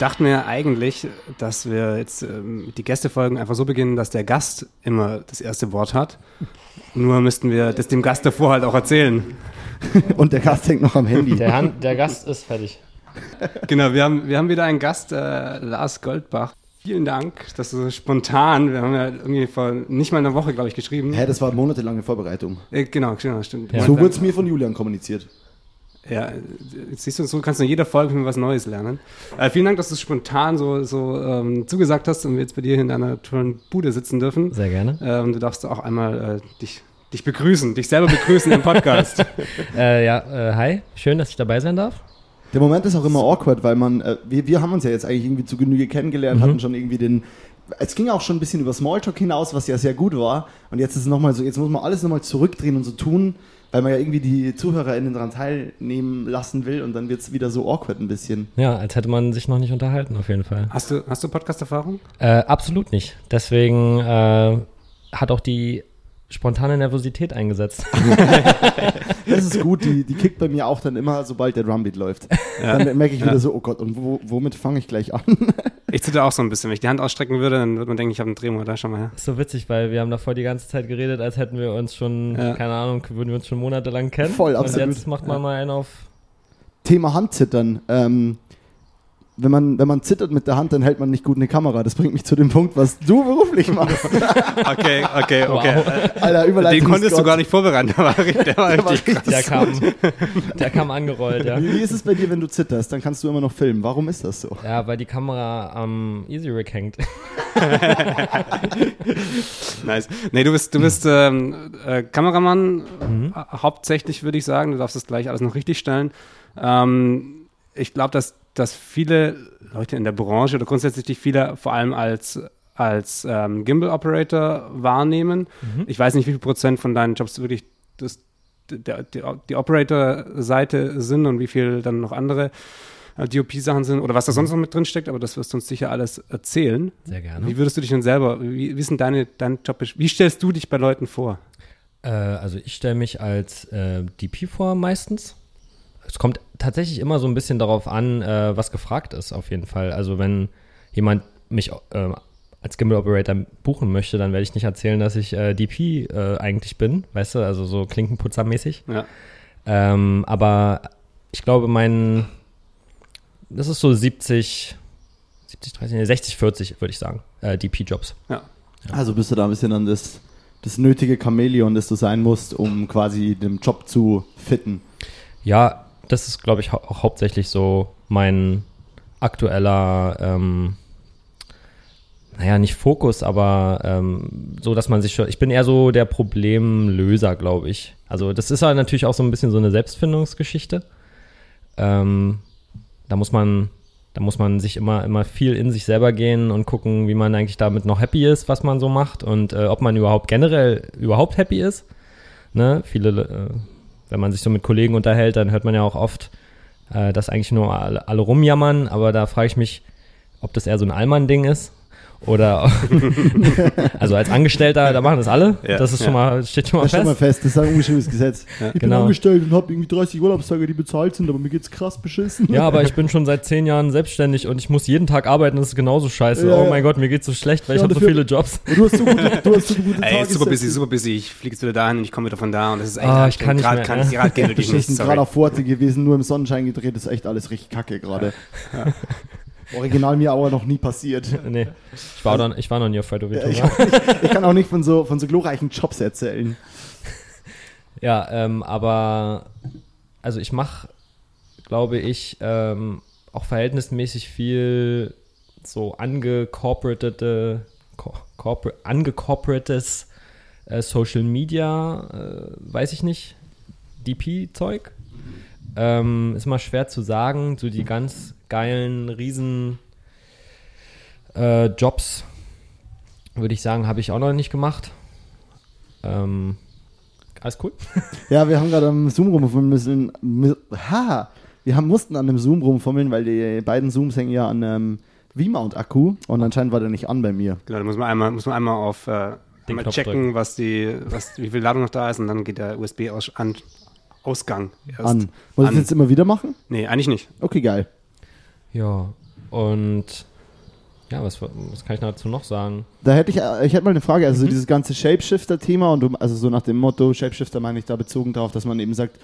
dachte mir eigentlich, dass wir jetzt ähm, die Gästefolgen einfach so beginnen, dass der Gast immer das erste Wort hat. Nur müssten wir das dem Gast davor halt auch erzählen. Und der Gast hängt noch am Handy. Der, Han der Gast ist fertig. Genau, wir haben, wir haben wieder einen Gast, äh, Lars Goldbach. Vielen Dank, dass du so spontan, wir haben ja irgendwie vor nicht mal einer Woche, glaube ich, geschrieben. Hä, das war monatelange Vorbereitung. Äh, genau, genau, stimmt. Ja. So wurde es mir von Julian kommuniziert. Ja, jetzt siehst du, so kannst du in jeder Folge was Neues lernen. Äh, vielen Dank, dass du es spontan so, so ähm, zugesagt hast und wir jetzt bei dir in deiner tollen Bude sitzen dürfen. Sehr gerne. Äh, und du darfst auch einmal äh, dich, dich begrüßen, dich selber begrüßen im Podcast. Äh, ja, äh, hi. Schön, dass ich dabei sein darf. Der Moment ist auch immer awkward, weil man, äh, wir, wir haben uns ja jetzt eigentlich irgendwie zu Genüge kennengelernt, Mhm. hatten schon irgendwie den, es ging auch schon ein bisschen über Smalltalk hinaus, was ja sehr gut war. Und jetzt ist es nochmal so, jetzt muss man alles nochmal zurückdrehen und so tun, weil man ja irgendwie die ZuhörerInnen daran teilnehmen lassen will und dann wird es wieder so awkward ein bisschen. Ja, als hätte man sich noch nicht unterhalten, auf jeden Fall. Hast du, hast du Podcast-Erfahrung? Äh, absolut nicht. Deswegen äh, hat auch die spontane Nervosität eingesetzt. Das ist gut, die, die kickt bei mir auch dann immer, sobald der Drumbeat läuft. Dann merke ich wieder Ja. so, oh Gott, und wo, womit fange ich gleich an? Ich zitter auch so ein bisschen. Wenn ich die Hand ausstrecken würde, dann würde man denken, ich habe einen Drehmotor. Schau mal her. ist so witzig, weil wir haben davor die ganze Zeit geredet, als hätten wir uns schon, Ja. keine Ahnung, würden wir uns schon monatelang kennen. Voll, Und absolut. jetzt macht man mal einen auf. Thema Handzittern. Ähm, wenn man, wenn man zittert mit der Hand, dann hält man nicht gut eine Kamera. Das bringt mich zu dem Punkt, was du beruflich machst. Okay, okay, okay. Wow. Alter, Überleitung. Den konntest ist du Gott. gar nicht vorbereiten. Der war richtig, der war Der war richtig Der kam, der kam angerollt, ja. Wie, wie ist es bei dir, wenn du zitterst? Dann kannst du immer noch filmen. Warum ist das so? Ja, weil die Kamera am Easy Rig hängt. Nice. Nee, du bist, du bist ähm, äh, Kameramann, Mhm. äh, hauptsächlich würde ich sagen. Du darfst das gleich alles noch richtig stellen. Ähm, ich glaube, dass, dass viele Leute in der Branche oder grundsätzlich dich viele vor allem als, als ähm, Gimbal-Operator wahrnehmen. Mhm. Ich weiß nicht, wie viel Prozent von deinen Jobs wirklich das, der, die, die Operator-Seite sind und wie viel dann noch andere äh, DOP-Sachen sind oder was da sonst noch mit drin steckt, aber das wirst du uns sicher alles erzählen. Sehr gerne. Wie würdest du dich denn selber, wie, wie denn deine, dein Job, wie stellst du dich bei Leuten vor? Äh, also ich stelle mich als äh, DP vor meistens. Es kommt tatsächlich immer so ein bisschen darauf an, äh, was gefragt ist, auf jeden Fall. Also wenn jemand mich äh, als Gimbal Operator buchen möchte, dann werde ich nicht erzählen, dass ich äh, DP äh, eigentlich bin, weißt du, also so Klinkenputzermäßig. Ja. Ähm, aber ich glaube, mein, das ist so 70, 70, 30, nee, 60, 40, würde ich sagen, äh, DP-Jobs. Ja. Also bist du da ein bisschen an das, das nötige Chamäleon, das du sein musst, um quasi dem Job zu fitten. Ja, das ist, glaube ich, hau auch hauptsächlich so mein aktueller, ähm, naja, nicht Fokus, aber ähm, so, dass man sich schon, ich bin eher so der Problemlöser, glaube ich. Also das ist halt natürlich auch so ein bisschen so eine Selbstfindungsgeschichte. Ähm, da muss man, da muss man sich immer, immer viel in sich selber gehen und gucken, wie man eigentlich damit noch happy ist, was man so macht und äh, ob man überhaupt generell überhaupt happy ist. Ne? Viele, äh, wenn man sich so mit Kollegen unterhält, dann hört man ja auch oft, äh, dass eigentlich nur alle, alle rumjammern, aber da frage ich mich, ob das eher so ein Allmann-Ding ist. Oder also als Angestellter, da machen das alle. Ja, das ist ja. schon mal, steht schon mal Das steht mal fest. fest, das ist ein ungeschriebenes Gesetz. ich bin genau. angestellt und habe irgendwie 30 Urlaubstage, die bezahlt sind, aber mir geht's krass beschissen. Ja, aber ich bin schon seit zehn Jahren selbstständig und ich muss jeden Tag arbeiten, das ist genauso scheiße. Ja, oh ja. mein Gott, mir geht's so schlecht, weil Ja, ich habe so viele Jobs. Und du hast so gute, du hast so gute Ey, super busy, super busy. Ich fliege jetzt wieder dahin und ich komme wieder von da und das ist echt Ah, ich kann nicht Grad mehr, kann ne? ich gerade geht wirklich nicht. beschissen, Sorry. gerade auf Forte gewesen, nur im Sonnenschein gedreht, ist echt alles richtig kacke gerade. Original mir aber noch nie passiert. nee, ich war, dann, ich war noch nie auf Puerto Rico. Ich, ich, kann auch nicht von so, von so glorreichen Jobs erzählen. Ja, ähm, aber also ich mache, glaube ich, ähm, auch verhältnismäßig viel so angecorporatete, co- corpor- angecorporates äh, Social Media, äh, weiß ich nicht, DP-Zeug. Ähm, ist mal schwer zu sagen, so die ganz geilen, riesen äh, Jobs, würde ich sagen, habe ich auch noch nicht gemacht. Ähm, alles cool? Ja, wir haben gerade am Zoom rumfummeln müssen. Ha! Wir haben, mussten an dem Zoom rumfummeln, weil die beiden Zooms hängen ja an einem V-Mount-Akku und anscheinend war der nicht an bei mir. Genau, da muss man einmal, muss man einmal auf äh, einmal Knopf checken, drücken. was die, was, wie viel Ladung noch da ist und dann geht der USB-Ausgang Ausgang erst An. Muss ich an. das jetzt immer wieder machen? Nee, eigentlich nicht. Okay, geil. Ja. Und ja, was, was kann ich dazu noch sagen? Da hätte ich, äh, ich hätte mal eine Frage, also mhm. dieses ganze Shapeshifter-Thema und du, also so nach dem Motto, Shapeshifter meine ich da bezogen darauf, dass man eben sagt,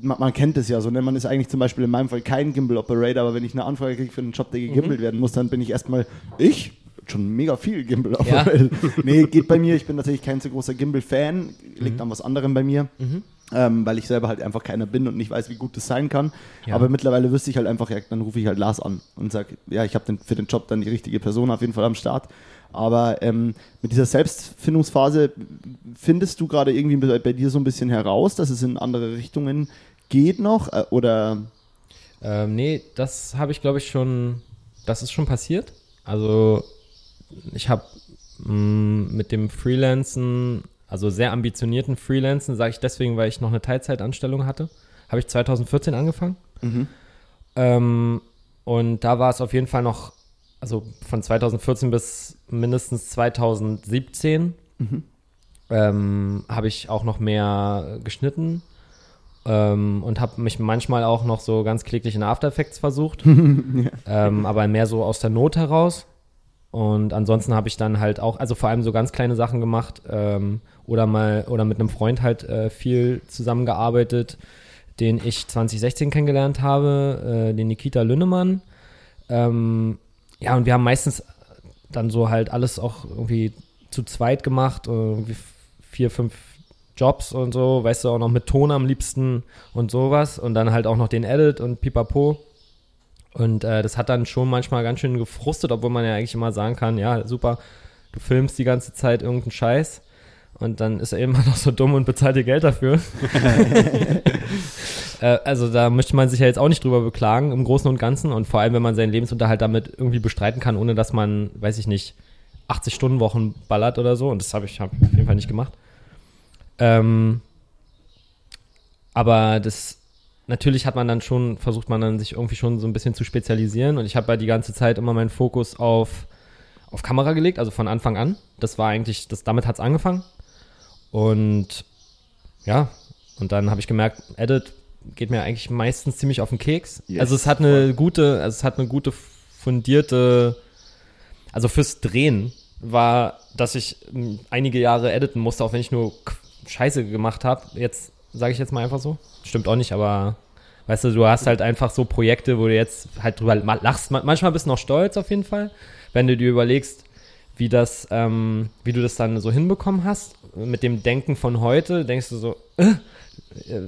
man, man, kennt es ja so, ne? man ist eigentlich zum Beispiel in meinem Fall kein Gimbal-Operator, aber wenn ich eine Anfrage kriege für einen Job, der gegimbelt mhm. werden muss, dann bin ich erstmal, ich? Schon mega viel Gimbal. Ja. nee, geht bei mir. Ich bin natürlich kein so großer Gimbal-Fan. Liegt mhm. an was anderem bei mir. Mhm. Ähm, weil ich selber halt einfach keiner bin und nicht weiß, wie gut das sein kann. Ja. Aber mittlerweile wüsste ich halt einfach, ja, dann rufe ich halt Lars an und sage, ja, ich habe für den Job dann die richtige Person auf jeden Fall am Start. Aber ähm, mit dieser Selbstfindungsphase findest du gerade irgendwie bei, bei, dir so ein bisschen heraus, dass es in andere Richtungen geht noch? Äh, oder? Ähm, nee, das habe ich glaube ich schon, das ist schon passiert. Also ich habe mm, mit dem Freelancen, also sehr ambitionierten Freelancen, sage ich deswegen, weil ich noch eine Teilzeitanstellung hatte, habe ich 2014 angefangen. Mhm. Ähm, und da war es auf jeden Fall noch also von 2014 bis mindestens 2017 mhm. ähm, habe ich auch noch mehr geschnitten ähm, und habe mich manchmal auch noch so ganz kläglich in After Effects versucht, ja. ähm, aber mehr so aus der Not heraus. Und ansonsten habe ich dann halt auch, also vor allem so ganz kleine Sachen gemacht ähm, oder mal oder mit einem Freund halt äh, viel zusammengearbeitet, den ich 2016 kennengelernt habe, äh, den Nikita Lünnemann. Ähm, ja, und wir haben meistens dann so halt alles auch irgendwie zu zweit gemacht, irgendwie vier, fünf Jobs und so, weißt du, auch noch mit Ton am liebsten und sowas und dann halt auch noch den Edit und pipapo. Und äh, das hat dann schon manchmal ganz schön gefrustet, obwohl man ja eigentlich immer sagen kann, ja, super, du filmst die ganze Zeit irgendeinen Scheiß und dann ist er immer noch so dumm und bezahlt dir Geld dafür. Äh, also da möchte man sich ja jetzt auch nicht drüber beklagen im Großen und Ganzen und vor allem, wenn man seinen Lebensunterhalt damit irgendwie bestreiten kann, ohne dass man, weiß ich nicht, 80 Stunden Wochen ballert oder so und das habe ich hab auf jeden Fall nicht gemacht. Ähm, aber das natürlich hat man dann schon versucht man dann sich irgendwie schon so ein bisschen zu spezialisieren und ich habe ja die ganze Zeit immer meinen Fokus auf auf Kamera gelegt, also von Anfang an. Das war eigentlich, das damit hat es angefangen. Und ja, und dann habe ich gemerkt, Edit geht mir eigentlich meistens ziemlich auf den Keks. Yes, also es hat eine voll. gute, also es hat eine gute fundierte, also fürs Drehen war, dass ich hm, einige Jahre editen musste, auch wenn ich nur Scheiße gemacht habe. Jetzt sage ich jetzt mal einfach so. Stimmt auch nicht, aber weißt du, du hast halt einfach so Projekte, wo du jetzt halt drüber lachst. Manchmal bist du noch stolz auf jeden Fall, wenn du dir überlegst, wie das, ähm, wie du das dann so hinbekommen hast. Mit dem Denken von heute denkst du so, äh,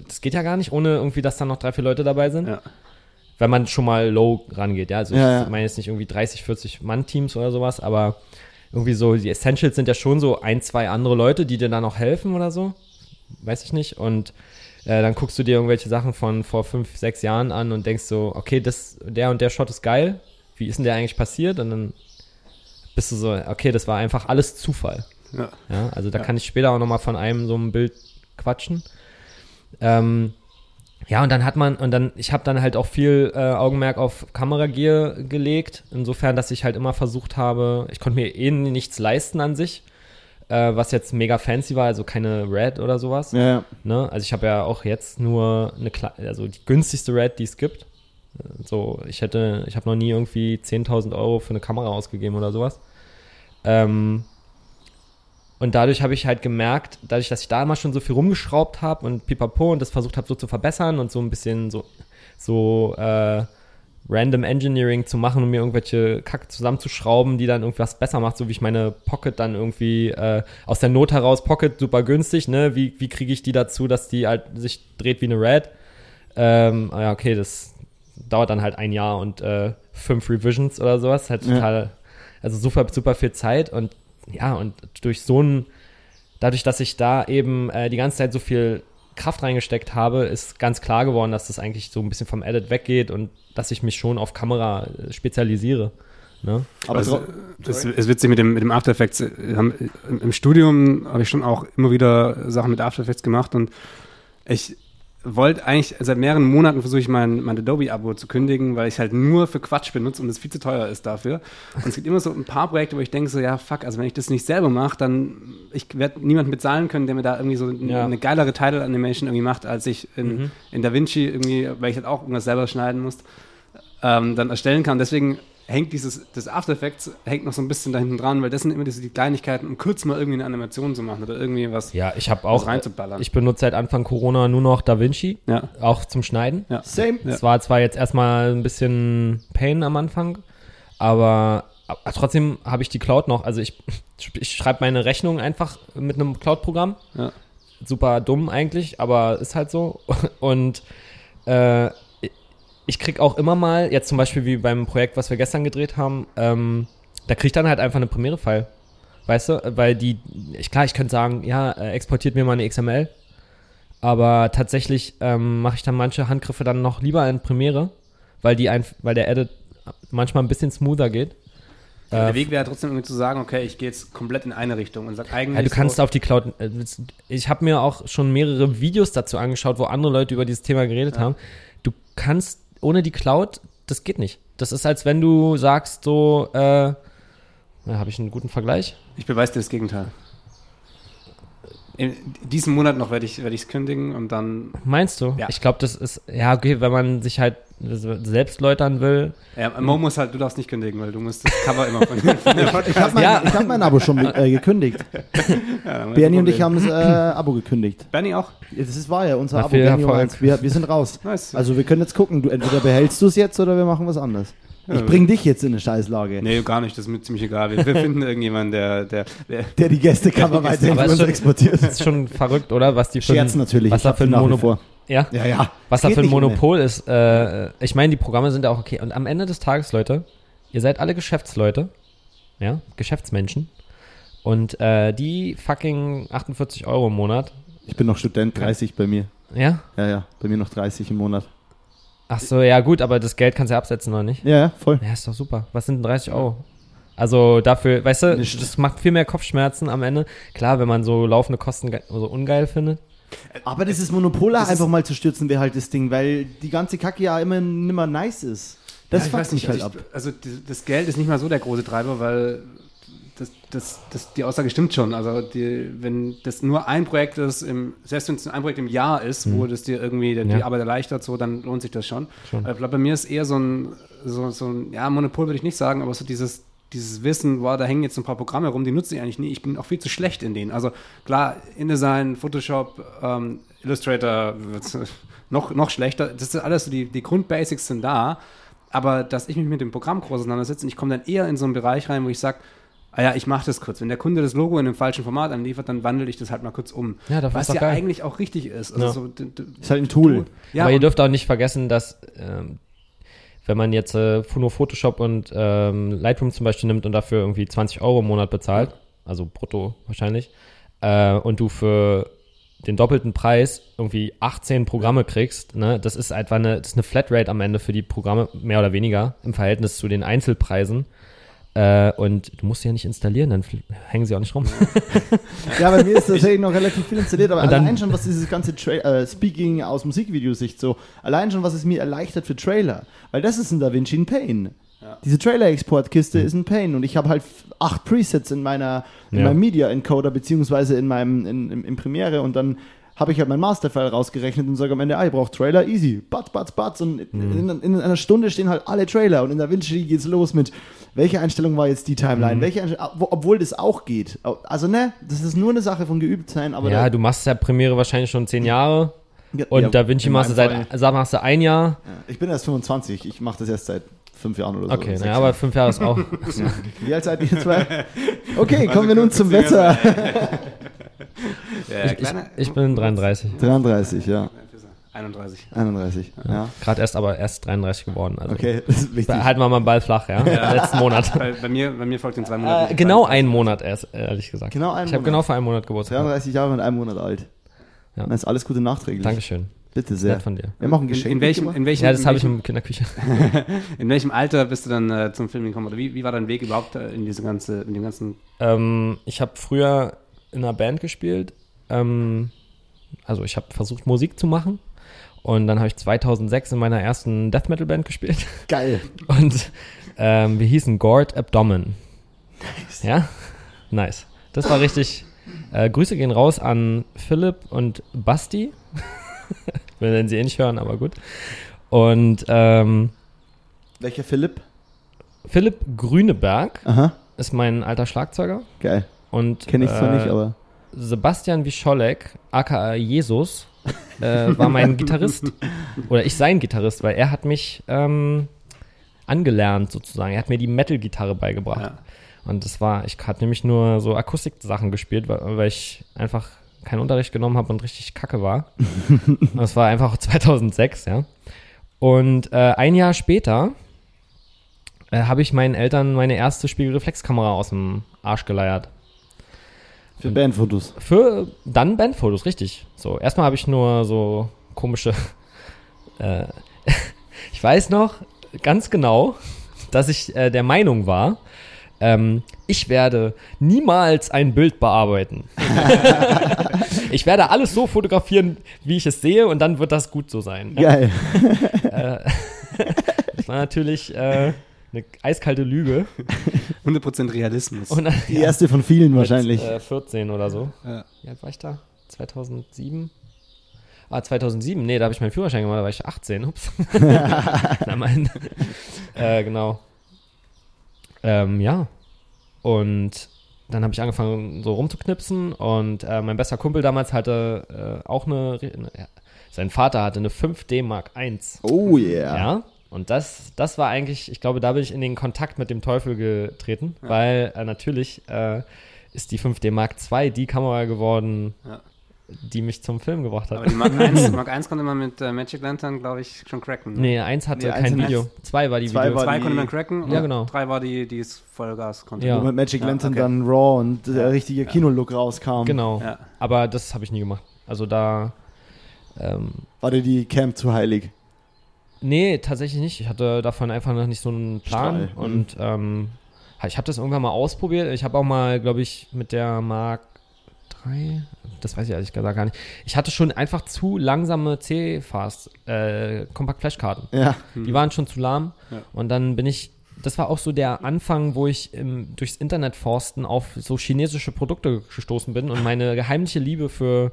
das geht ja gar nicht, ohne irgendwie, dass dann noch drei, vier Leute dabei sind. Ja. Wenn man schon mal low rangeht, ja. Also ja, ich meine jetzt nicht irgendwie 30, 40 Mann-Teams oder sowas, aber irgendwie so, die Essentials sind ja schon so ein, zwei andere Leute, die dir dann noch helfen oder so. Weiß ich nicht. Und äh, dann guckst du dir irgendwelche Sachen von vor fünf, sechs Jahren an und denkst so, okay, das, der und der Shot ist geil. Wie ist denn der eigentlich passiert? Und dann bist du so, okay, das war einfach alles Zufall. Ja. ja also da ja. kann ich später auch nochmal von einem so einem Bild quatschen. Ähm, ja, und dann hat man, und dann, ich habe dann halt auch viel äh, Augenmerk auf Kameragear gelegt, insofern, dass ich halt immer versucht habe, ich konnte mir eh nichts leisten an sich, äh, was jetzt mega fancy war, also keine Red oder sowas. Ja, ja. Ne? Also ich habe ja auch jetzt nur eine, also die günstigste Red, die es gibt. So, ich hätte, ich habe noch nie irgendwie 10.000 Euro für eine Kamera ausgegeben oder sowas. Ähm, und dadurch habe ich halt gemerkt, dadurch, dass ich da immer schon so viel rumgeschraubt habe und pipapo und das versucht habe so zu verbessern und so ein bisschen so, so äh, Random Engineering zu machen und mir irgendwelche Kacke zusammenzuschrauben, die dann irgendwas besser macht, so wie ich meine Pocket dann irgendwie äh, aus der Not heraus, Pocket super günstig, ne? Wie, wie kriege ich die dazu, dass die halt sich dreht wie eine Red? Ähm, ja, okay, das dauert dann halt ein Jahr und äh, fünf Revisions oder sowas, halt total, ja. also super, super viel Zeit und ja, und durch so ein, dadurch, dass ich da eben äh, die ganze Zeit so viel Kraft reingesteckt habe, ist ganz klar geworden, dass das eigentlich so ein bisschen vom Edit weggeht und dass ich mich schon auf Kamera äh, spezialisiere. Ne? Aber also, es ist witzig mit dem, mit dem After Effects. Im Studium habe ich schon auch immer wieder Sachen mit After Effects gemacht und ich wollte eigentlich, seit mehreren Monaten versuche ich mein, mein Adobe-Abo zu kündigen, weil ich halt nur für Quatsch benutze und es viel zu teuer ist dafür. Und es gibt immer so ein paar Projekte, wo ich denke so, ja, fuck, also wenn ich das nicht selber mache, dann, ich werde niemanden bezahlen können, der mir da irgendwie so ja. eine geilere Title-Animation irgendwie macht, als ich in, mhm. in DaVinci irgendwie, weil ich halt auch irgendwas selber schneiden muss, ähm, dann erstellen kann. Deswegen hängt dieses, das After Effects hängt noch so ein bisschen da hinten dran, weil das sind immer diese die Kleinigkeiten, um kurz mal irgendwie eine Animation zu machen oder irgendwie was, Ja, ich habe auch, reinzuballern. ich benutze seit Anfang Corona nur noch DaVinci, ja. auch zum Schneiden. Ja. Same. Ja. Es war zwar jetzt erstmal ein bisschen Pain am Anfang, aber, aber trotzdem habe ich die Cloud noch. Also ich, ich schreibe meine Rechnung einfach mit einem Cloud-Programm. Ja. Super dumm eigentlich, aber ist halt so. Und äh, ich krieg auch immer mal, jetzt zum Beispiel wie beim Projekt, was wir gestern gedreht haben, ähm, da krieg ich dann halt einfach eine Premiere-File. Weißt du, weil die, ich, klar, ich könnte sagen, ja, äh, exportiert mir mal eine XML, aber tatsächlich ähm, mache ich dann manche Handgriffe dann noch lieber in Premiere, weil die ein, weil der Edit manchmal ein bisschen smoother geht. Der Äh, Weg wäre trotzdem irgendwie zu sagen, okay, ich gehe jetzt komplett in eine Richtung und sag eigentlich. ja, du kannst so, auf die Cloud. äh, Ich habe mir auch schon mehrere Videos dazu angeschaut, wo andere Leute über dieses Thema geredet Ja. haben. Du kannst ohne die Cloud, das geht nicht. Das ist, als wenn du sagst, so, äh, ja, habe ich einen guten Vergleich? Ich beweise dir das Gegenteil. In diesem Monat noch werde ich es kündigen und dann. Meinst du? Ja. Ich glaube, das ist, ja, okay, wenn man sich halt selbst läutern will. Ja, Mo muss halt, du darfst nicht kündigen, weil du musst das Cover immer von, von dir Ich habe mein, Ja. ich hab mein Abo schon äh, gekündigt. ja, Bernie und ich haben das äh, Abo gekündigt. Bernie auch? Das ist, war ja unser Na, Abo. Bernie. Romans. Wir, wir sind raus. Nice. Also wir können jetzt gucken. Du, entweder behältst du es jetzt oder wir machen was anderes. Ich bring dich jetzt in eine Scheißlage. Nee, gar nicht, das ist mir ziemlich egal. Wir, wir finden irgendjemanden, der, der, der Der die Gästekammer weiterhin uns schon- exportiert. Das ist schon verrückt, oder? Was die für Scherz natürlich. Was ich da für ein nach wie Monopol. Ja, Ja, ja. Was da für ein. Monopol ist, äh, ich meine, die Programme sind ja auch okay. Und am Ende des Tages, Leute, ihr seid alle Geschäftsleute, ja, Geschäftsmenschen. Und äh, die fucking 48 Euro im Monat, Ich bin noch Student, 30 bei mir. ja? Ja, ja, bei mir noch 30 im Monat. Ach so, ja gut, aber das Geld kannst du ja absetzen, oder nicht? Ja, ja, voll. Ja, ist doch super. Was sind denn 30 Euro? Also dafür, weißt du, das macht viel mehr Kopfschmerzen am Ende. Klar, wenn man so laufende Kosten so ungeil findet. Aber dieses Monopol Das ist- einfach mal zu stürzen wäre halt das Ding, weil die ganze Kacke ja immer nimmer nice ist. Das Ja, ich fuckt mich halt ab. also, ich, also das Geld ist nicht mal so der große Treiber, weil das, das, das, die Aussage stimmt schon. Also die, wenn das nur ein Projekt ist, im, selbst wenn es ein Projekt im Jahr ist, wo das dir irgendwie die, die Ja. Arbeit erleichtert, so, dann lohnt sich das schon. Schon. Ich glaube, bei mir ist eher so ein, so, so ein, ja, Monopol würde ich nicht sagen, aber so dieses, dieses Wissen, wow, da hängen jetzt ein paar Programme rum, die nutze ich eigentlich nie. Ich bin auch viel zu schlecht in denen. Also klar, InDesign, Photoshop, ähm, Illustrator, wird's noch, noch schlechter. Das ist alles so, die, die Grundbasics sind da. Aber dass ich mich mit dem Programm groß auseinandersetze und ich komme dann eher in so einen Bereich rein, wo ich sage, ah ja, ich mache das kurz. Wenn der Kunde das Logo in einem falschen Format anliefert, dann wandle ich das halt mal kurz um. Ja, dafür Was ja geil. eigentlich auch richtig ist. Also Ja. so, Ist halt ein Tool. ja, aber ihr dürft auch nicht vergessen, dass ähm, wenn man jetzt äh, nur Photoshop und ähm, Lightroom zum Beispiel nimmt und dafür irgendwie 20 Euro im Monat bezahlt, also brutto wahrscheinlich, äh, und du für den doppelten Preis irgendwie 18 Programme kriegst, ne, das ist einfach eine, das ist eine Flatrate am Ende für die Programme, mehr oder weniger, im Verhältnis zu den Einzelpreisen. Äh, und du musst sie ja nicht installieren, dann hängen sie auch nicht rum. Ja, bei mir ist tatsächlich noch relativ viel installiert, aber dann- allein schon, was dieses ganze Tra äh, Speaking aus Musikvideosicht so, allein schon, was es mir erleichtert für Trailer, weil das ist ein DaVinci ein Pain. Ja. Diese Trailer-Export-Kiste ist ein Pain und ich habe halt acht Presets in meiner in Ja. meinem Media-Encoder beziehungsweise in meinem in, in, in Premiere und dann habe ich halt mein Masterfile rausgerechnet und sage am Ende, ah, ich brauche Trailer, easy, batz, batz, batz und in, in einer Stunde stehen halt alle Trailer und in DaVinci geht's los mit, welche Einstellung war jetzt die Timeline, welche Einstellung, wo- obwohl das auch geht. Also ne, das ist nur eine Sache von geübt sein, aber ja, da- du machst ja Premiere wahrscheinlich schon 10 Jahre Ja, und ja, Da Vinci in machst du seit, machst du ein Jahr. Ja, ich bin erst 25, ich mache das erst seit fünf Jahren oder so. Okay, naja, aber fünf Jahre ist auch. Wie alt seid ihr zwei? Okay, kommen wir nun zum Wetter. Ja, Ich, ich, ich bin 33. 33, ja. 31. 31, ja. Gerade erst aber erst 33 geworden. Also Okay, das ist wichtig. halten wir mal den Ball flach, ja? Letzten Monat. Bei, bei, mir, bei mir folgt in zwei Monaten. Äh, genau einen Monat erst, ehrlich gesagt. Genau einen ich habe genau vor einem Monat Geburtstag. gehabt. 33 Jahre und einem Monat alt. Ja. Dann ist alles Gute nachträglich. Dankeschön. Bitte sehr. Nett von dir. Wir machen ein In, in, welchem, in, welchem, Ja, das habe ich in der Küche. in welchem Alter bist du dann äh, zum Film gekommen? Oder wie, wie war dein Weg überhaupt äh, in diese ganze, in dem ganzen Ähm, ich habe früher in einer Band gespielt. Ähm, also ich habe versucht, Musik zu machen. Und dann habe ich 2006 in meiner ersten Death Metal Band gespielt. Geil. Und ähm, wir hießen Gord Abdomen. Nice. Ja? Nice. Das war richtig. Äh, Grüße gehen raus an Philipp und Basti. Werden sie eh nicht hören, aber gut. Und ähm, Welcher Philipp? Philipp Grüneberg Aha, ist mein alter Schlagzeuger. geil. Und Kenne ich zwar äh, nicht, aber. Sebastian Wischolek, aka Jesus, äh, war mein Gitarrist. Oder ich sein Gitarrist, weil er hat mich ähm, angelernt sozusagen. Er hat mir die Metal-Gitarre beigebracht. Ja. Und das war, ich hatte nämlich nur so Akustik-Sachen gespielt, weil, weil ich einfach keinen Unterricht genommen habe und richtig kacke war. Das war einfach 2006, ja. Und äh, ein Jahr später äh, habe ich meinen Eltern meine erste Spiegelreflexkamera aus dem Arsch geleiert. Für Bandfotos. Für dann Bandfotos, richtig. So, erstmal habe ich nur so komische. Äh, ich weiß noch ganz genau, dass ich äh, der Meinung war, ähm, ich werde niemals ein Bild bearbeiten. ich werde alles so fotografieren, wie ich es sehe, und dann wird das gut so sein. Geil. Das war natürlich äh, eine eiskalte Lüge. 100% Realismus. Und Die erste von vielen mit, wahrscheinlich. Äh, 14 oder so. ja. Wie alt war ich da? 2007? Ah, 2007? Nee, da habe ich meinen Führerschein gemacht, da war ich 18. Ups. Na, mein, äh, genau. Ähm, ja. Und dann habe ich angefangen, so rumzuknipsen. Und äh, mein bester Kumpel damals hatte äh, auch eine, eine. ja, Sein Vater hatte eine 5D Mark I. Oh yeah. Ja. Und das, das war eigentlich, ich glaube, da bin ich in den Kontakt mit dem Teufel getreten, weil äh, natürlich äh, ist die 5D Mark II die Kamera geworden, Ja. die mich zum Film gebracht hat. Aber die Mark 1, Mark 1 konnte man mit äh, Magic Lantern, glaube ich, schon cracken. ne? nee, eins hatte Nee, kein und Video. Zwei war die Zwei Video. war Zwei die- konnte man cracken Ja, und genau. drei war die, die es Vollgas konnte. Ja. Wo mit Magic Ja, Lantern okay. dann Raw und der richtige Kinolook rauskam. Genau. Ja. Aber das habe ich nie gemacht. Also da. Ähm, War dir die Camp zu heilig? Nee, tatsächlich nicht. Ich hatte davon einfach noch nicht so einen Plan. Strahl, mhm. Und ähm, ich habe das irgendwann mal ausprobiert. Ich habe auch mal, glaube ich, mit der Mark 3, das weiß ich ehrlich gesagt gar nicht. Ich hatte schon einfach zu langsame C-Fast, äh, Compact-Flash-Karten. Ja. Die waren schon zu lahm. Ja. Und dann bin ich, das war auch so der Anfang, wo ich im, durchs Internet forsten auf so chinesische Produkte gestoßen bin und meine geheimliche Liebe für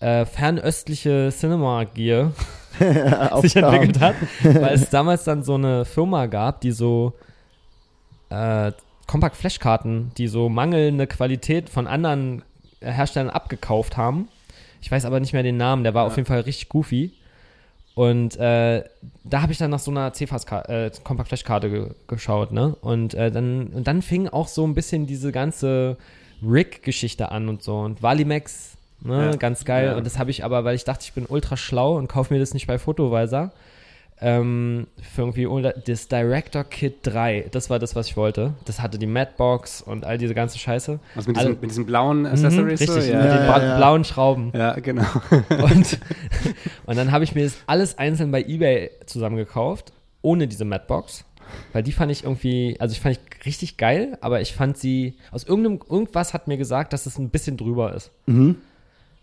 äh, fernöstliche Cinema Gear sich entwickelt hat, weil es damals dann so eine Firma gab, die so äh, Compact Flash Karten, die so mangelnde Qualität von anderen Herstellern abgekauft haben. Ich weiß aber nicht mehr den Namen, der war auf jeden Fall richtig goofy. Und äh, da habe ich dann nach so einer CFAS äh, ge geschaut, ne? Und äh, dann und dann fing auch so ein bisschen diese ganze Rig Geschichte an und so und Valimax, ne, Ja. ganz geil Ja. und das habe ich aber, weil ich dachte, ich bin ultra schlau und kaufe mir das nicht bei Photovisor. Ähm, für irgendwie das Director Kit 3, das war das, was ich wollte. Das hatte die Madbox und all diese ganze Scheiße. Also mit, Alle- diesen, mit diesen blauen Mhm, Accessories. richtig, so, mit ja. den Ja, bra- ja. blauen Schrauben. ja, genau. Und, und dann habe ich mir das alles einzeln bei eBay zusammengekauft, ohne diese Madbox. Weil die fand ich irgendwie, also ich fand ich richtig geil, aber ich fand sie, aus irgendeinem, irgendwas hat mir gesagt, dass es ein bisschen drüber ist. Mhm.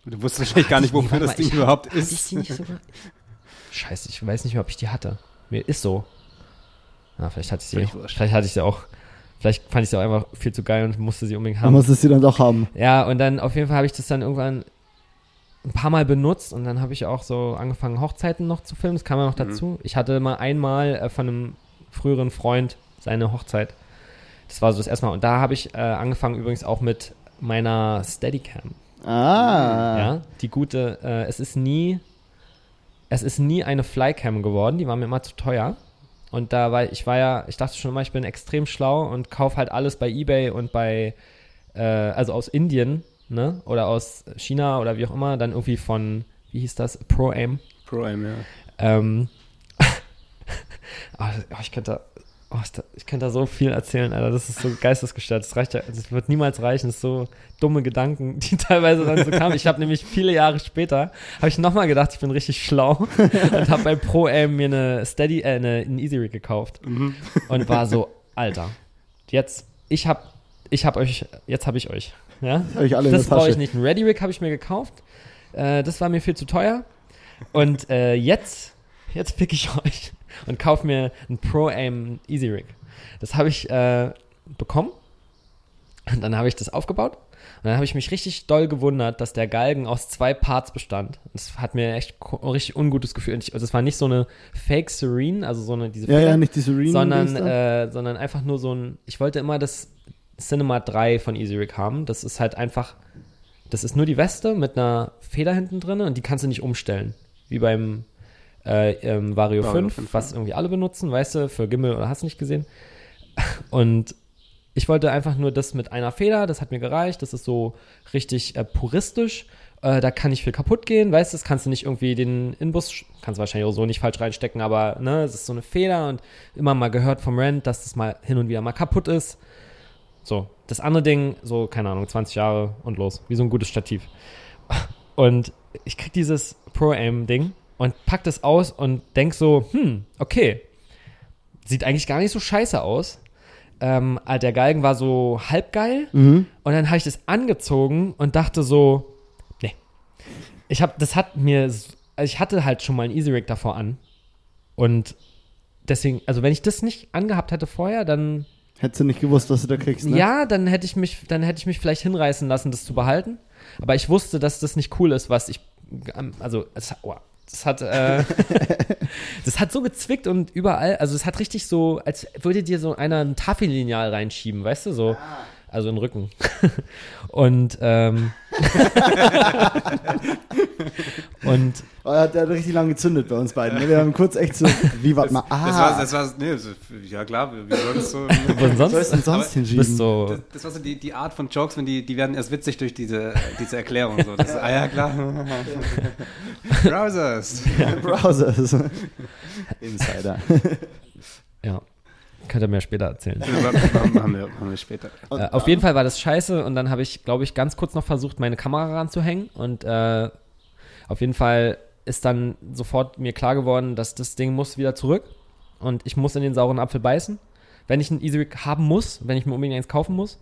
Du wusstest wahrscheinlich gar nicht, wofür das Ding ich hab- überhaupt Hatte ich ist. die nicht sogar? Scheiße, ich weiß nicht mehr, ob ich die hatte. Mir ist so. Na, vielleicht hatte ich sie, vielleicht, hatte ich sie auch, vielleicht fand ich sie auch einfach viel zu geil und musste sie unbedingt Man haben. muss es dir dann doch haben. Ja, und dann auf jeden Fall habe ich das dann irgendwann ein paar Mal benutzt und dann habe ich auch so angefangen, Hochzeiten noch zu filmen. Das kam ja noch Mhm. dazu. Ich hatte mal einmal äh, von einem früheren Freund seine Hochzeit. Das war so das erste Mal. Und da habe ich äh, angefangen übrigens auch mit meiner Steadicam. Ah. Ja, die gute, äh, es ist nie, es ist nie eine Flycam geworden, die war mir immer zu teuer. Und da war ich war ja, ich dachte schon immer, ich bin extrem schlau und kaufe halt alles bei eBay und bei, äh, also aus Indien, ne? Oder aus China oder wie auch immer, dann irgendwie von, wie hieß das? Pro Aim. Pro Aim, ja. Ähm, oh, ich könnte, oh, ich, könnte da so viel erzählen, Alter. Das ist so geistesgestört. Das reicht ja, das wird niemals reichen. Das ist so dumme Gedanken, die teilweise dann so kamen. Ich habe nämlich viele Jahre später, habe ich nochmal gedacht, ich bin richtig schlau und habe bei Pro Aim mir eine Steady, äh, eine, einen Easy Rig gekauft Mhm. und war so, Alter, jetzt, ich habe, ich habe euch, jetzt habe ich euch, ja. Hab ich alle Das brauche ich nicht. Ein Ready Rig habe ich mir gekauft. Äh, das war mir viel zu teuer. Und äh, jetzt, jetzt pick ich euch und kaufe mir ein Pro Aim Easy Rig. Das habe ich äh, bekommen. Und dann habe ich das aufgebaut. Und dann habe ich mich richtig doll gewundert, dass der Galgen aus zwei Parts bestand. Das hat mir echt ko- richtig ungutes Gefühl. Und ich, also es war nicht so eine Fake Serene, also so eine diese Ja, Feder, ja, nicht die Serene. sondern, äh, sondern einfach nur so ein. Ich wollte immer das Cinema 3 von Easy Rig haben. Das ist halt einfach. Das ist nur die Weste mit einer Feder hinten drin und die kannst du nicht umstellen. Wie beim äh, ähm, Vario, Vario 5, 5, was irgendwie alle benutzen, weißt du, für Gimmel oder hast nicht gesehen. Und ich wollte einfach nur das mit einer Feder, das hat mir gereicht, das ist so richtig äh, puristisch. Äh, da kann nicht viel kaputt gehen, weißt du, das kannst du nicht irgendwie den Inbus, kannst du wahrscheinlich auch so nicht falsch reinstecken, aber ne, es ist so eine Feder und immer mal gehört vom Rent, dass das mal hin und wieder mal kaputt ist. So, das andere Ding, so, keine Ahnung, 20 Jahre und los, wie so ein gutes Stativ. Und ich krieg dieses Pro-Aim-Ding und pack das aus und denk so, hm, okay, sieht eigentlich gar nicht so scheiße aus. Ähm, ah, der Galgen war so halbgeil Mhm. und dann habe ich das angezogen und dachte so, nee. Ich habe, das hat mir, also ich hatte halt schon mal ein Easy Rig davor an und deswegen, also wenn ich das nicht angehabt hätte vorher, dann Hättest du nicht gewusst, was du da kriegst, ne? ja, dann hätte ich mich, dann hätte ich mich vielleicht hinreißen lassen, das zu behalten. Aber ich wusste, dass das nicht cool ist, was ich, also es, oh, das hat, äh, das hat so gezwickt und überall, also es hat richtig so, als würde dir so einer ein Tafellineal reinschieben, weißt du, so, also in den Rücken. und ähm, und Oh, er hat, der hat richtig lange gezündet bei uns beiden. Ne? Wir haben kurz echt so, wie warte mal, ah, Das war, das war, nee, das, ja klar, wie, wie sollst du. was was soll es sonst? sonst hinschieben? So, Das, das war so die, die Art von Jokes, wenn die, die werden erst witzig durch diese, diese Erklärung. So. Das, ah ja, klar. Browsers. Browsers. Insider. ja, könnt ihr mir später erzählen. haben, wir, haben wir später. Äh, auf jeden Fall war das scheiße und dann habe ich, glaube ich, ganz kurz noch versucht, meine Kamera ranzuhängen und äh, auf jeden Fall ist dann sofort mir klar geworden, dass das Ding muss wieder zurück und ich muss in den sauren Apfel beißen, wenn ich einen Easy haben muss, wenn ich mir unbedingt eins kaufen muss,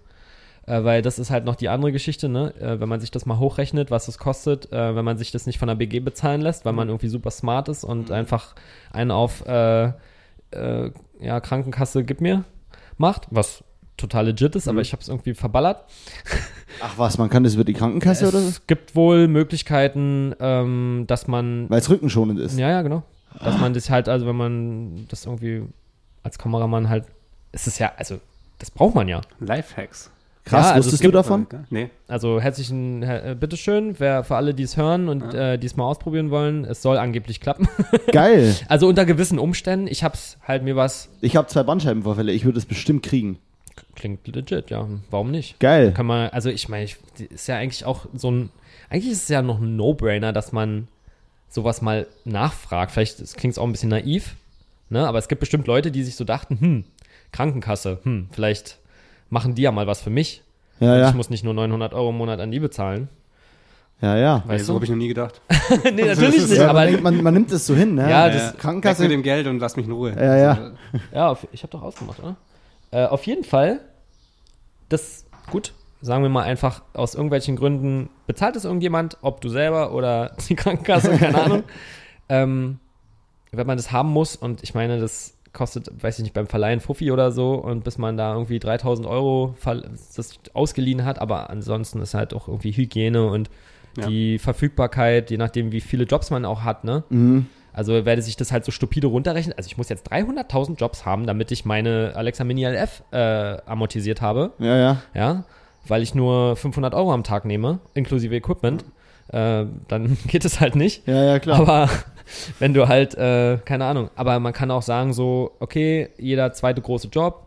äh, weil das ist halt noch die andere Geschichte, ne? Äh, wenn man sich das mal hochrechnet, was es kostet, äh, wenn man sich das nicht von der BG bezahlen lässt, weil man irgendwie super smart ist und einfach einen auf äh, äh, ja, Krankenkasse gib mir macht, was total legit ist, aber ich habe es irgendwie verballert. Ach was, man kann das über die Krankenkasse oder so? Es gibt wohl Möglichkeiten, ähm, dass man Weil es rückenschonend ist. ja, ja, genau. Dass man das halt, also wenn man das irgendwie als Kameramann halt, ist es ja, also das braucht man ja. Lifehacks. Krass, Ja, also es wusstest du davon? Nee. Also herzlichen, äh, bitteschön, wer für alle, die es hören und äh, die es mal ausprobieren wollen, es soll angeblich klappen. Geil. also unter gewissen Umständen. Ich hab's halt mir was, Ich habe zwei Bandscheibenvorfälle, ich würde es bestimmt kriegen. klingt legit, ja, warum nicht? Geil. Kann man, also ich meine, ich- ist ja eigentlich auch so ein, eigentlich ist es ja noch ein No-Brainer, dass man sowas mal nachfragt. Vielleicht klingt es auch ein bisschen naiv, ne? Aber es gibt bestimmt Leute, die sich so dachten, hm, Krankenkasse, hm, vielleicht machen die ja mal was für mich. Ja, Und ja. Ich muss nicht nur 900 Euro im Monat an die bezahlen. Ja, ja. Nee, Weißt so du? habe ich noch nie gedacht. nee, natürlich nicht, ja aber man, denkt, man, man nimmt es so hin, ne? Ja, das- ja. Krankenkasse- mit dem Geld und lass mich in Ruhe. Ja, ja. Also, ja, auf, ich habe doch ausgemacht, oder? Äh, auf jeden Fall, das, gut, sagen wir mal einfach, aus irgendwelchen Gründen bezahlt es irgendjemand, ob du selber oder die Krankenkasse, keine Ahnung. Ähm, wenn man das haben muss und ich meine, das kostet, weiß ich nicht, beim Verleihen Fuffi oder so und bis man da irgendwie 3000 Euro das ausgeliehen hat, aber ansonsten ist halt auch irgendwie Hygiene und Ja. die Verfügbarkeit, je nachdem, wie viele Jobs man auch hat, ne? Mhm. Also werde sich das halt so stupide runterrechnen. Also ich muss jetzt 300.000 Jobs haben, damit ich meine Alexa Mini LF äh, amortisiert habe, Ja, ja. ja, weil ich nur 500 Euro am Tag nehme, inklusive Equipment. Äh, dann geht es halt nicht. Ja, ja, klar. Aber wenn du halt, äh, keine Ahnung, aber man kann auch sagen so, okay, jeder zweite große Job,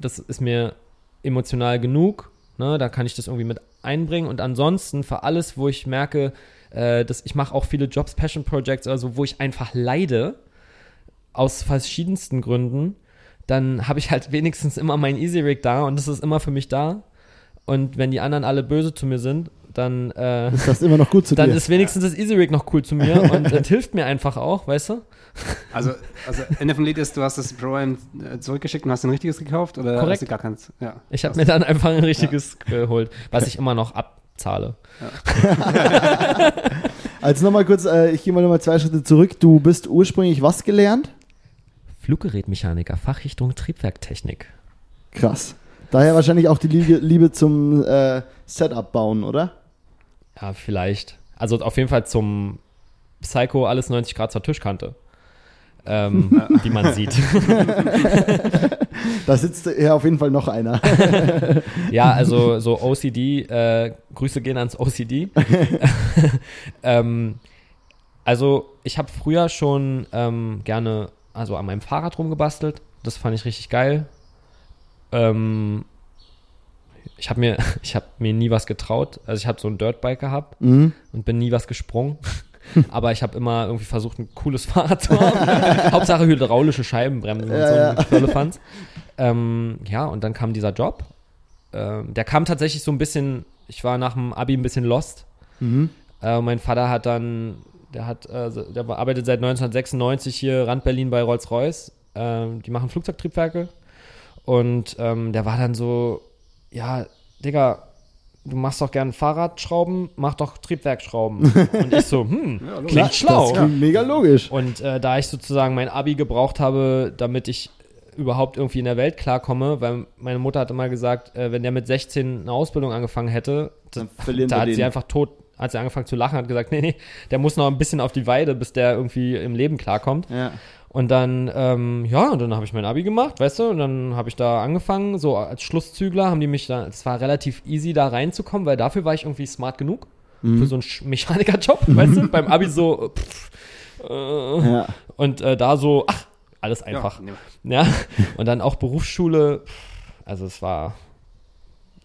das ist mir emotional genug, ne, da kann ich das irgendwie mit einbringen. Und ansonsten für alles, wo ich merke, äh, dass ich mache auch viele Jobs, Passion Projects oder so, wo ich einfach leide, aus verschiedensten Gründen, dann habe ich halt wenigstens immer mein Easy Rig da und das ist immer für mich da. Und wenn die anderen alle böse zu mir sind, dann äh, ist das immer noch gut zu dann dir? ist wenigstens das Easy Rig noch cool zu mir und das hilft mir einfach auch, weißt du? also, also Ende vom Lied ist, du hast das Pro-Am äh, zurückgeschickt und hast ein richtiges gekauft oder Korrekt. hast du gar keins? Ja. Ich habe mir dann einfach ein richtiges geholt, was ich immer noch abzahle. Also nochmal kurz, äh, ich gehe mal nochmal zwei Schritte zurück. Du bist ursprünglich was gelernt? Fluggerätmechaniker, Fachrichtung Triebwerktechnik. Krass. Daher wahrscheinlich auch die Liebe, Liebe zum äh, Setup bauen, oder? Ja, vielleicht. Also auf jeden Fall zum Psycho alles 90 Grad zur Tischkante. Ähm, wie man sieht. Da sitzt ja auf jeden Fall noch einer. Ja, also so OCD, äh, Grüße gehen ans OCD. ähm, also ich habe früher schon ähm, gerne also an meinem Fahrrad rumgebastelt. Das fand ich richtig geil. Ähm, ich habe mir, ich habe mir nie was getraut. Also ich habe so ein Dirtbike gehabt Mhm. und bin nie was gesprungen. Aber ich habe immer irgendwie versucht, ein cooles Fahrrad zu haben. Hauptsache hydraulische Scheibenbremsen und Ja, so ja. Firlefanz. Ähm, ja, und dann kam dieser Job. Ähm, der kam tatsächlich so ein bisschen, ich war nach dem Abi ein bisschen lost. Mhm. Äh, mein Vater hat dann, der hat, äh, der arbeitet seit 1996 hier Rand Berlin bei Rolls-Royce. Ähm, die machen Flugzeugtriebwerke. Und ähm, der war dann so, ja, Digga, du machst doch gern Fahrradschrauben, mach doch Triebwerkschrauben. Und ich so, hm, klingt schlau. Das klingt mega logisch. Und äh, da ich sozusagen mein Abi gebraucht habe, damit ich überhaupt irgendwie in der Welt klarkomme, weil meine Mutter hat immer gesagt, äh, wenn der mit 16 eine Ausbildung angefangen hätte, da wir hat den. sie einfach tot, hat sie angefangen zu lachen, hat gesagt, nee, nee, der muss noch ein bisschen auf die Weide, bis der irgendwie im Leben klarkommt. Ja. Und dann, ähm, ja, und dann habe ich mein Abi gemacht, weißt du, und dann habe ich da angefangen, so als Schlusszügler haben die mich da, es war relativ easy da reinzukommen, weil dafür war ich irgendwie smart genug Mhm. für so einen Mechanikerjob, weißt du, beim Abi so, pff, äh, Ja. und äh, da so, ach, alles einfach. Ja, Ja, und dann auch Berufsschule, pff, also es war,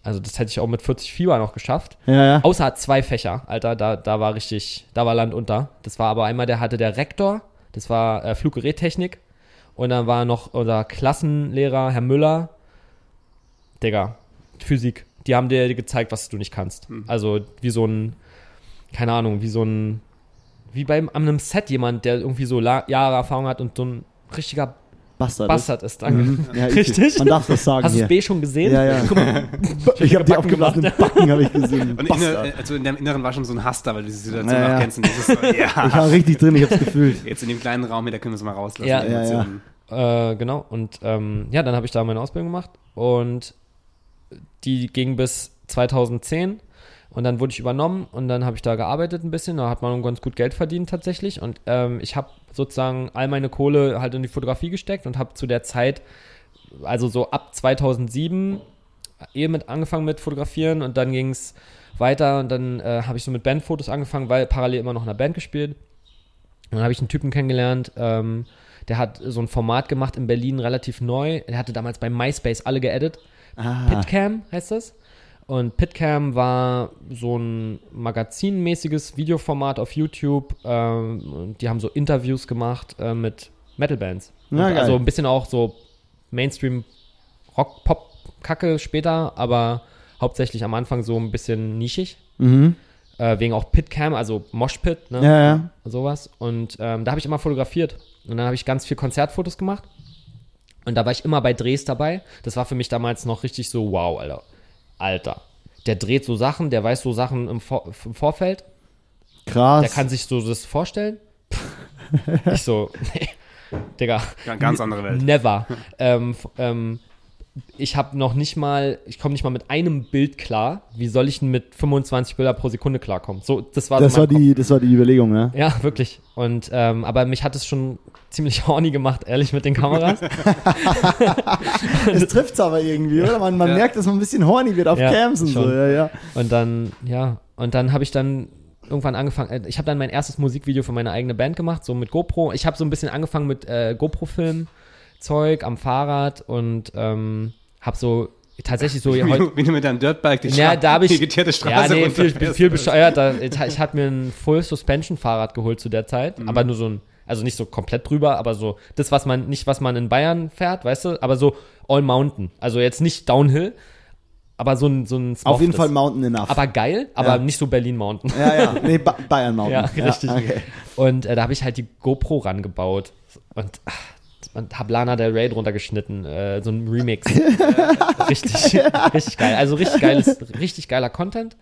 also das hätte ich auch mit 40 Fieber noch geschafft. Ja, ja. Außer zwei Fächer, Alter, da, da war richtig, da war Land unter. Das war aber einmal, der hatte der Rektor, das war äh, Fluggerättechnik. Und dann war noch unser Klassenlehrer, Herr Müller. Digga, Physik. Die haben dir gezeigt, was du nicht kannst. Also wie so ein, keine Ahnung, wie so ein, wie bei einem Set jemand, der irgendwie so Jahre Erfahrung hat und so ein richtiger Bastard. Bastard ist. Danke. Mhm. Ja, ich- Richtig? Man darf das sagen Hast du B schon gesehen? Ja, ja. Guck mal, Ich habe die aufgeblasenen Backen, habe ich gesehen. Und Bastard. inner, also in deinem Inneren war schon so ein Hass da, weil du die Situation Ja, ja. kennst. So, Ich ja, war richtig drin, ich hab's gefühlt. jetzt in dem kleinen Raum hier, da können wir es mal rauslassen. Ja. Ja, ja. Äh, genau. Und ähm, ja, dann habe ich da meine Ausbildung gemacht und die ging bis 2010 und dann wurde ich übernommen und dann habe ich da gearbeitet ein bisschen. Da hat man ganz gut Geld verdient tatsächlich und ähm, ich habe sozusagen all meine Kohle halt in die Fotografie gesteckt und habe zu der Zeit, also so ab 2007 eh mit angefangen mit Fotografieren und dann ging es weiter und dann äh, habe ich so mit Bandfotos angefangen, weil parallel immer noch in einer Band gespielt. Und dann habe ich einen Typen kennengelernt, ähm, der hat so ein Format gemacht in Berlin, relativ neu. Der hatte damals bei MySpace alle geedit. Ah, Pitcam heißt das. Und Pitcam war so ein magazinmäßiges Videoformat auf YouTube. Ähm, die haben so Interviews gemacht äh, mit Metalbands. Geil. also ein bisschen auch so Mainstream Rock, Pop, Kacke später, aber hauptsächlich am Anfang so ein bisschen nischig. mhm. Äh, wegen auch Pitcam, also Moshpit, ne? Ja, ja. sowas. Und ähm, da habe ich immer fotografiert. Und dann habe ich ganz viel Konzertfotos gemacht. Und da war ich immer bei Drehs dabei. Das war für mich damals noch richtig so, wow, Alter. Alter. Der dreht so Sachen, der weiß so Sachen im, Vor im Vorfeld. Krass. Der kann sich so das vorstellen. ich so, nee, Digga, ganz andere Welt. never. ähm, ähm, ich habe noch nicht mal, ich komme nicht mal mit einem Bild klar. Wie soll ich denn mit 25 Bilder pro Sekunde klarkommen? So, das war das, so war Kopf. die, das war die Überlegung, ne? Ja, wirklich. Und ähm, aber mich hat es schon ziemlich horny gemacht, ehrlich, mit den Kameras. Es trifft's aber irgendwie, oder? Man, man Ja. merkt, dass man ein bisschen horny wird auf Ja, Cams und so. schon. Ja, ja. Und dann, ja, und dann habe ich dann irgendwann angefangen, äh, ich habe dann mein erstes Musikvideo für meine eigene Band gemacht, so mit GoPro. Ich habe so ein bisschen angefangen mit äh, GoPro-Film-Zeug am Fahrrad und ähm, habe so tatsächlich so Wie heute. du, wie du mit deinem Dirtbike die, Ja, Stra- da habe ich. die Straße ja, nee, viel, viel bescheuert. Da, ich, hatte mir ein Full Suspension Fahrrad geholt zu der Zeit, Mhm. aber nur so ein, also nicht so komplett drüber, aber so das, was man, nicht was man in Bayern fährt, weißt du, aber so All Mountain. Also jetzt nicht Downhill, aber so ein, so ein Auf jeden. Fall Mountain Enough. Aber geil, aber Ja. nicht so Berlin Mountain. ja, ja. Nee, ba Bayern Mountain. Ja, richtig. okay. Und äh, da habe ich halt die GoPro rangebaut und, ach, und hab Lana Del Rey drunter geschnitten, äh, so ein Remix. richtig, richtig geil. Also richtig geiles, richtig geiler Content.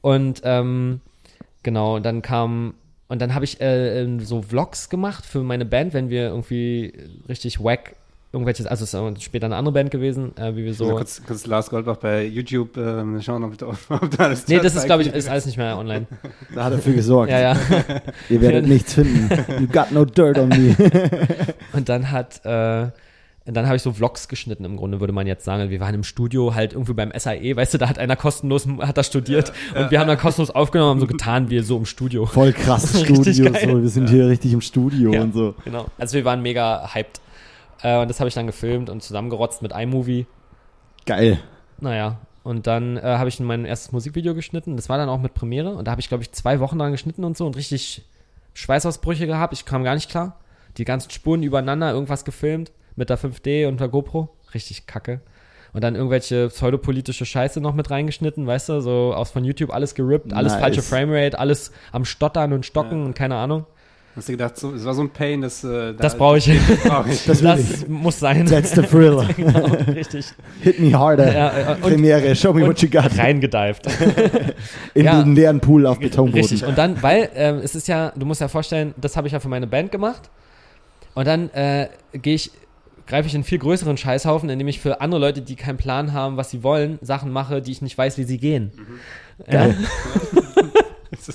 Und ähm, genau, dann kam und dann habe ich äh, ähm, so Vlogs gemacht für meine Band, wenn wir irgendwie richtig wack irgendwelches, also es ist später eine andere Band gewesen, äh, wie wir So. Kurz, kurz Lars Goldbach bei YouTube ähm, schauen, ob da, ob da alles Nee, das ist, glaube ich, ist alles nicht mehr online. Da hat er für gesorgt. Ja, ja. Ihr werdet nichts finden. You got no dirt on me. Und dann hat, äh, dann habe ich so Vlogs geschnitten, im Grunde würde man jetzt sagen. Wir waren im Studio halt irgendwie beim SAE, weißt du, da hat einer kostenlos, hat da studiert und wir haben dann kostenlos aufgenommen, haben so getan, wie so im Studio. Voll krasses Richtig Studio. So. Wir sind hier richtig im Studio Ja. und so. Genau. Also wir waren mega hyped. Äh, und das habe ich dann gefilmt und zusammengerotzt mit iMovie. Geil. Naja, und dann äh, habe ich mein erstes Musikvideo geschnitten. Das war dann auch mit Premiere. Und da habe ich, glaube ich, zwei Wochen dran geschnitten und so und richtig Schweißausbrüche gehabt. Ich kam gar nicht klar. Die ganzen Spuren übereinander, irgendwas gefilmt mit der 5D und der GoPro. Richtig kacke. Und dann irgendwelche pseudopolitische Scheiße noch mit reingeschnitten, weißt du, so aus von YouTube alles gerippt, alles Nice. falsche Framerate, alles am Stottern und Stocken und keine Ahnung. Hast du gedacht, so, es war so ein Pain, dass äh, Das da- brauche ich. brauche ich. Das will Das muss sein. That's the thrill. genau, richtig. Hit me harder. Ja, äh, und Premiere, show me what you got. reingedived. In ja. den leeren Pool auf Betonboden. Richtig. Und dann, weil ähm, es ist ja, du musst ja vorstellen, das habe ich ja für meine Band gemacht. Und dann äh, gehe ich, greife ich in einen viel größeren Scheißhaufen, indem ich für andere Leute, die keinen Plan haben, was sie wollen, Sachen mache, die ich nicht weiß, wie sie gehen. Ja?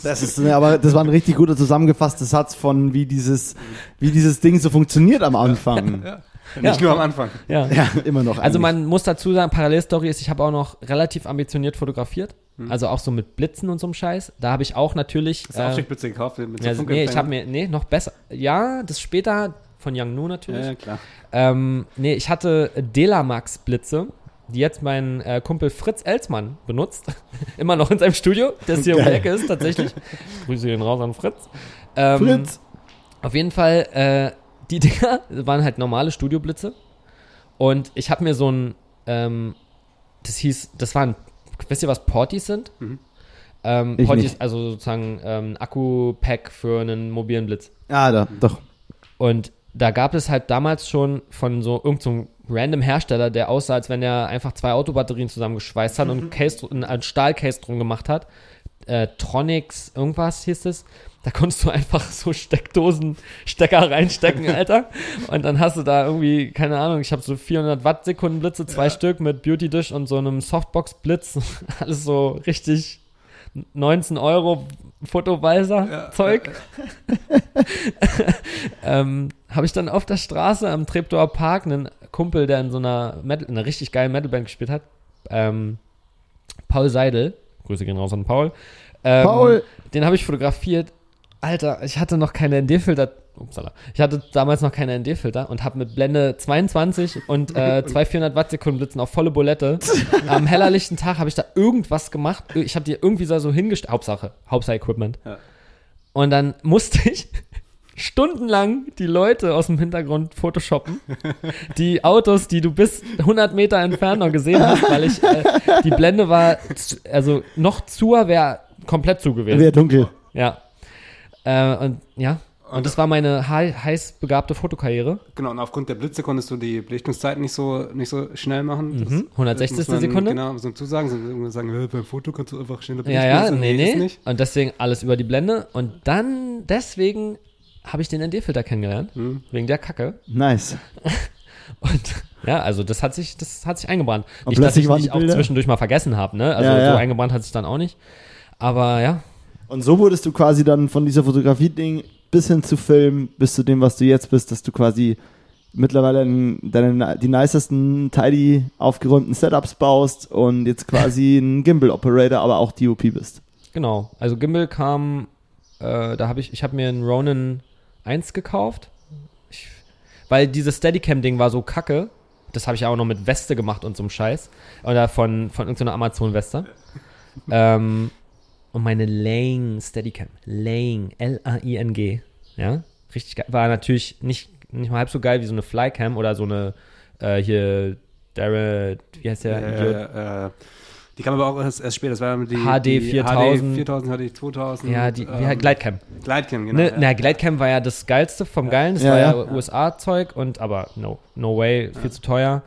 Das ist, ne, aber das war ein richtig guter zusammengefasster Satz von wie dieses, wie dieses Ding so funktioniert am Anfang. Ja, Nicht nur am Anfang. ja. immer noch. Also eigentlich. man muss dazu sagen, Parallelstory ist, ich habe auch noch relativ ambitioniert fotografiert. Also auch so mit Blitzen und so einem Scheiß. Da habe ich auch natürlich. Hast du äh, Aufsteckblitze gekauft mit so ja, nee, ich habe mir, nee, noch besser. Ja, das später von Young Nu natürlich. Ja, ja, klar. Ähm, nee, ich hatte Delamax-Blitze, die jetzt mein äh, Kumpel Fritz Elsmann benutzt. Immer noch in seinem Studio, der hier um die Geil. Ecke ist, tatsächlich. Grüße ihn raus an Fritz. Ähm, Fritz. Auf jeden Fall, äh, die Dinger waren halt normale Studioblitze. Und ich habe mir so ein, ähm, das hieß, das waren, wisst ihr, was Portis sind? Mhm. Ähm, Ich Portis, also sozusagen ähm, Akku-Pack für einen mobilen Blitz. Ah, da, doch. Und da gab es halt damals schon von so irgendeinem random Hersteller, der aussah, als wenn er einfach zwei Autobatterien zusammengeschweißt hat und ein, Case, ein, ein Stahlcase drum gemacht hat. Äh, Tronics, irgendwas hieß es. Da konntest du einfach so Steckdosen, Stecker reinstecken, Alter. Und dann hast du da irgendwie, keine Ahnung, ich habe so 400 Watt Sekunden Blitze, zwei Stück mit Beauty Dish und so einem Softbox Blitz. Alles so richtig 19 Euro Fotoweiser Zeug ähm, habe ich dann auf der Straße am Treptower Park einen Kumpel, der in so einer, Metal, in einer richtig geilen Metalband gespielt hat, ähm, Paul Seidel, Grüße gehen raus an Paul, ähm, Paul. den habe ich fotografiert. Alter, ich hatte noch keine ND-Filter. Upsala. Ich hatte damals noch keine ND-Filter und habe mit Blende 22 und äh, zwei 400 Watt Sekunden Blitzen auf volle Bulette. Am hellerlichten Tag habe ich da irgendwas gemacht. Ich habe die irgendwie so hingestellt. Hauptsache, Hauptsache Equipment. Ja. Und dann musste ich stundenlang die Leute aus dem Hintergrund photoshoppen. Die Autos, die du bis 100 Meter entfernt noch gesehen hast, weil ich, äh, die Blende war, also noch zu, wäre komplett zu gewesen. Wäre dunkel. Ja. Äh, und ja. Und das war meine hei- heiß begabte Fotokarriere. Genau, und aufgrund der Blitze konntest du die Belichtungszeiten nicht so, nicht so schnell machen. Mhm. 160. das muss man, Sekunde. Genau, so zusagen. So irgendwann sagen, "Hä, beim Foto kannst du einfach schneller Ja, ja, belichten." nee, nee. nicht. Und deswegen alles über die Blende. Und dann, deswegen habe ich den ND-Filter kennengelernt. Mhm. Wegen der Kacke. Nice. Und ja, also das hat sich, das hat sich eingebrannt. Und nicht, dass ich waren nicht auch zwischendurch mal vergessen habe, ne? Also Ja, ja. so eingebrannt hat sich dann auch nicht. Aber ja, Und so wurdest du quasi dann von dieser Fotografie-Ding bis hin zu Film, bis zu dem, was du jetzt bist, dass du quasi mittlerweile deine, die nicesten, tidy aufgeräumten Setups baust und jetzt quasi ein Gimbal-Operator, aber auch DOP bist. genau. Also Gimbal kam, äh, da habe ich, ich habe mir einen Ronin 1 gekauft. Ich, weil dieses Steadicam-Ding war so kacke. Das habe ich auch noch mit Weste gemacht und so einem Scheiß. Oder von, von irgendeiner Amazon-Weste. ähm, und meine Lang Steadicam. Lang. L-A-I-N-G. Ja. Richtig geil. War natürlich nicht, nicht mal halb so geil wie so eine Flycam oder so eine, äh, hier, Darren, wie heißt der? Äh, äh, die kam aber auch erst, erst später. Das war die HD die 4000. HD 4000, HD 2000. Ja, die, wie ähm, Glidecam. Glidecam, genau. Ne, ja. Na, Glidecam war ja das geilste vom Geilen. Das Ja, war ja, ja. USA-Zeug und aber no, no way, viel zu teuer.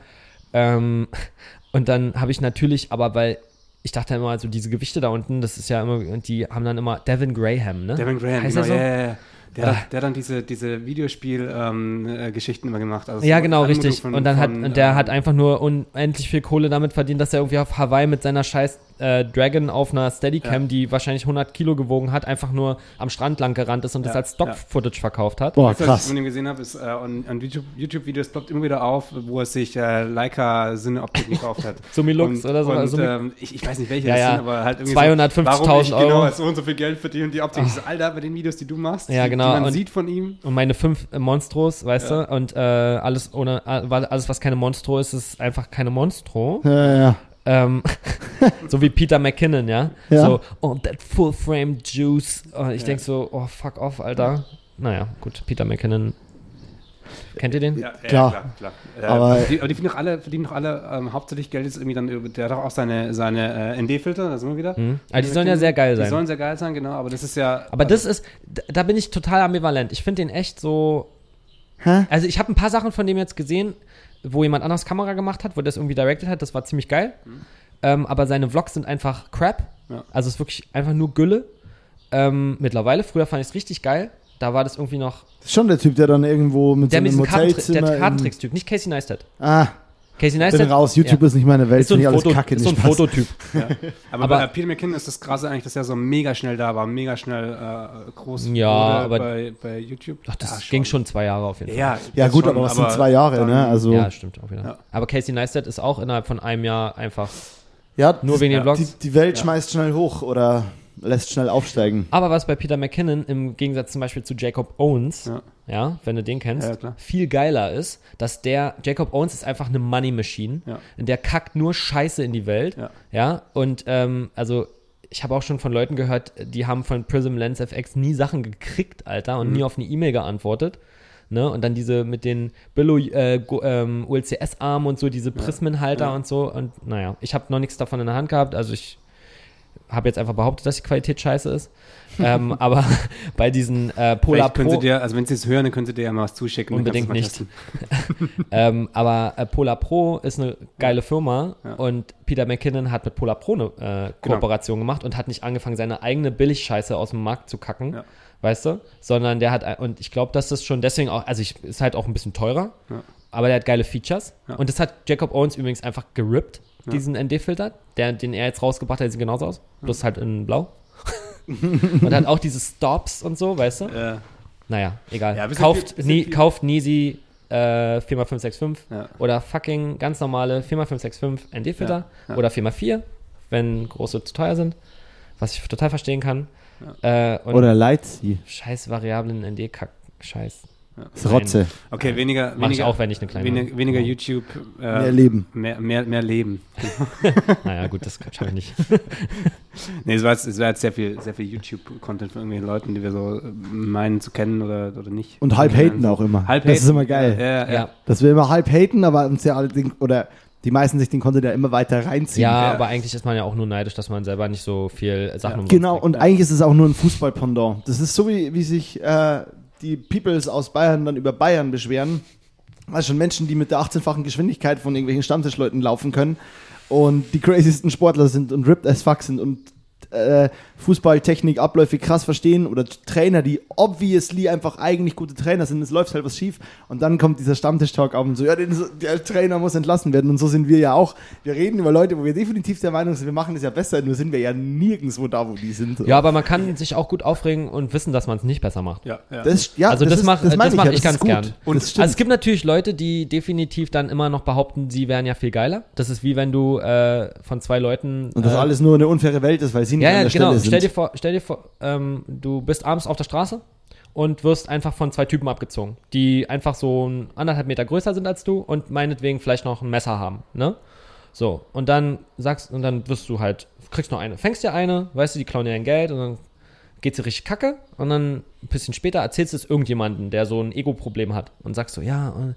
Ähm, und dann habe ich natürlich, aber weil ich dachte immer, also diese Gewichte da unten, das ist ja immer, und die haben dann immer Devin Graham, ne? Devin Graham, Heißt genau, er so? ja, ja, ja. Der, hat, der hat dann diese, diese Videospiel-Geschichten immer gemacht. Also Ja, genau, richtig. von- und dann hat, von, und der ähm, hat einfach nur unendlich viel Kohle damit verdient, dass er irgendwie auf Hawaii mit seiner scheiß äh, Dragon auf einer Steadicam, Ja. die wahrscheinlich 100 Kilo gewogen hat, einfach nur am Strand lang gerannt ist und das Ja, als Stock-Footage verkauft hat. Boah, Das, was ich krass. von ihm gesehen habe, ist, äh, und an YouTube- YouTube-Videos ploppt immer wieder auf, wo er sich äh, Leica Cineoptik gekauft hat. Sumilux oder so. Und, also ähm, ich, ich weiß nicht, welche Ja, das ja. sind, aber halt irgendwie 250.000 so, Euro. genau so und so viel Geld verdiene und die Optik. Ich so, Alter, bei den Videos, die du machst, Ja, die, genau. die man Und- sieht von ihm. und meine fünf äh, Monstros, weißt Ja. du? Und äh, alles ohne, äh, alles, was keine Monstro ist, ist einfach keine Monstro. Ja, ja. Ähm, so wie Peter McKinnon, ja? Ja. So, oh, that full frame juice. Oh, ich denk so, oh, fuck off, Alter. Naja, gut, Peter McKinnon. Kennt ihr den? Ja, ja, Klar. klar, klar. Äh, Aber- die, aber die verdienen doch alle, verdienen doch alle ähm, hauptsächlich Geld jetzt irgendwie dann über, der hat doch auch seine, seine äh, ND-Filter, da sind wir wieder. Mhm. Aber die sollen ja sehr geil Die sein. sollen sehr geil sein, genau, aber das ist ja. Aber das ist, da- da bin ich total ambivalent. Ich finde den echt so. Hä? Also ich habe ein paar Sachen von dem jetzt gesehen, wo jemand anders Kamera gemacht hat, wo das irgendwie directed hat. Das war ziemlich geil. Ähm, aber seine Vlogs sind einfach Crap. Ja. Also es ist wirklich einfach nur Gülle. Ähm, mittlerweile, früher fand ich es richtig geil. Da war das irgendwie noch. Das ist schon der Typ, der dann irgendwo mit Der so mit einem Hotelzimmer... der in- Kartentricks-Typ, nicht Casey Neistat. Ah, Casey bin Neistat raus. YouTube ja. ist nicht meine Welt. ist so ein, Foto, kacke. ist so ein. Fototyp. Aber, Aber- bei Peter McKinnon ist das krasse eigentlich, dass er so mega schnell da war, mega schnell äh, groß Ja, wurde aber- bei, bei YouTube. Ach, das Ja, ging schon zwei Jahre auf jeden Fall. Ja, Ja gut, schon, aber was sind zwei Jahre, dann- ne? Also, Ja, stimmt auch wieder. Ja. Aber Casey Neistat ist auch innerhalb von einem Jahr einfach ja, nur wegen den ja, Vlogs. die, die Welt Ja. schmeißt schnell hoch oder lässt schnell aufsteigen. Aber was bei Peter McKinnon im Gegensatz zum Beispiel zu Jacob Owens, ja, Ja. wenn du den kennst, Ja, viel geiler ist, dass der, Jacob Owens ist einfach eine Money Machine, Ja. der kackt nur Scheiße in die Welt, Ja. ja, und ähm, also ich habe auch schon von Leuten gehört, die haben von Prism Lens FX nie Sachen gekriegt, Alter, und Mhm. nie auf eine E-Mail geantwortet. Ne? Und dann diese mit den Billo äh, ähm, ULCS-Armen und so, diese Prismenhalter Ja. und so. Und naja, ich habe noch nichts davon in der Hand gehabt. Also ich habe jetzt einfach behauptet, dass die Qualität scheiße ist. ähm, aber bei diesen äh, Polar Vielleicht können Pro, sie dir, also wenn sie es hören, dann können sie dir ja mal was zuschicken. Unbedingt testen. ähm, aber äh, Polar Pro ist eine geile Firma Ja. und Peter McKinnon hat mit Polar Pro eine äh, Kooperation gemacht und hat nicht angefangen, seine eigene Billigscheiße aus dem Markt zu kacken, Ja. weißt du? Sondern der hat, und ich glaube, dass das schon deswegen auch, also ich, ist halt auch ein bisschen teurer, Ja. aber der hat geile Features. Ja. Und das hat Jacob Owens übrigens einfach gerippt, Ja. diesen ND-Filter, der, den er jetzt rausgebracht hat, der sieht genauso aus, bloß halt in blau. und hat auch diese Stops und so, weißt du? Äh, Naja, egal. Ja, kauft, viel- nie, viel- kauft Nisi äh, 4x565 ja. oder fucking ganz normale 4x565 ND-Filter Ja, ja. oder 4x4, wenn große zu teuer sind, was ich total verstehen kann. Äh, und Oder Lightsea. scheiß Variablen ND-Kack, scheiß. Das ist Rotze. Okay, weniger, Mach ich weniger, auch, wenn ich eine kleine weniger, weniger. YouTube. Äh, Mehr Leben. Mehr, mehr, mehr Leben. Naja, gut, das schaffe ich nicht. Nee, es war jetzt, es war jetzt sehr viel, sehr viel YouTube-Content von irgendwelchen Leuten, die wir so äh, meinen zu kennen oder, oder nicht. Und halb haten auch immer. Halb das haten. ist immer geil. Ja, ja, Ja. ja. Dass wir immer halb haten, aber uns ja alle den, oder die meisten sich den Content ja immer weiter reinziehen. Ja, Ja. aber eigentlich ist man ja auch nur neidisch, dass man selber nicht so viel Sachen Ja. Genau, kriegt. und eigentlich ist es auch nur ein Fußball-Pendant. Das ist so, wie, wie sich äh, die Peoples aus Bayern dann über Bayern beschweren. Also schon Menschen, die mit der 18-fachen Geschwindigkeit von irgendwelchen Stammtischleuten laufen können und die crazysten Sportler sind und ripped as fuck sind und äh, Fußballtechnik, Abläufe krass verstehen oder Trainer, die obviously einfach eigentlich gute Trainer sind, es läuft halt was schief und dann kommt dieser Stammtisch-Talk auf und so, ja, den, der Trainer muss entlassen werden und so sind wir ja auch. Wir reden über Leute, wo wir definitiv der Meinung sind, wir machen es ja besser, nur sind wir ja nirgendwo da, wo die sind. Ja, aber man kann sich auch gut aufregen und wissen, dass man es nicht besser macht. Ja, ja. Das, ja, Also das ist- mach- das mach ja, ich ist ganz gut. gern. Und das. Also es gibt natürlich Leute, die definitiv dann immer noch behaupten, sie wären ja viel geiler. Das ist wie wenn du äh, von zwei Leuten. und das äh, alles nur eine unfaire Welt ist, weil sie nicht Ja, an ja, der genau. Stelle sind. Stell dir vor, stell dir vor ähm, du bist abends auf der Straße und wirst einfach von zwei Typen abgezogen, die einfach so ein anderthalb Meter größer sind als du und meinetwegen vielleicht noch ein Messer haben, ne? So, und dann sagst, und dann wirst du halt, kriegst noch eine, fängst dir eine, weißt du, die klauen dir dein Geld und dann geht's dir richtig kacke und dann ein bisschen später erzählst du es irgendjemandem, der so ein Ego-Problem hat und sagst so, ja, und,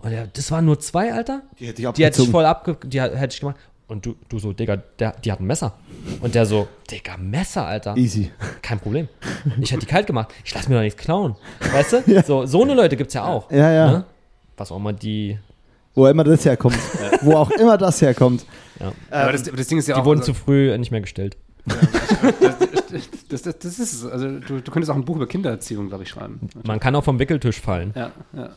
und ja, das waren nur zwei, Alter? die hätte ich Die hätte ich abgezogen. voll abge... Die hätte ich gemacht. Und du, du so, Digga, der, die hat ein Messer. Und der so, Digga, Messer, Alter. Easy. Kein Problem. Ich hätte die kalt gemacht. Ich lass mir doch nichts klauen. Weißt du? So, so eine Leute gibt's ja auch. Ja, ja. Ne? Was auch immer die... Wo immer das herkommt. Wo auch immer das herkommt. Ja. aber das, das Ding ist ja Die auch. wurden also, zu früh nicht mehr gestellt. Das, das, das ist es. Also du, du könntest auch ein Buch über Kindererziehung, glaube ich, schreiben. Man kann auch vom Wickeltisch fallen. Ja, ja.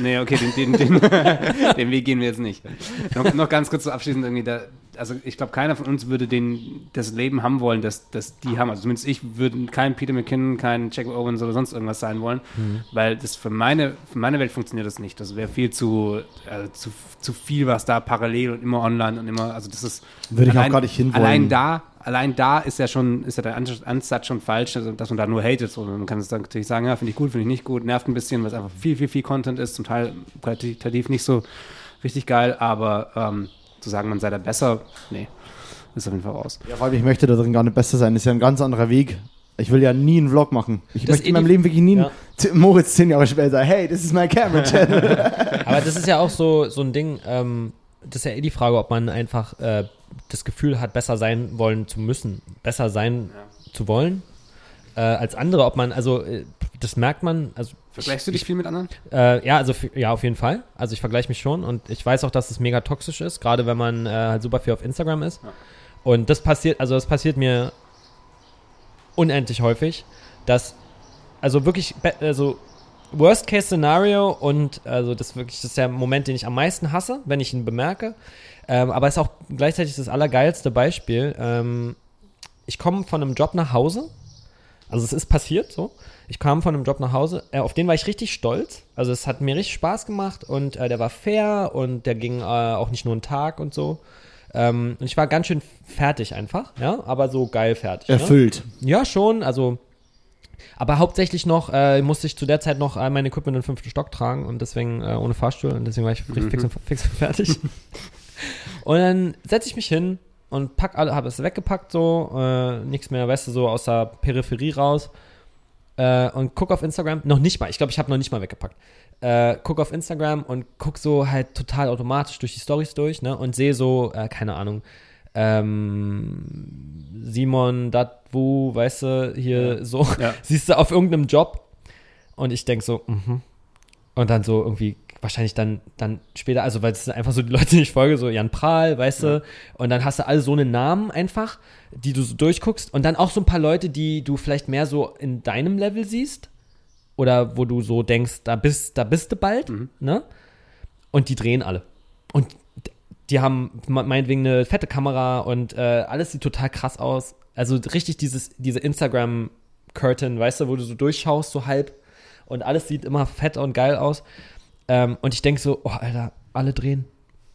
Nee, okay, den, den, den, den Weg gehen wir jetzt nicht. Noch, noch ganz kurz so abschließend irgendwie, da, also ich glaube, keiner von uns würde den, das Leben haben wollen, das, das die haben. Also zumindest ich würde kein Peter McKinnon, kein Jack Owens oder sonst irgendwas sein wollen, weil das für meine, für meine Welt funktioniert das nicht. Das wäre viel zu, äh, zu, zu viel, was da parallel und immer online und immer, also das ist Würde ich auch allein- gar nicht hinwollen. Allein da, allein da ist ja schon, ist ja der Ans- Ansatz schon falsch, also, dass man da nur hatet. So. Man kann es dann natürlich sagen, ja, finde ich gut, finde ich nicht gut, nervt ein bisschen, weil es einfach viel, viel, viel Content ist, zum Teil qualitativ nicht so richtig geil, aber ähm, zu sagen, man sei da besser, nee, ist auf jeden Fall raus. Ja, vor allem, ich möchte da drin gar nicht besser sein. Das ist ja ein ganz anderer Weg. Ich will ja nie einen Vlog machen. Ich Das möchte in meinem Leben wirklich nie Ja. Moritz zehn Jahre später. Hey, this is my camera channel. Aber das ist ja auch so, so ein Ding, ähm, das ist ja eh die Frage, ob man einfach äh, das Gefühl hat, besser sein wollen zu müssen, besser sein zu wollen äh, als andere, ob man, also äh, das merkt man, also Vergleichst du dich viel mit anderen? Äh, ja, also ja, auf jeden Fall. Also ich vergleiche mich schon und ich weiß auch, dass es mega toxisch ist, gerade wenn man äh, halt super viel auf Instagram ist. Ja. Und das passiert, also das passiert mir unendlich häufig, dass also wirklich, also Worst Case Szenario und also das wirklich, das ist der Moment, den ich am meisten hasse, wenn ich ihn bemerke. Ähm, aber es ist auch gleichzeitig das allergeilste Beispiel. Ähm, ich komme von einem Job nach Hause. Also es ist passiert so. Ich kam von einem Job nach Hause, äh, auf den war ich richtig stolz. Also es hat mir richtig Spaß gemacht und äh, der war fair und der ging äh, auch nicht nur einen Tag und so. Ähm, und ich war ganz schön fertig einfach, ja, aber so geil fertig. Ne? Erfüllt. Ja, schon, also. Aber hauptsächlich noch äh, musste ich zu der Zeit noch äh, mein Equipment in den fünften Stock tragen und deswegen äh, ohne Fahrstuhl und deswegen war ich richtig fix, und, fix und fertig. und dann setze ich mich hin und pack alle, habe es weggepackt so, äh, nichts mehr, weißt du, so aus der Peripherie raus äh, und guck auf Instagram, noch nicht mal, ich glaube, ich habe noch nicht mal weggepackt. Äh, guck auf Instagram und guck so halt total automatisch durch die Stories durch, ne, und sehe so, äh, keine Ahnung, ähm, Simon Datwu, weißt du, hier so, Ja. siehst du auf irgendeinem Job und ich denk so, mhm. Und dann so irgendwie, wahrscheinlich dann, dann später, also weil es sind einfach so die Leute, die ich folge, so Jan Prahl, weißt du, und dann hast du alle so einen Namen einfach, die du so durchguckst und dann auch so ein paar Leute, die du vielleicht mehr so in deinem Level siehst oder wo du so denkst, da bist, da bist du bald, ne? Und die drehen alle. Und die haben me- meinetwegen eine fette Kamera und äh, alles sieht total krass aus. Also richtig dieses, diese Instagram-Curtain, weißt du, wo du so durchschaust, so halb und alles sieht immer fett und geil aus. Ähm, und ich denke so, oh, Alter, alle drehen.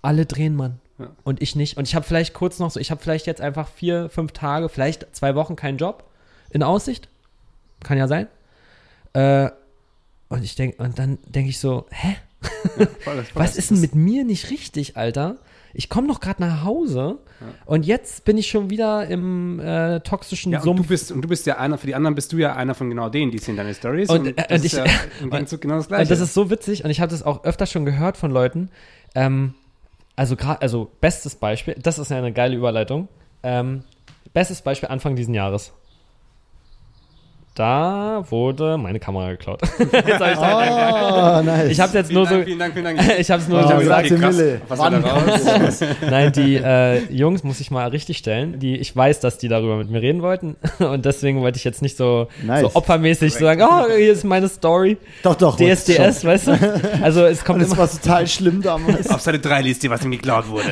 Alle drehen, Mann. Ja. Und ich nicht. Und ich habe vielleicht kurz noch so, ich habe vielleicht jetzt einfach vier, fünf Tage, vielleicht zwei Wochen keinen Job in Aussicht. Kann ja sein. Äh, und ich denke, und dann denke ich so, hä? Was ist denn mit mir nicht richtig, Alter? Ich komme doch gerade nach Hause und jetzt bin ich schon wieder im äh, toxischen Ja, und Sumpf. du bist und du bist ja einer, für die anderen bist du ja einer von genau denen, die sehen deine Stories. Und, Und, äh, das und ist ich- ja im Gegenzug genau das Gleiche. Und das ist so witzig und ich habe das auch öfter schon gehört von Leuten. Ähm, also gerade, also bestes Beispiel, das ist ja eine geile Überleitung. Ähm, bestes Beispiel Anfang diesen Jahres. Da wurde meine Kamera geklaut. Jetzt hab ich's halt Oh, nice. ich habe jetzt vielen nur Dank, so, vielen Dank, vielen Dank. ich habe es nur Oh, so sag gesagt. krass. Was Wann? Nein, die äh, Jungs muss ich mal richtig stellen. Die, ich weiß, dass die darüber mit mir reden wollten und deswegen wollte ich jetzt nicht so, Nice. so opfermäßig sagen, oh, hier ist meine Story. Doch, doch. DSDS, weißt du? Also es kommt Und das war total schlimm damals. Auf Seite 3 liest ihr, was ihm geklaut wurde.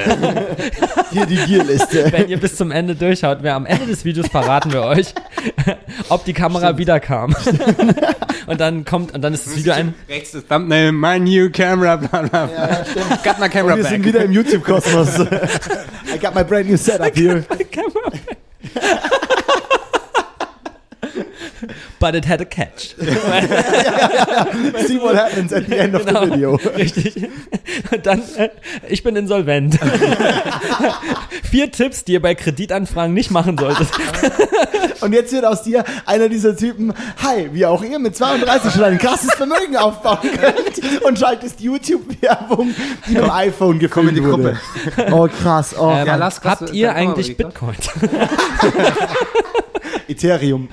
Hier die Gierliste. wenn ihr bis zum Ende durchschaut, wer am Ende des Videos verraten wir euch, ob die Kamera wiederkam. und dann kommt, und dann ist das Video ein, Rechts das Thumbnail, my new camera, bla bla bla. Got my camera Und wir back. sind wieder im YouTube-Kosmos. I got my brand new setup here. Kamera. But it had a catch. See what happens at the end of Genau. the video. Richtig. Und dann, äh, ich bin insolvent. Vier Tipps, die ihr bei Kreditanfragen nicht machen solltet. Und jetzt wird aus dir einer dieser Typen, hi, wie auch ihr mit 32 schon ein krasses Vermögen aufbauen könnt und schaltest YouTube-Werbung, die beim iPhone gefilmt in die wurde. Oh, krass. Oh, Ähm, Ja, lass- lass- habt ihr eigentlich. Bitcoin? Ethereum.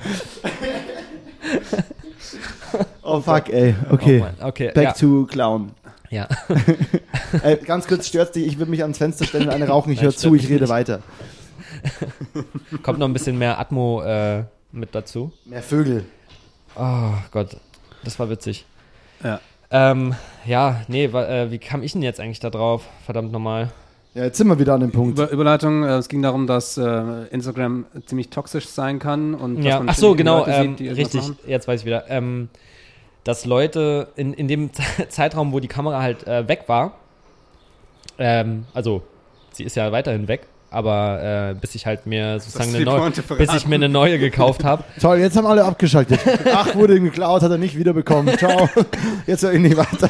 Oh, fuck, ey. Okay. Oh okay, Back ja. to Clown. ja. Äh, ganz kurz stört's dich, ich würde mich ans Fenster stellen und eine rauchen, ich höre zu, ich rede nicht. weiter. Kommt noch ein bisschen mehr Atmo äh, mit dazu. Mehr Vögel. Oh Gott, das war witzig. Ja. Ähm, ja, nee, wa, äh, wie kam ich denn jetzt eigentlich da drauf? Verdammt nochmal. Ja, jetzt sind wir wieder an dem Punkt. Über, Überleitung, äh, es ging darum, dass äh, Instagram ziemlich toxisch sein kann und dass Ja, man ach so, genau, Leute sieht, ähm, irgendwas richtig, jetzt weiß ich wieder. Ähm, dass Leute in, in dem Zeitraum, wo die Kamera halt äh, weg war, ähm, also sie ist ja weiterhin weg, aber äh, bis ich halt mir sozusagen eine neue, bis ich mir eine neue gekauft habe, Toll, jetzt haben alle abgeschaltet. Ach, wurde ihm geklaut, hat er nicht wiederbekommen. Ciao. Jetzt höre ich nicht weiter.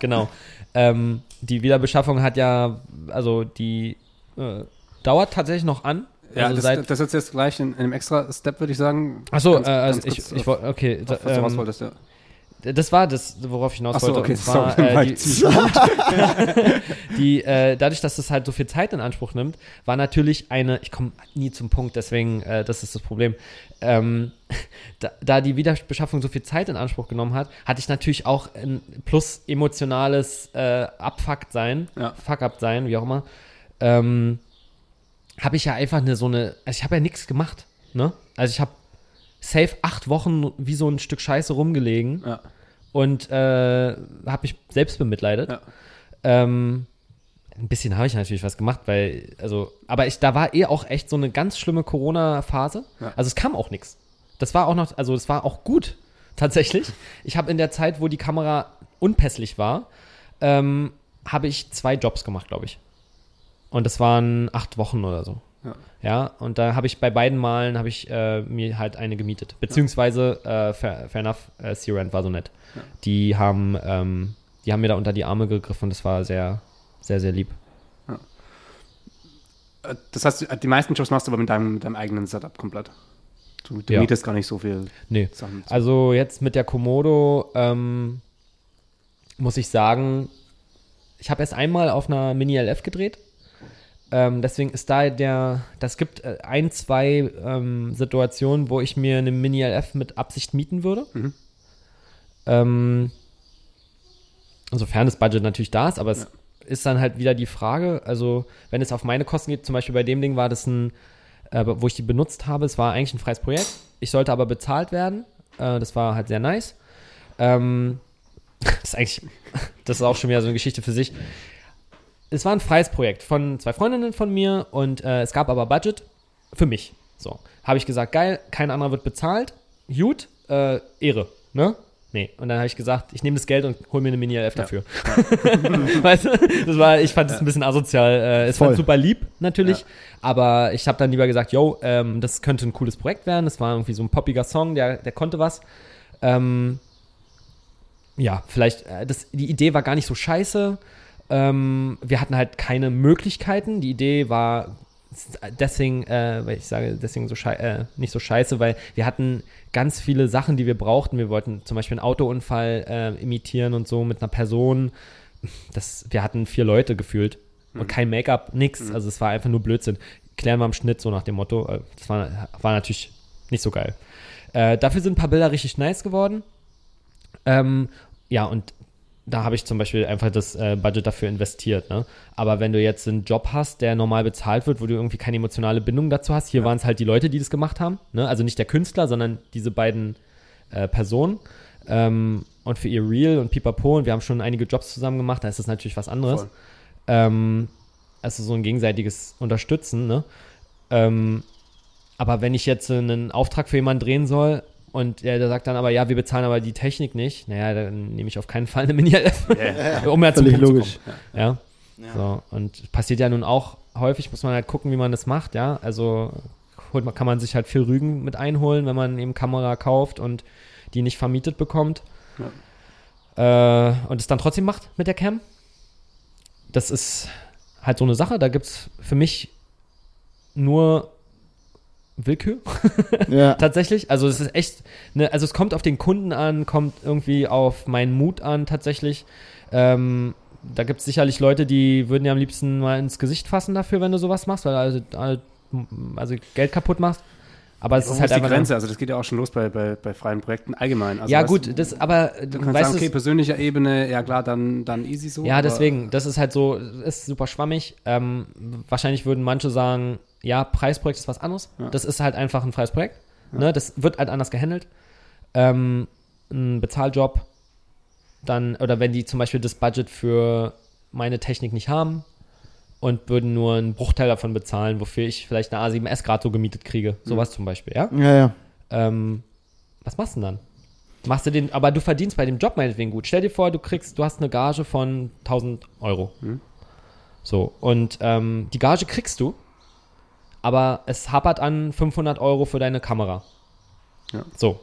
genau. Ähm, die Wiederbeschaffung hat ja, also die äh, dauert tatsächlich noch an. Ja, also das, das ist jetzt gleich in, in einem extra Step, würde ich sagen. Achso, äh, also ich, ich wollte, okay, auf was du raus ähm, wolltest, ja. Das war das, worauf ich hinaus so, wollte. okay, zwar, sorry, äh, die äh, dadurch, dass das halt so viel Zeit in Anspruch nimmt, war natürlich eine, ich komme nie zum Punkt, deswegen, äh, das ist das Problem. Ähm, da, da die Wiederbeschaffung so viel Zeit in Anspruch genommen hat, hatte ich natürlich auch ein plus emotionales äh, Abfuckt sein, Ja. Fuck-up sein, wie auch immer. Ähm, habe ich ja einfach eine so eine, also ich habe ja nichts gemacht, ne? Also ich habe safe acht Wochen wie so ein Stück Scheiße rumgelegen Ja. und äh, habe mich selbst bemitleidet. Ja. Ähm, ein bisschen habe ich natürlich was gemacht, weil, also, aber ich, da war eh auch echt so eine ganz schlimme Corona-Phase. Ja. Also es kam auch nichts. Das war auch noch, also es war auch gut, tatsächlich. Ich habe in der Zeit, wo die Kamera unpässlich war, ähm, habe ich zwei Jobs gemacht, glaube ich. Und das waren acht Wochen oder so. Ja. Ja, und da habe ich bei beiden Malen habe ich äh, mir halt eine gemietet. Beziehungsweise, äh, fair, fair enough, äh, Sea-Rent war so nett. Ja. Die haben, ähm, die haben mir da unter die Arme gegriffen und das war sehr, sehr, sehr lieb. Äh, Das heißt, die meisten Jobs machst du aber mit deinem, deinem eigenen Setup komplett. Du, du Ja. mietest gar nicht so viel Nee. Sachen. Also jetzt mit der Komodo ähm, muss ich sagen, ich habe erst einmal auf einer Mini LF gedreht. Ähm, deswegen ist da der, das gibt äh, ein, zwei ähm, Situationen, wo ich mir eine Mini LF mit Absicht mieten würde. Mhm. Ähm, sofern das Budget natürlich da ist, aber es ist dann halt wieder die Frage, also wenn es auf meine Kosten geht, zum Beispiel bei dem Ding war das ein, äh, wo ich die benutzt habe, es war eigentlich ein freies Projekt. Ich sollte aber bezahlt werden. Äh, das war halt sehr nice. Ähm, das ist eigentlich, das ist auch schon wieder so eine Geschichte für sich. Es war ein freies Projekt von zwei Freundinnen von mir und äh, es gab aber Budget für mich. So, habe ich gesagt, geil, kein anderer wird bezahlt. Gut, äh, Ehre, ne? Nee. Und dann habe ich gesagt, ich nehme das Geld und hole mir eine Mini LF dafür. weißt du? Das war, ich fand das ein bisschen asozial. Äh, es war Voll. super lieb, natürlich. Aber ich habe dann lieber gesagt, yo, ähm, das könnte ein cooles Projekt werden. Das war irgendwie so ein poppiger Song, der, der konnte was. Ähm, ja, vielleicht, äh, das, die Idee war gar nicht so scheiße. Ähm, wir hatten halt keine Möglichkeiten. Die Idee war deswegen, äh, weil ich sage deswegen so äh, nicht so scheiße, weil wir hatten ganz viele Sachen, die wir brauchten. Wir wollten zum Beispiel einen Autounfall äh, imitieren und so mit einer Person. Das, wir hatten vier Leute gefühlt und kein Make-up, nix. Also es war einfach nur Blödsinn. Klären wir am Schnitt so nach dem Motto. Äh, Das war, war natürlich nicht so geil. Äh, dafür sind ein paar Bilder richtig nice geworden. Ähm, ja, und da habe ich zum Beispiel einfach das äh, Budget dafür investiert. Ne? Aber wenn du jetzt einen Job hast, der normal bezahlt wird, wo du irgendwie keine emotionale Bindung dazu hast, hier waren es halt die Leute, die das gemacht haben. Ne? Also nicht der Künstler, sondern diese beiden äh, Personen. Ähm, und für ihr Real und Pipapo, und wir haben schon einige Jobs zusammen gemacht, da ist das natürlich was anderes. Ähm, also so ein gegenseitiges Unterstützen, ne? Ähm, aber wenn ich jetzt einen Auftrag für jemanden drehen soll und der, der sagt dann aber, ja, wir bezahlen aber die Technik nicht, naja, dann nehme ich auf keinen Fall eine Mini-LF, um ja zum Völlig Punkt logisch. zu kommen. Ja. So, und passiert ja nun auch häufig, muss man halt gucken, wie man das macht, ja. Also holt man, kann man sich halt viel Rügen mit einholen, wenn man eben Kamera kauft und die nicht vermietet bekommt. Äh, und es dann trotzdem macht mit der Cam. Das ist halt so eine Sache, da gibt es für mich nur Willkür Ja. tatsächlich. Also es ist echt, ne, also es kommt auf den Kunden an, kommt irgendwie auf meinen Mut an tatsächlich. Ähm, da gibt es sicherlich Leute, die würden dir am liebsten mal ins Gesicht fassen dafür, wenn du sowas machst, weil du also, also, Geld kaputt machst. Aber es ist halt ist die. Grenze? Also das geht ja auch schon los bei, bei, bei freien Projekten allgemein. Also ja, weißt gut, das, aber Du kannst weißt sagen, okay, persönlicher Ebene, ja klar, dann, dann easy so. Ja, deswegen, das ist halt so, ist super schwammig. Ähm, wahrscheinlich würden manche sagen, ja, Preisprojekt ist was anderes. Ja. Das ist halt einfach ein freies Projekt. Ne? Das wird halt anders gehandelt. Ähm, ein Bezahljob, dann, oder wenn die zum Beispiel das Budget für meine Technik nicht haben und würden nur einen Bruchteil davon bezahlen, wofür ich vielleicht eine A7S gerade so gemietet kriege. Sowas zum Beispiel, ja? Ja, ja. ähm, was machst du denn dann? Machst du den, aber du verdienst bei dem Job meinetwegen gut. Stell dir vor, du kriegst, du hast eine Gage von 1000 Euro. Mhm. So, und ähm, die Gage kriegst du, aber es hapert an 500 Euro für deine Kamera. Ja. So.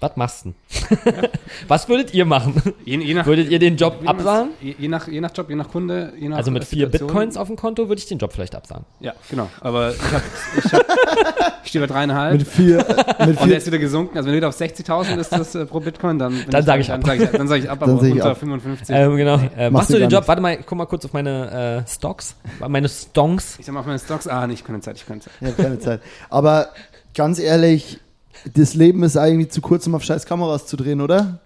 Was machst du denn? was würdet ihr machen? Je, je nach, Würdet ihr den Job absagen? Je, je, nach, je nach Job, je nach Kunde, je nach Also mit vier Situation. Bitcoins auf dem Konto würde ich den Job vielleicht absagen. Ja, genau. Aber ich, hab, ich, hab, ich stehe bei dreieinhalb. Mit vier, mit und der vier ist wieder gesunken. Also wenn du wieder auf 60.000 ist das äh, pro Bitcoin, dann, Dann sag ich dann ab. Sag ich, dann sage ich ab, Dann aber sag ich unter ab. 55. Ähm, genau. Äh, machst du den Job? nicht. Warte mal, ich guck mal kurz auf meine äh, Stocks. Meine Stonks. ich sag mal auf meine Stocks, ah, nicht, keine Zeit, ich keine Zeit. Ich habe keine Zeit. Aber ganz ehrlich, das Leben ist eigentlich zu kurz, um auf scheiß Kameras zu drehen, oder?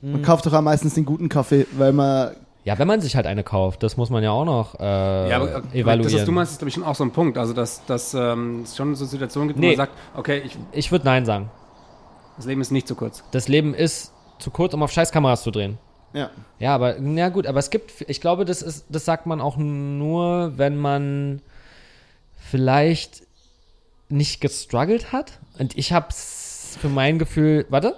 Hm. Man kauft doch am meistens den guten Kaffee, weil man. Ja, wenn man sich halt eine kauft, das muss man ja auch noch äh, Ja, aber äh, evaluieren. das, was du meinst, ist, glaube ich, schon auch so ein Punkt. Also, dass, dass ähm, es schon so Situationen gibt, wo Nee. man sagt, okay, ich, ich würde Nein sagen. das Leben ist nicht zu kurz. Das Leben ist zu kurz, um auf Scheißkameras zu drehen. Ja. Ja, aber na gut, aber es gibt, ich glaube, das ist, das sagt man auch nur, wenn man vielleicht nicht gestruggelt hat. Und ich hab's für mein Gefühl, warte,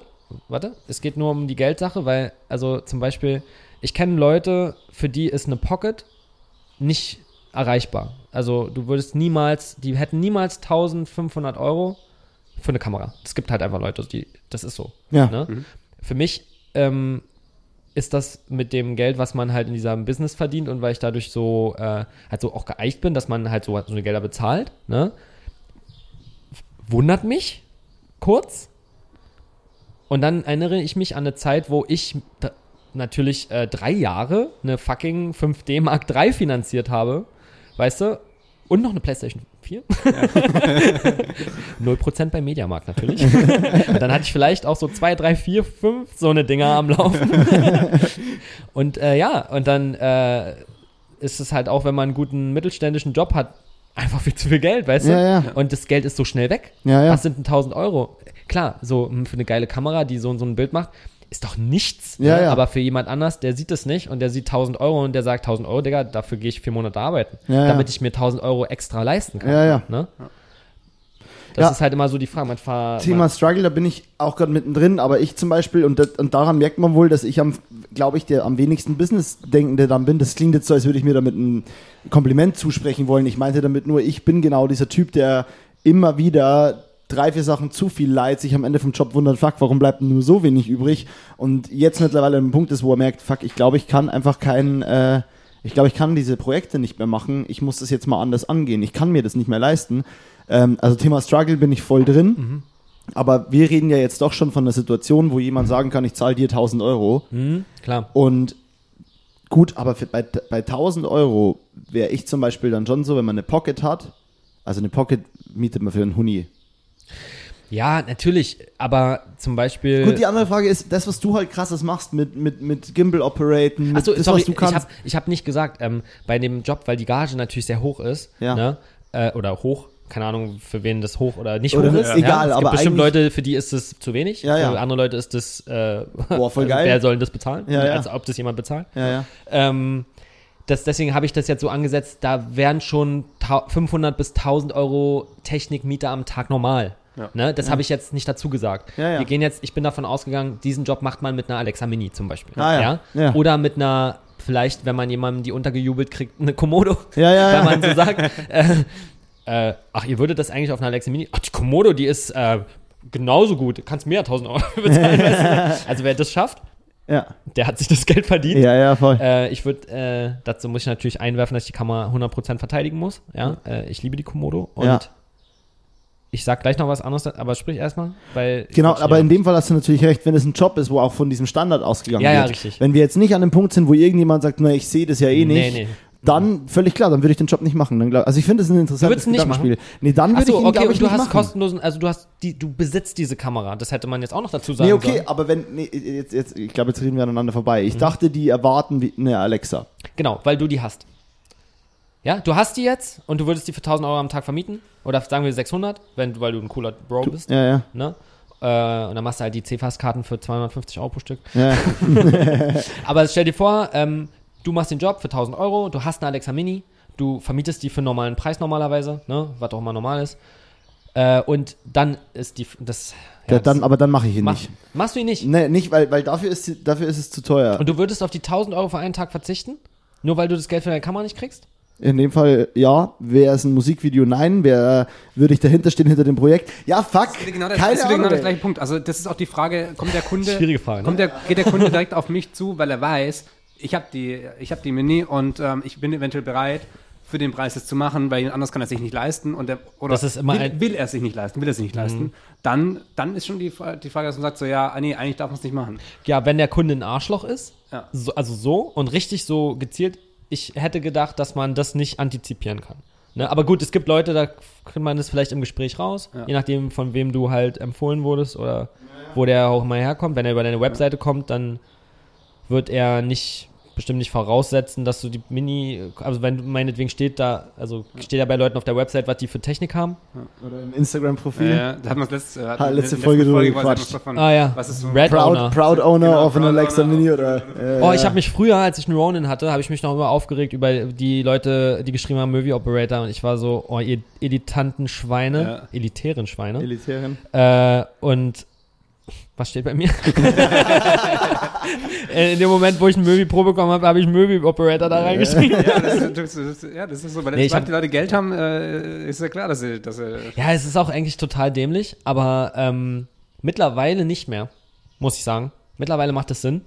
warte, es geht nur um die Geldsache, weil, also zum Beispiel, ich kenne Leute, für die ist eine Pocket nicht erreichbar. Also du würdest niemals, die hätten niemals 1500 Euro für eine Kamera. Es gibt halt einfach Leute, die, das ist so. Ja. Ne? Für mich ähm, ist das mit dem Geld, was man halt in diesem Business verdient und weil ich dadurch so äh, halt so auch geeicht bin, dass man halt so, so eine Gelder bezahlt, ne? Wundert mich kurz. Und dann erinnere ich mich an eine Zeit, wo ich natürlich äh, drei Jahre eine fucking 5D Mark III finanziert habe. Weißt du? Und noch eine PlayStation 4. 0% beim Mediamarkt natürlich. Und dann hatte ich vielleicht auch so zwei, drei, vier, fünf so eine Dinger am Laufen. und äh, ja, und dann äh, ist es halt auch, wenn man einen guten mittelständischen Job hat, einfach viel zu viel Geld, weißt du? Ja, ja. Und das Geld ist so schnell weg. Ja, ja. Was sind denn 1000 Euro? Klar, so hm, für eine geile Kamera, die so, so ein Bild macht, ist doch nichts. Ja, ne? ja. Aber für jemand anders, der sieht es nicht und der sieht 1000 Euro und der sagt 1000 Euro, Digga, dafür gehe ich vier Monate arbeiten, Ja, ja. damit ich mir 1000 Euro extra leisten kann. Ja, ja. Ne? Das Ja. ist halt immer so die Frage. Man ver Thema Struggle, da bin ich auch gerade mittendrin, aber ich zum Beispiel, und, das, und daran merkt man wohl, dass ich am, glaube ich, der am wenigsten Business-Denkende dann bin. Das klingt jetzt so, als würde ich mir damit ein Kompliment zusprechen wollen. Ich meinte damit nur, ich bin genau dieser Typ, der immer wieder drei, vier Sachen zu viel leid, sich am Ende vom Job wundert, fuck, warum bleibt nur so wenig übrig? Und jetzt mittlerweile einem Punkt ist, wo er merkt, fuck, ich glaube, ich kann einfach keinen, äh, ich glaube, ich kann diese Projekte nicht mehr machen. Ich muss das jetzt mal anders angehen. Ich kann mir das nicht mehr leisten. Ähm, also Thema Struggle bin ich voll drin. Aber wir reden ja jetzt doch schon von einer Situation, wo jemand sagen kann, ich zahle dir 1000 Euro. Hm, klar. Und gut, aber für, bei, bei 1000 Euro wäre ich zum Beispiel dann schon so, wenn man eine Pocket hat, also eine Pocket mietet man für einen Huni. Ja, natürlich, aber zum Beispiel. Gut, die andere Frage ist, das, was du halt krasses machst mit, mit, mit Gimbal operaten, mit Achso, das, sorry, was du ich kannst. habe ich hab nicht gesagt, ähm, bei dem Job, weil die Gage natürlich sehr hoch ist, Ja. ne? äh, oder hoch, keine Ahnung, für wen das hoch oder nicht Oder hoch ist. egal, es aber gibt bestimmt Leute, für die ist es zu wenig, Ja, ja. für andere Leute ist das, äh, Boah, voll geil. wer soll das bezahlen? Ja, ja. Als ob das jemand bezahlt. ja, ja. Ähm, das, deswegen habe ich das jetzt so angesetzt, da wären schon tau- 500 bis 1000 Euro Technikmiete am Tag normal. Ja. Ne? Das habe ich jetzt nicht dazu gesagt. Ja, ja. Wir gehen jetzt, ich bin davon ausgegangen, diesen Job macht man mit einer Alexa Mini zum Beispiel. Ah, ja. Ja. Oder mit einer, vielleicht, wenn man jemandem die untergejubelt kriegt, eine Komodo. Ja, ja, ja. Wenn man so sagt, äh, äh, ach, ihr würdet das eigentlich auf einer Alexa Mini, ach, die Komodo, die ist äh, genauso gut, kannst mehr 1000 Euro bezahlen. weißt du? Also wer das schafft, Ja, der hat sich das Geld verdient. ja, ja, voll. Äh, ich würde, äh, dazu muss ich natürlich einwerfen, dass ich die Kamera 100% verteidigen muss. Ja, äh, ich liebe die Komodo und Ja. ich sag gleich noch was anderes, aber sprich erstmal, weil. Genau, aber in dem Fall hast du natürlich recht, wenn es ein Job ist, wo auch von diesem Standard ausgegangen Ja, ja, wird. richtig. Wenn wir jetzt nicht an dem Punkt sind, wo irgendjemand sagt, na, ich sehe das ja eh Nee, nicht, nee. Dann völlig klar, dann würde ich den Job nicht machen. Dann glaub, also ich finde es ein interessantes würdest ihn nicht Gedankenspiel. Nee, dann würde Achso, ich ihn, okay, glaube und ich, du hast machen. kostenlosen, also du hast die, du besitzt diese Kamera. Das hätte man jetzt auch noch dazu sagen Nee, okay, sollen. aber wenn, nee, jetzt, jetzt, ich glaube, jetzt reden wir aneinander vorbei. Mhm. Ich dachte, die erwarten wie eine Alexa. Genau, weil du die hast. Ja, du hast die jetzt und du würdest die für 1000 Euro am Tag vermieten. Oder sagen wir 600, wenn, weil du ein cooler Bro bist. Ja, ja. Ne? Äh, und dann machst du halt die CFAS-Karten für 250 Euro pro Stück. ja. Aber stell dir vor, ähm, du machst den Job für 1000 Euro, du hast eine Alexa Mini, du vermietest die für einen normalen Preis normalerweise, ne? was auch immer normal ist. Äh, und dann ist die, das, Ja, das- dann, aber dann mache ich ihn mach, nicht. machst du ihn nicht. Nee, nicht, weil, weil dafür, ist, dafür ist es zu teuer. Und du würdest auf die 1000 Euro für einen Tag verzichten? Nur weil du das Geld für deine Kamera nicht kriegst? In dem Fall, ja. Wäre es ein Musikvideo? Nein. Wer würde ich dahinter stehen hinter dem Projekt? Ja, fuck. Genau der, Keine das ist wieder genau der gleiche Punkt. Also das ist auch die Frage, kommt der Kunde, Schwierige Frage, ne? kommt der, geht der Kunde direkt auf mich zu, weil er weiß, ich habe die, ich habe die Mini und ähm, ich bin eventuell bereit, für den Preis das zu machen, weil anders kann er sich nicht leisten und der, oder Das ist immer will, ein- will er es sich nicht leisten, will er es sich nicht leisten, dann, dann ist schon die, die Frage, dass man sagt so, ja, ah, nee, eigentlich darf man es nicht machen. Ja, wenn der Kunde ein Arschloch ist, Ja. so, also so und richtig so gezielt, ich hätte gedacht, dass man das nicht antizipieren kann. Ne? Aber gut, es gibt Leute, da kriegt man das vielleicht im Gespräch raus, Ja. je nachdem, von wem du halt empfohlen wurdest oder wo der auch mal herkommt. Wenn er über deine Webseite kommt, dann wird er nicht bestimmt nicht voraussetzen, dass du die Mini, also wenn du meinetwegen steht da, also steht ja bei Leuten auf der Website, was die für Technik haben. Oder im Instagram-Profil. Äh, da hat man es letzte, Ha, letzte Folge drüber gequatscht. Davon, Ah ja, Was ist so? Red Proud, Owner. Proud Owner Genau, of an Alexa Owner. Mini oder. Äh, Oh, ich habe mich früher, als ich einen Ronin hatte, habe ich mich noch immer aufgeregt über die Leute, die geschrieben haben Movie Operator und ich war so, oh, ihr elitanten Schweine, Ja. elitären Schweine. Elitären. Äh, und was steht bei mir? In dem Moment, wo ich einen Movie Pro bekommen habe, habe ich Movie Operator da reingeschrieben. ja, das ist, das ist, ja, das ist so. Weil Nee, ich sobald hab- die Leute Geld haben, äh, ist ja klar, dass sie, dass sie Ja, es ist auch eigentlich total dämlich, aber ähm, mittlerweile nicht mehr, muss ich sagen. Mittlerweile macht es Sinn.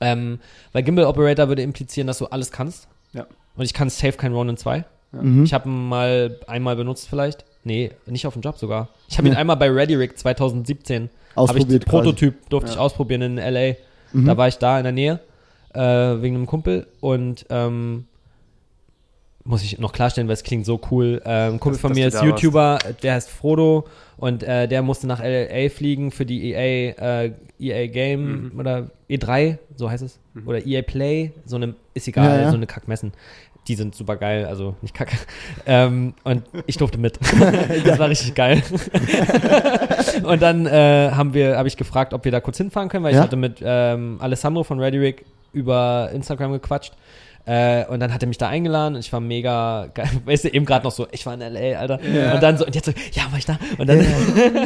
Ähm, weil Gimbal Operator würde implizieren, dass du alles kannst. Ja. Und ich kann safe kein Ronin 2. Mhm. Ich habe ihn mal einmal benutzt vielleicht. Nee, nicht auf dem Job sogar. Ich habe ihn Ja. einmal bei ReadyRig 2017 ich Ausprobiert den Prototyp durfte ich Ja. ausprobieren in LA. Mhm. Da war ich da in der Nähe äh, wegen einem Kumpel und ähm, muss ich noch klarstellen, weil es klingt so cool. Ähm, ein Kumpel Dass- von mir ist da warst. YouTuber, der heißt Frodo und äh, der musste nach LA fliegen für die EA, äh, EA Game Mhm. oder E3, so heißt es, oder EA Play, so eine, ist egal, Ja, ja. so eine Kackmessen. Die sind super geil, also nicht kacke. Ähm, und ich durfte mit. das war richtig geil. und dann äh, haben wir, habe ich gefragt, ob wir da kurz hinfahren können, weil Ja. ich hatte mit ähm, Alessandro von ReadyRig über Instagram gequatscht. Äh, und dann hat er mich da eingeladen und ich war mega geil. Weißt du, eben gerade noch so, ich war in L.A., Alter. Ja. Und dann so, und jetzt so, ja, war ich da? Und dann,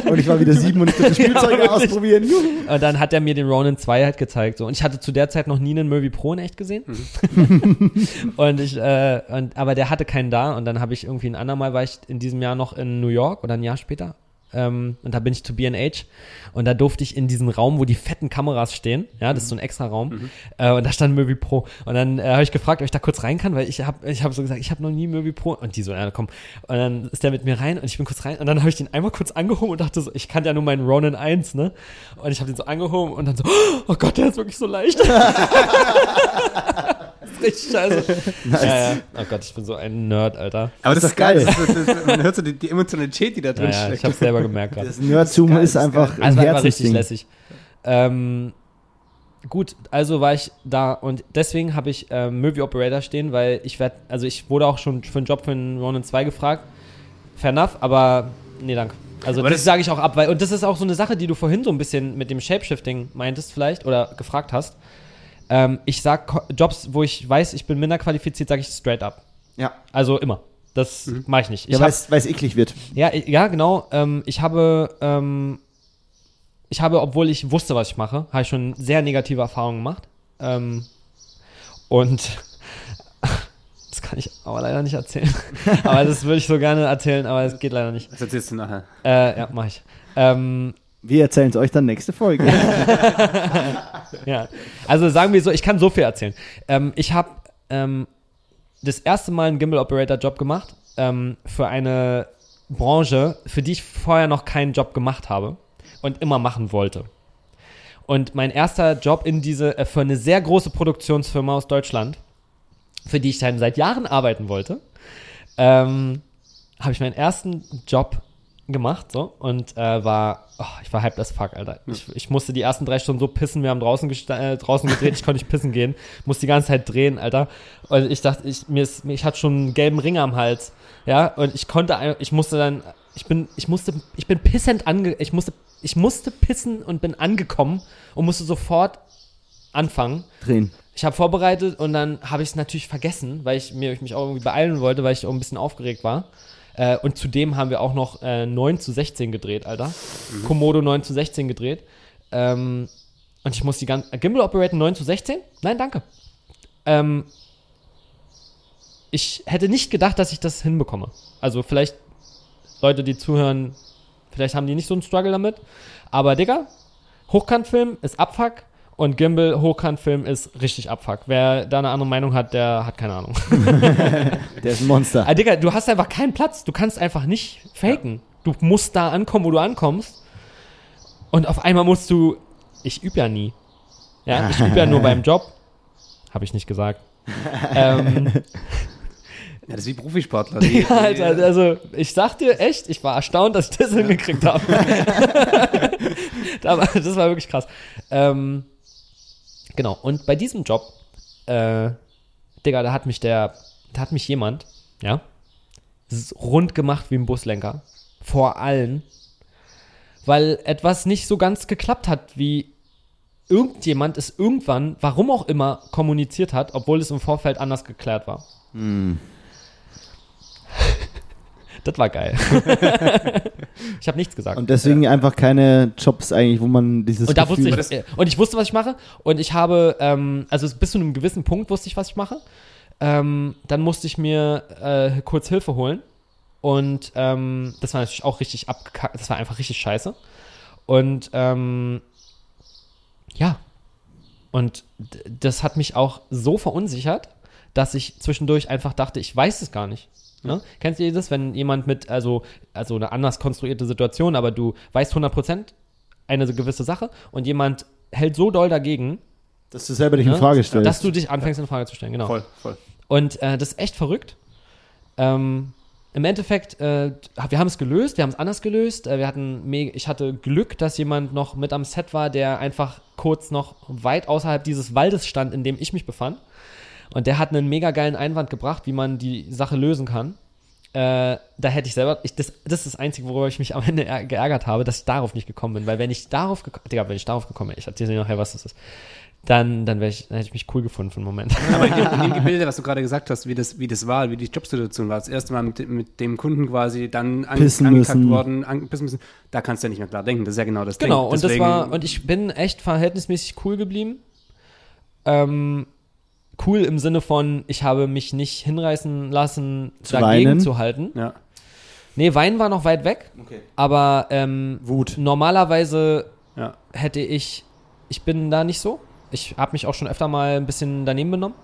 Und ich war wieder sieben und ich durfte Spielzeuge wirklich. ausprobieren. Und dann hat er mir den Ronin 2 halt gezeigt. So. Und ich hatte zu der Zeit noch nie einen Movie Pro in echt gesehen. und ich, äh, und, aber der hatte keinen da. Und dann habe ich irgendwie ein andermal, war ich in diesem Jahr noch in New York oder ein Jahr später. Ähm, und da bin ich zu B&H und da durfte ich in diesen Raum, wo die fetten Kameras stehen, ja, das ist so ein extra Raum, äh, und da stand Movie Pro. Und dann äh, habe ich gefragt, ob ich da kurz rein kann, weil ich habe ich hab so gesagt, ich habe noch nie Movie Pro. Und die so, ja, komm. Und dann ist der mit mir rein und ich bin kurz rein und dann habe ich den einmal kurz angehoben und dachte so, ich kannte ja nur meinen Ronin 1, ne? Und ich habe den so angehoben und dann so, oh Gott, der ist wirklich so leicht. richtig scheiße. Ja, ja. Oh Gott, ich bin so ein Nerd, Alter. Aber Das das, ist geil. geil. Das ist, das ist, man hört so die, die Emotionalität, die da drin Ja, ja, steckt. ich habe selber gemerkt gerade. Das Nerd-Zoom ist ist einfach geil. ein Also war, richtig lässig. Ähm, gut, also war ich da und deswegen habe ich ähm, Movie Operator stehen, weil ich werde, also ich wurde auch schon für einen Job für einen Ronin 2 gefragt. Fair enough, aber nee, danke. Also Aber das, das- sage ich auch ab, weil, und das ist auch so eine Sache, die du vorhin so ein bisschen mit dem Shapeshifting meintest vielleicht oder gefragt hast. Ähm, ich sag Jobs, wo ich weiß, ich bin minder qualifiziert, sage ich straight up. Ja, Also immer. Das mache ich nicht. Ich ja weil es eklig wird. ja, ja, genau. Ähm, ich habe, ähm, ich habe, obwohl ich wusste, was ich mache, habe ich schon sehr negative Erfahrungen gemacht. Ähm, und das kann ich aber leider nicht erzählen. aber das würde ich so gerne erzählen, aber es geht leider nicht. Das erzählst du nachher. Äh, ja, mache ich. Ähm, Wir erzählen es euch dann nächste Folge. ja. Also sagen wir so, ich kann so viel erzählen. Ähm, ich habe ähm, das erste Mal einen Gimbal Operator Job gemacht ähm, für eine Branche, für die ich vorher noch keinen Job gemacht habe und immer machen wollte. Und mein erster Job in diese, äh, für eine sehr große Produktionsfirma aus Deutschland, für die ich dann seit Jahren arbeiten wollte, ähm, habe ich meinen ersten Job gemacht so und äh, war, oh, ich war hyped as fuck, Alter. Ich, ich musste die ersten drei Stunden so pissen, wir haben draußen, äh, draußen gedreht, ich konnte nicht pissen gehen, musste die ganze Zeit drehen, Alter. Und ich dachte, ich, mir ist, ich hatte schon einen gelben Ring am Hals, ja, und ich konnte, ich musste dann, ich bin, ich musste, ich bin pissend ange, ich musste, ich musste pissen und bin angekommen und musste sofort anfangen. Drehen. Ich habe vorbereitet und dann habe ich es natürlich vergessen, weil ich mir ich mich auch irgendwie beeilen wollte, weil ich auch ein bisschen aufgeregt war. Äh, und zudem haben wir auch noch äh, 9 zu 16 gedreht, Alter. Komodo 9 zu 16 gedreht. Ähm, und ich muss die ganze. Gimbal operaten 9 zu 16? Nein, danke. Ähm, ich hätte nicht gedacht, dass ich das hinbekomme. Also vielleicht Leute, die zuhören, vielleicht haben die nicht so einen Struggle damit. Aber Digga, Hochkantfilm ist Abfuck und Gimbal Hochkantfilm ist richtig Abfuck. Wer da eine andere Meinung hat, der hat keine Ahnung. Der ist ein Monster. Ah, Digga, du hast einfach keinen Platz. Du kannst einfach nicht faken. Du musst da ankommen, wo du ankommst. Und auf einmal musst du. Ich übe ja nie. Ja, ich übe ja nur beim Job. Habe ich nicht gesagt. ähm, Ja, das ist wie Profisportler. Die, ja, Alter, also ich sag dir echt, ich war erstaunt, dass ich das hingekriegt habe. Das war wirklich krass. Ähm, genau, und bei diesem Job, äh, Digga, da hat mich der, da hat mich jemand, ja, rund gemacht wie ein Buslenker. Vor allen. Weil etwas nicht so ganz geklappt hat, wie irgendjemand es irgendwann, warum auch immer, kommuniziert hat, obwohl es im Vorfeld anders geklärt war. Das war geil. ich habe nichts gesagt. Und deswegen einfach keine Jobs eigentlich, wo man dieses Und da wusste Gefühl- ich, äh, und ich wusste, was ich mache. Und ich habe, ähm, also bis zu einem gewissen Punkt wusste ich, was ich mache. Ähm, dann musste ich mir äh, kurz Hilfe holen. Und ähm, das war natürlich auch richtig abgekackt. Das war einfach richtig scheiße. Und ähm, ja. Und das hat mich auch so verunsichert, dass ich zwischendurch einfach dachte, ich weiß es gar nicht. Ne? Kennst du das, wenn jemand mit, also, also eine anders konstruierte Situation, aber du weißt 100% eine gewisse Sache und jemand hält so doll dagegen, dass du selber dich in ne, Frage stellst. dass du dich anfängst in Frage zu stellen. Genau. Voll, voll. Und äh, das ist echt verrückt. Ähm, Im Endeffekt, äh, wir haben es gelöst, wir haben es anders gelöst. Äh, wir hatten ich hatte Glück, dass jemand noch mit am Set war, der einfach kurz noch weit außerhalb dieses Waldes stand, in dem ich mich befand. Und der hat einen mega geilen Einwand gebracht, wie man die Sache lösen kann. Äh, da hätte ich selber, ich, das, das ist das Einzige, worüber ich mich am Ende ärg- geärgert habe, dass ich darauf nicht gekommen bin. Weil wenn ich darauf gekommen, Digga, wenn ich darauf gekommen wäre, ich erzähle dir nachher, was das ist, dann, dann, ich, dann hätte ich mich cool gefunden für einen Moment. Aber in dem, in dem Gebilde, was du gerade gesagt hast, wie das, wie das war, wie die Jobsituation war, das erste Mal mit, dem- mit dem Kunden quasi dann an, Pissen angekackt müssen. worden, an, pissen müssen, da kannst du ja nicht mehr klar denken. Das ist ja genau das Genau, Ding. und das war, und ich bin echt verhältnismäßig cool geblieben. Ähm, cool im Sinne von, ich habe mich nicht hinreißen lassen, Zu dagegen weinen? zu halten. Ja. Nee, Wein war noch weit weg, Okay. aber ähm, Wut. normalerweise Ja. hätte ich, ich bin da nicht so. Ich habe mich auch schon öfter mal ein bisschen daneben benommen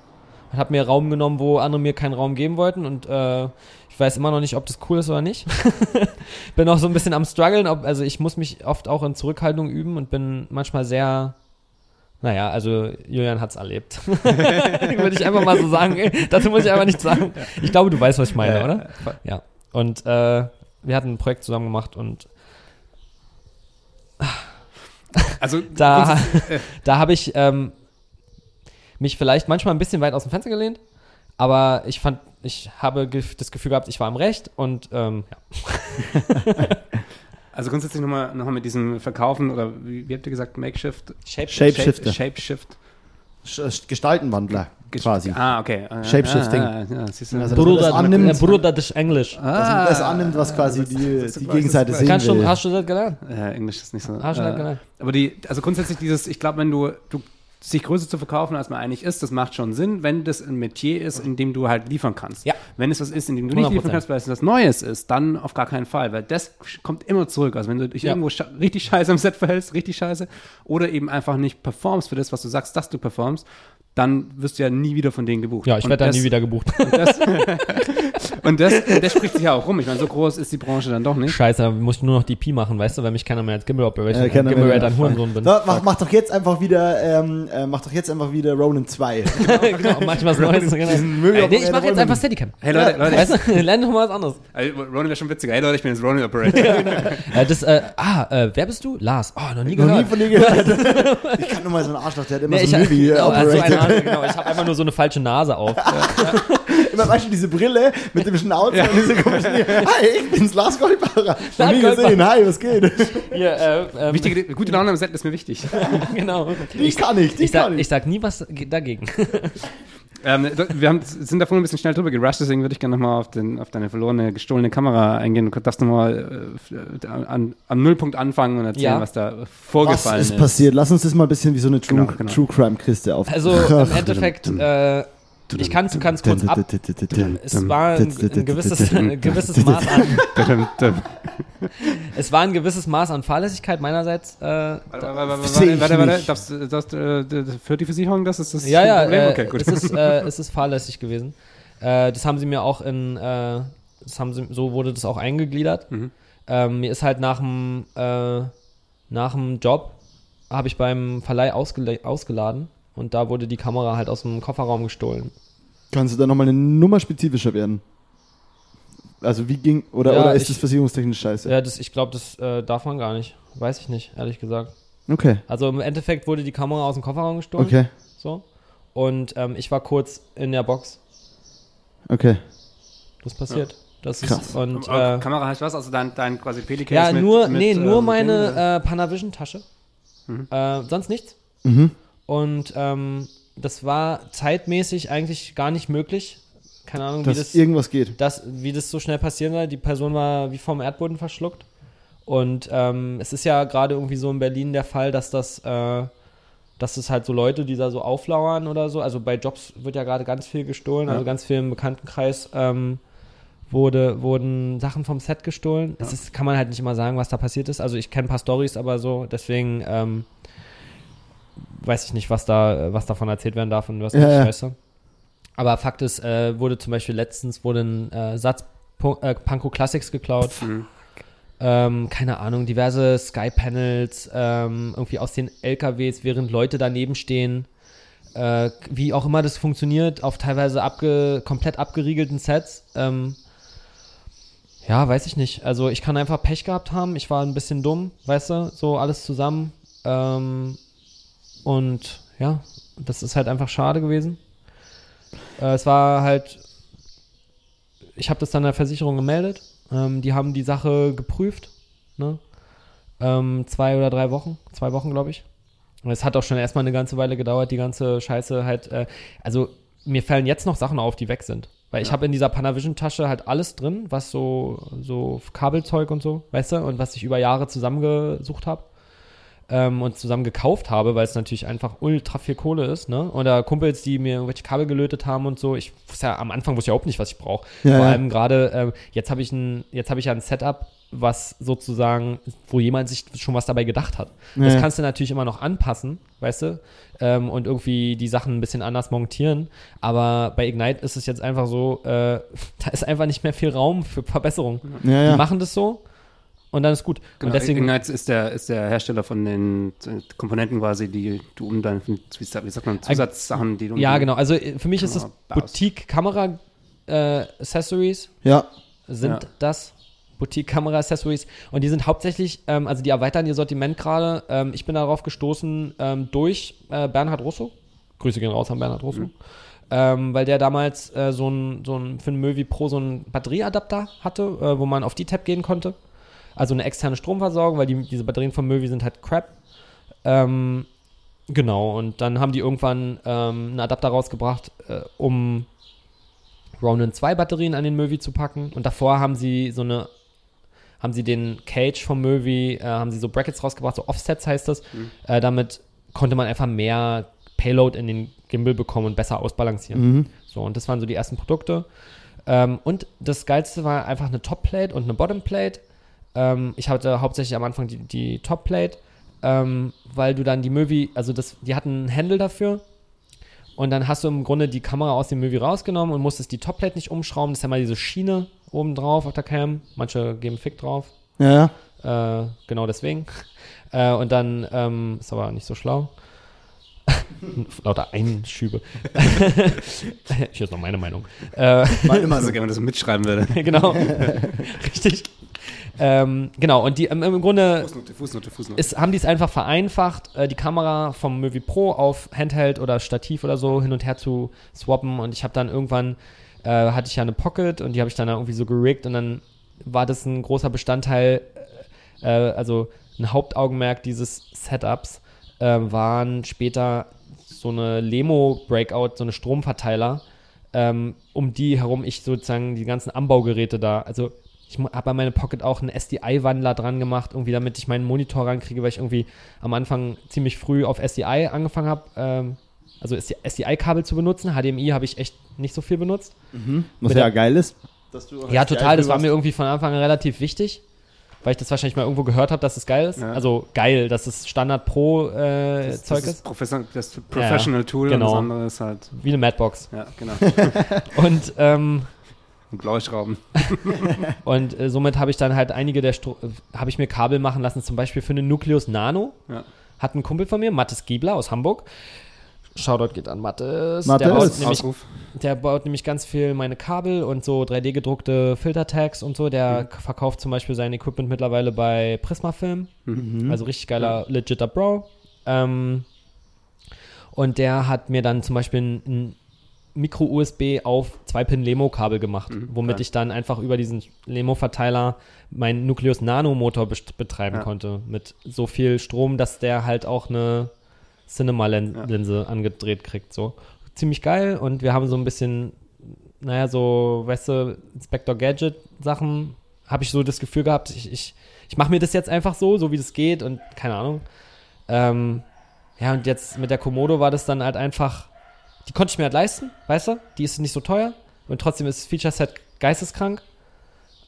und habe mir Raum genommen, wo andere mir keinen Raum geben wollten und äh, ich weiß immer noch nicht, ob das cool ist oder nicht. bin auch so ein bisschen am struggeln, ob, also ich muss mich oft auch in Zurückhaltung üben und bin manchmal sehr naja, also Julian hat's erlebt. Würde ich einfach mal so sagen. Dazu muss ich einfach nichts sagen. Ich glaube, du weißt, was ich meine, Ja, oder? Ja. Und äh, wir hatten ein Projekt zusammen gemacht und Also, da, äh, da habe ich ähm, mich vielleicht manchmal ein bisschen weit aus dem Fenster gelehnt, aber ich fand, ich habe das Gefühl gehabt, ich war im Recht und ähm, ja. also grundsätzlich nochmal noch mal mit diesem Verkaufen oder wie, wie habt ihr gesagt, Makeshift? Shape, Shapeshifter. Shapeshift. Sch- Gestaltenwandler, quasi. Ah, okay. Ah, Shapeshifting. Ah, ja, siehst du. Also, Bruder, annimmt, äh, Bruder, das ist Englisch. dass man das annimmt, was quasi das- die, das- die Gegenseite sehen Kannst du, will. hast du das gelernt? Äh, Englisch ist nicht so. Hast du das äh, gelernt? aber die, also grundsätzlich dieses, ich glaube, wenn du, du sich größer zu verkaufen, als man eigentlich ist, das macht schon Sinn, wenn das ein Metier ist, in dem du halt liefern kannst. Ja. Wenn es was ist, in dem du nicht 100%. liefern kannst, weil es was Neues ist, dann auf gar keinen Fall, weil das kommt immer zurück. Also wenn du dich Ja. irgendwo scha richtig scheiße am Set verhältst, richtig scheiße, oder eben einfach nicht performst für das, was du sagst, dass du performst, dann wirst du ja nie wieder von denen gebucht. Ja, ich werde da das- nie wieder gebucht. Und das, und das, das spricht sich ja auch rum. Ich meine, so groß ist die Branche dann doch nicht. Scheiße, da muss ich nur noch DP machen, weißt du, weil mich keiner mehr als Gimbal Operation, Ja, äh, keiner Gimbal mehr. Red ein Hurensohn bin. So, mach, mach doch jetzt einfach wieder, ähm, äh, mach doch jetzt einfach wieder Ronin 2. genau, mach ich was Neues. Genau. Möbel- Äh, nee, ich mache jetzt einfach Steadicam. Hey Leute, Leute, Weißt du, lern doch mal was anderes. also, Ronin wäre schon witziger. Hey Leute, ich bin jetzt Ronin Operator. Äh, das, äh, ah, äh, wer bist du? Lars. Oh, noch nie Noch nie gehört. von dir gehört. ich kann nur mal so einen Arschloch, der hat immer Nee, so ein Movie genau, also genau, ich habe einfach nur so eine falsche Nase auf. Immer weißt du, diese Brille mit dem Schnauzer und diese komischen Hi, ich bin's, Lars Goldbacher. Noch nie Lars gesehen, hi, was geht? Hier, äh, ähm, Wichtige, gute Laune am Set ist mir wichtig. genau. Die kann ich, die Ich sag, kann ich. ich sag nie was ge- dagegen. Ähm, wir haben, sind davon ein bisschen schnell drüber gerusht, deswegen würde ich gerne nochmal auf, den- auf deine verlorene, gestohlene Kamera eingehen. Du darfst nochmal äh, an, am Nullpunkt anfangen und erzählen, Ja. was da Was vorgefallen ist ist. passiert? Lass uns das mal ein bisschen wie so eine True, Genau, genau. True Crime Kiste auf. Also im Endeffekt, äh, ich kann es ganz kurz ab. Es war ein, ein, gewisses, ein gewisses Maß an, es war ein gewisses Maß an Fahrlässigkeit meinerseits. Äh, Warte, warte, warte, warte, darfst, du- darfst, äh, führt die Versicherung das? Ist das ja, ja, Problem? äh, okay, gut. es, ist, äh, es ist fahrlässig gewesen. Äh, das haben sie mir auch in, äh, das haben sie, so wurde das auch eingegliedert. Mhm. Ähm, mir ist halt nach dem, äh, nach dem Job, habe ich beim Verleih ausgele ausgeladen und da wurde die Kamera halt aus dem Kofferraum gestohlen. Kannst du da nochmal eine Nummer spezifischer werden? Also wie ging, oder, Ja, oder ist ich- das versicherungstechnisch scheiße? Ja, das, ich glaube, das äh, darf man gar nicht. Weiß ich nicht, ehrlich gesagt. Okay, Also im Endeffekt wurde die Kamera aus dem Kofferraum gestohlen. okay, So. Und ähm, ich war kurz in der Box. okay. Das passiert. Das Krass. ist und Aber äh, Kamera heißt was? Also dein, dein quasi Pelicase ja nur mit, nee nur ähm, meine äh, Panavision Tasche. Äh, sonst nichts. Mhm. Und ähm, das war zeitmäßig eigentlich gar nicht möglich. Keine Ahnung, wie Dass das, irgendwas geht. das, wie das so schnell passieren soll. Die Person war wie vom Erdboden verschluckt. Und ähm, es ist ja gerade irgendwie so in Berlin der Fall, dass das, äh, dass es halt so Leute, die da so auflauern oder so. Also bei Jobs wird ja gerade ganz viel gestohlen, also ganz viel im Bekanntenkreis ähm, wurde, wurden Sachen vom Set gestohlen. Es ist, kann man halt nicht immer sagen, was da passiert ist. Also ich kenne ein paar Stories, aber so, deswegen ähm, weiß ich nicht, was da, was davon erzählt werden darf und was Ja, nicht, ja. weißt du. Aber Fakt ist, äh, wurde zum Beispiel letztens wurde ein äh, Satz äh, Panko Classics geklaut. Mhm. Ähm, keine Ahnung, diverse Sky-Panels, ähm, irgendwie aus den LKWs, während Leute daneben stehen. Äh, wie auch immer das funktioniert, auf teilweise abge komplett abgeriegelten Sets. Ähm, ja, weiß ich nicht. Also ich kann einfach Pech gehabt haben. Ich war ein bisschen dumm, weißt du, so alles zusammen. Ähm, und ja, das ist halt einfach schade gewesen. Äh, es war halt, ich habe das dann der Versicherung gemeldet. Ähm, die haben die Sache geprüft. Ne? Ähm, zwei oder drei Wochen, zwei Wochen, glaube ich. Und es hat auch schon erstmal eine ganze Weile gedauert, die ganze Scheiße halt. Äh, also mir fallen jetzt noch Sachen auf, die weg sind. Weil ich habe in dieser Panavision-Tasche halt alles drin, was so, so Kabelzeug und so, weißt du, und was ich über Jahre zusammengesucht habe ähm, und zusammen gekauft habe, weil es natürlich einfach ultra viel Kohle ist, ne? Oder Kumpels, die mir irgendwelche Kabel gelötet haben und so. Ich wusste ja am Anfang wusste ich überhaupt nicht, was ich brauche. Ja, Vor ja. allem gerade, ähm, jetzt habe ich ein, jetzt habe ich ja ein Setup, was sozusagen, wo jemand sich schon was dabei gedacht hat. Ja, das ja. kannst du natürlich immer noch anpassen, weißt du, ähm, und irgendwie die Sachen ein bisschen anders montieren. Aber bei Ignite ist es jetzt einfach so, äh, da ist einfach nicht mehr viel Raum für Verbesserung. Ja, ja. Die machen das so und dann ist gut. Genau, und deswegen, Ignite ist der, ist der Hersteller von den äh, Komponenten quasi, die du um deine, wie sagt wie sagt man, Zusatzsachen, die du um ja, genau. Also äh, für mich ist es. Boutique-Kamera-Accessories ja. sind Ja. das. Boutique-Kamera-Accessories. Und die sind hauptsächlich, ähm, also die erweitern ihr Sortiment gerade. Ähm, ich bin darauf gestoßen ähm, durch äh, Bernhard Russo. Grüße gehen raus an Bernhard Russo. Mhm. Ähm, weil der damals äh, so ein, so ein, für ein Möwi Pro so einen Batterieadapter hatte, äh, wo man auf die Tab gehen konnte. Also eine externe Stromversorgung, weil die, diese Batterien von Möwi sind halt crap. Ähm, genau, und dann haben die irgendwann ähm, einen Adapter rausgebracht, äh, um Ronin 2 Batterien an den Möwi zu packen. Und davor haben sie so eine, haben sie den Cage vom Möwi, äh, haben sie so Brackets rausgebracht, so Offsets heißt das. Äh, damit konnte man einfach mehr Payload in den Gimbal bekommen und besser ausbalancieren. Mhm. So, und das waren so die ersten Produkte. Ähm, und das Geilste war einfach eine Topplate und eine Bottomplate. Ähm, ich hatte hauptsächlich am Anfang die, die Topplate, ähm, weil du dann die Möwi, also das, die hatten einen Handle dafür. Und dann hast du im Grunde die Kamera aus dem Movie rausgenommen und musstest die Topplate nicht umschrauben. Das ist ja mal diese Schiene oben drauf auf der Cam. Manche geben Fick drauf. Ja, Äh, genau deswegen. Äh, und dann ähm, ist aber nicht so schlau. Lauter Einschübe. Hier ist noch meine Meinung. Äh, mal immer so. wenn man das mitschreiben würde. genau. Richtig. Ähm, genau, und die ähm, im Grunde Fußnote, Fußnote, Fußnote. ist, haben die es einfach vereinfacht, äh, die Kamera vom Movie Pro auf Handheld oder Stativ oder so hin und her zu swappen. Und ich habe dann irgendwann, äh, hatte ich ja eine Pocket und die habe ich dann irgendwie so geriggt und dann war das ein großer Bestandteil, äh, also ein Hauptaugenmerk dieses Setups, äh, waren später so eine Lemo-Breakout, so eine Stromverteiler, ähm, um die herum ich sozusagen die ganzen Anbaugeräte da, also ich habe an meine Pocket auch einen SDI-Wandler dran gemacht, irgendwie damit ich meinen Monitor rankriege, weil ich irgendwie am Anfang ziemlich früh auf SDI angefangen habe, ähm, also SDI-Kabel zu benutzen. HDMI habe ich echt nicht so viel benutzt. Was Mit ja der- geil ist. Dass du Ja, total. Das war mir irgendwie von Anfang an relativ wichtig, weil ich das wahrscheinlich mal irgendwo gehört habe, dass es geil ist. Ja. Also geil, dass es Standard Pro äh, das, Zeug das ist. ist Profession, das Professional Tool genau. und das andere ist halt, Wie eine Madbox. ja, genau. Und, ähm, Und blaue Schrauben. und äh, somit habe ich dann halt einige der Stro äh, habe ich mir Kabel machen lassen, zum Beispiel für eine Nucleus Nano. Ja. Hat ein Kumpel von mir, Mattes Giebler aus Hamburg. Shoutout geht an Mattes. Mattes. Der, baut nämlich, Ausruf. der baut nämlich ganz viel meine Kabel und so 3D-gedruckte Filtertags und so. Der k- verkauft zum Beispiel sein Equipment mittlerweile bei Prisma Film. Also richtig geiler, legitter Bro. Ähm, und der hat mir dann zum Beispiel ein, ein Micro-USB auf 2-Pin-Lemo-Kabel gemacht, womit geil. ich dann einfach über diesen Lemo-Verteiler meinen Nucleus Nano-Motor betreiben Ja. konnte. Mit so viel Strom, dass der halt auch eine Cinema-Linse angedreht kriegt. So. Ziemlich geil und wir haben so ein bisschen, naja, so, weißt du, Inspector Gadget-Sachen, habe ich so das Gefühl gehabt, ich, ich, ich mache mir das jetzt einfach so, so wie das geht und keine Ahnung. Ähm, ja, und jetzt mit der Komodo war das dann halt einfach, die konnte ich mir halt leisten, weißt du? Die ist nicht so teuer und trotzdem ist das Feature-Set geisteskrank.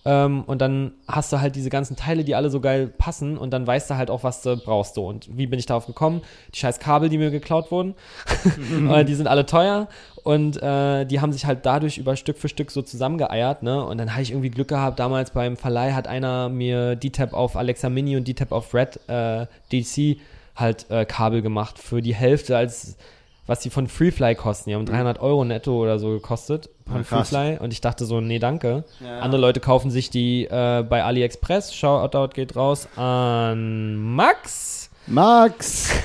Ähm, und dann hast du halt diese ganzen Teile, die alle so geil passen und dann weißt du halt auch, was du brauchst. So. Und wie bin ich darauf gekommen? Die scheiß Kabel, die mir geklaut wurden, äh, die sind alle teuer und äh, die haben sich halt dadurch über Stück für Stück so zusammengeeiert. Ne? Und dann habe ich irgendwie Glück gehabt, damals beim Verleih hat einer mir D-Tab auf Alexa Mini und D-Tab auf Red äh, DC halt äh, Kabel gemacht für die Hälfte als was die von Freefly kosten. Die haben 300 Euro netto oder so gekostet von Ja, krass. Freefly. Und ich dachte so, nee, danke. Andere Leute kaufen sich die äh, bei AliExpress. Shoutout geht raus an Max. Max!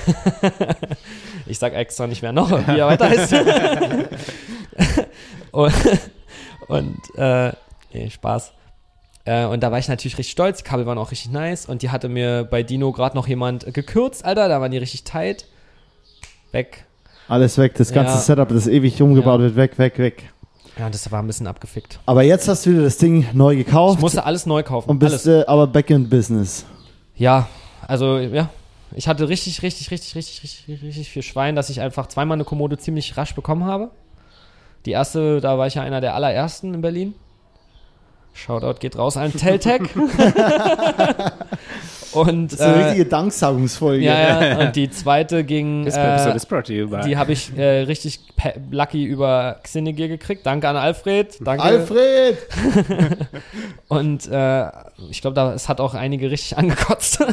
Ich sag extra nicht mehr noch, wie er weiter heißt. und und äh, nee, Spaß. Äh, und da war ich natürlich richtig stolz. Die Kabel waren auch richtig nice. Und die hatte mir bei Dino gerade noch jemand gekürzt, Alter. Da waren die richtig tight. Weg. Alles weg, das ganze Ja. Setup, das ewig umgebaut Ja. wird, weg, weg, weg. Ja, das war ein bisschen abgefickt. Aber jetzt hast du wieder das Ding neu gekauft Ich musste alles neu kaufen. und bist alles. äh, aber back in business. Ja, also ja. Ich hatte richtig, richtig, richtig, richtig, richtig, richtig viel Schwein, dass ich einfach zweimal eine Kommode ziemlich rasch bekommen habe. Die erste, da war ich ja einer der allerersten in Berlin. Shoutout geht raus an Teltec. und, Das ist eine äh, richtige Danksagungsfolge. ja, ja, und die zweite ging, äh, die habe ich äh, richtig lucky über Xenegear gekriegt. Danke an Alfred. Danke. Alfred! Und äh, ich glaube, es hat auch einige richtig angekotzt.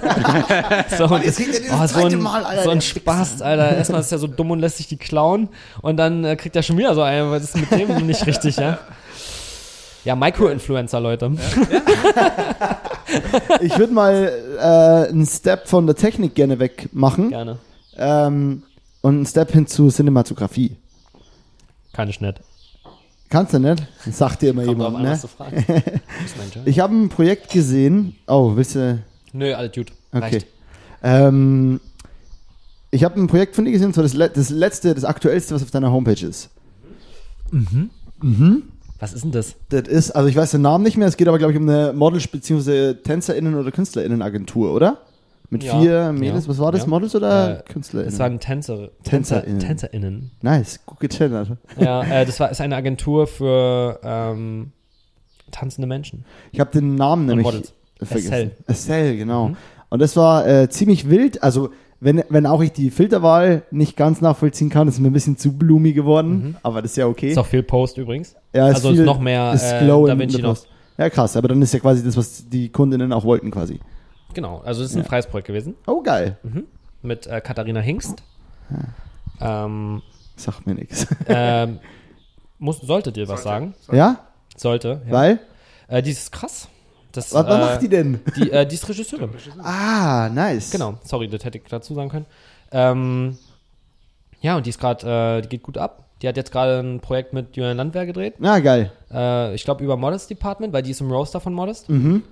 so, und jetzt kriegt er oh, so ein, Mal, Alter, so ein Spaß, Alter. Erstmal ist er so dumm und lässt sich die klauen. Und dann äh, kriegt er schon wieder so einen, was ist mit dem nicht richtig, ja? Ja, Micro-Influencer, Leute. Ich würde mal äh, einen Step von der Technik gerne wegmachen Gerne. ähm, und einen Step hin zu Cinematografie. Keine Schnitt. Kannst du nicht? Das sagt dir immer Kommt jemand, an, ne? Ich habe ein Projekt gesehen. Oh, willst du? Nö, alles gut. Okay. Ähm, ich habe ein Projekt von dir gesehen, so das, das letzte, das aktuellste, was auf deiner Homepage ist. Was ist denn das? Das ist, also ich weiß den Namen nicht mehr, es geht aber, glaube ich, um eine Model- bzw. TänzerInnen- oder KünstlerInnen-Agentur, oder? Mit Ja, vier Mädels, ja, was war das? ja. Models oder Äh, KünstlerInnen? Das waren Tänzer, Tänzer, TänzerInnen. TänzerInnen. nice, gut gegendert. Ja, äh, das war, ist eine Agentur für ähm, tanzende Menschen. Ich habe den Namen nämlich Models. vergessen. Estelle. Estelle, genau. Mhm. Und das war äh, ziemlich wild, also Wenn, wenn auch ich die Filterwahl nicht ganz nachvollziehen kann, ist mir ein bisschen zu bloomy geworden, aber das ist ja okay. Ist auch viel Post übrigens. ja, also ist viel- noch mehr ist äh, Glow Da in Vinci noch. Post. Ja, krass, aber dann ist ja quasi das, was die Kundinnen auch wollten quasi. Genau, also es ist ein freies Projekt gewesen. Oh, geil. Mit äh, Katharina Hingst. Ähm, Sagt mir nichts. ähm, muss, sollte dir was sagen. Ja? Sollte. Ja. Weil? Äh, die ist krass. Das, Was, was äh, macht die denn? Die, äh, die ist Regisseurin. Ah, nice. Genau, sorry, das hätte ich dazu sagen können. Ähm, ja, und die ist gerade, äh, die geht gut ab. Die hat jetzt gerade ein Projekt mit Julian Landwehr gedreht. Ah, geil. Äh, ich glaube über Modest Department, weil die ist im Roaster von Modest. Mhm.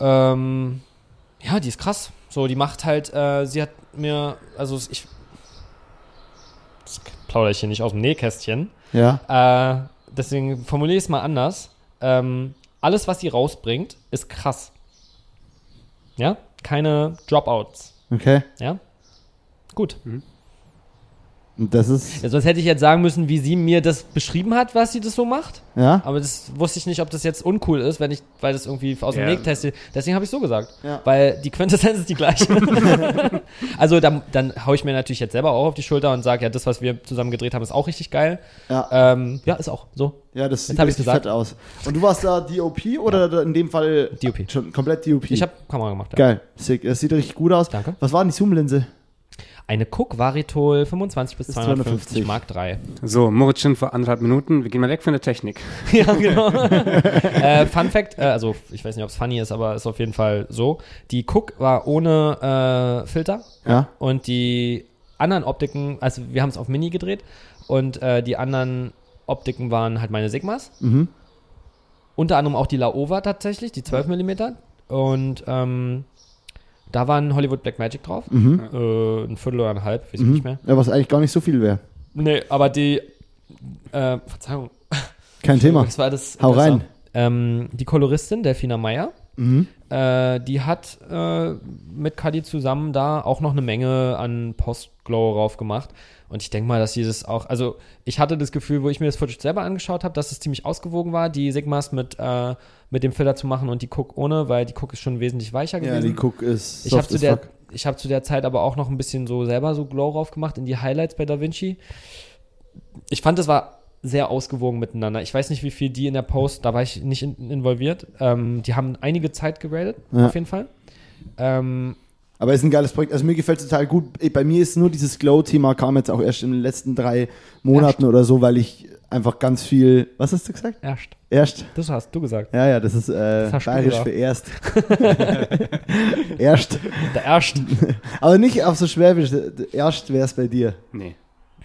Ähm, ja, die ist krass. So, die macht halt, äh, sie hat mir, also ich, das plaudere ich hier nicht aus dem Nähkästchen. Ja. Äh, deswegen formuliere ich es mal anders. Ähm, alles, was sie rausbringt, ist krass. Ja? Keine Dropouts. Okay. Ja? Gut. Und das ist, Ja, sonst hätte ich jetzt sagen müssen, wie sie mir das beschrieben hat, was sie das so macht. ja? Aber das wusste ich nicht, ob das jetzt uncool ist, wenn ich, weil das irgendwie aus dem Ja. Nähtest. Deswegen habe ich so gesagt. Ja. Weil die Quintessenz ist die gleiche. also dann, dann haue ich mir natürlich jetzt selber auch auf die Schulter und sage, ja, das, was wir zusammen gedreht haben, ist auch richtig geil. Ja. Ähm, ja, ist auch so. Ja, das sieht richtig gesagt. fett aus. Und du warst da DOP oder da in dem Fall DOP. schon komplett DOP? Ich habe Kamera gemacht. Ja. Geil, sick. Das sieht richtig gut aus. Danke. Was war denn die Zoom-Linse? Eine Cook Varitol 25 bis Bis 250 250. Mark 3. So, Moritz schon vor anderthalb Minuten. Wir gehen mal weg von der Technik. ja, genau. äh, Fun Fact, äh, also ich weiß nicht, ob es funny ist, aber ist auf jeden Fall so. Die Cook war ohne äh, Filter Ja. und die anderen Optiken, also wir haben es auf Mini gedreht und äh, die anderen Optiken waren halt meine Sigmas. Mhm. Unter anderem auch die Laowa tatsächlich, die 12 mm. Und ähm, da war ein Hollywood Black Magic drauf. Mhm. Äh, ein Viertel oder ein halb, weiß ich Mhm. nicht mehr. Ja, was eigentlich gar nicht so viel wäre. Nee, aber die, äh, Verzeihung. Kein Thema. Das war das. Hau rein. Ähm, die Koloristin, Delfina Meyer, Mhm. äh, die hat äh, mit Kadi zusammen da auch noch eine Menge an Post-Glow drauf gemacht. Und ich denke mal, dass sie das auch, also ich hatte das Gefühl, wo ich mir das Footage selber angeschaut habe, dass es ziemlich ausgewogen war, die Sigmas mit, äh, mit dem Filter zu machen und die Cook ohne, weil die Cook ist schon wesentlich weicher Ja, gewesen. die Cook ist ich habe zu, der, ich hab zu der Zeit aber auch noch ein bisschen so selber so Glow drauf gemacht in die Highlights bei Da Vinci. Ich fand, das war sehr ausgewogen miteinander. Ich weiß nicht, wie viel die in der Post, da war ich nicht in, involviert. Ähm, die haben einige Zeit geradet, Ja. auf jeden Fall. Ähm, Aber ist ein geiles Projekt. Also mir gefällt es total gut. Bei mir ist nur dieses Glow-Thema kam jetzt auch erst in den letzten drei Monaten oder so, weil ich einfach ganz viel. Was hast du gesagt? erst. Erst. Das hast du gesagt. Ja, ja, das ist äh, du bayerisch für erst. erst. Der erst. Aber nicht auf so schwäbisch. Erst wäre es bei dir. Nee.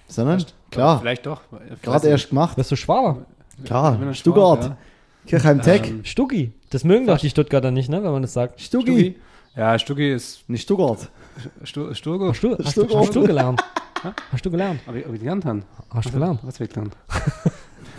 Sondern, klar, Vielleicht doch. gerade erst gemacht. Bist du Schwaber? Klar, ein Stuttgart. Schwab, Kirchheim Tech. Ähm, Stuggi. Das mögen doch die Stuttgarter nicht, ne, wenn man das sagt. Stuggi. Ja, Stucki ist Nicht Stuttgart. Stu Sturgo. Hast du, hast, du, Stuttgart. hast du gelernt? Hast du gelernt? Ob ich, ob ich gelernt habe? Hast du gelernt? Was habe ich gelernt?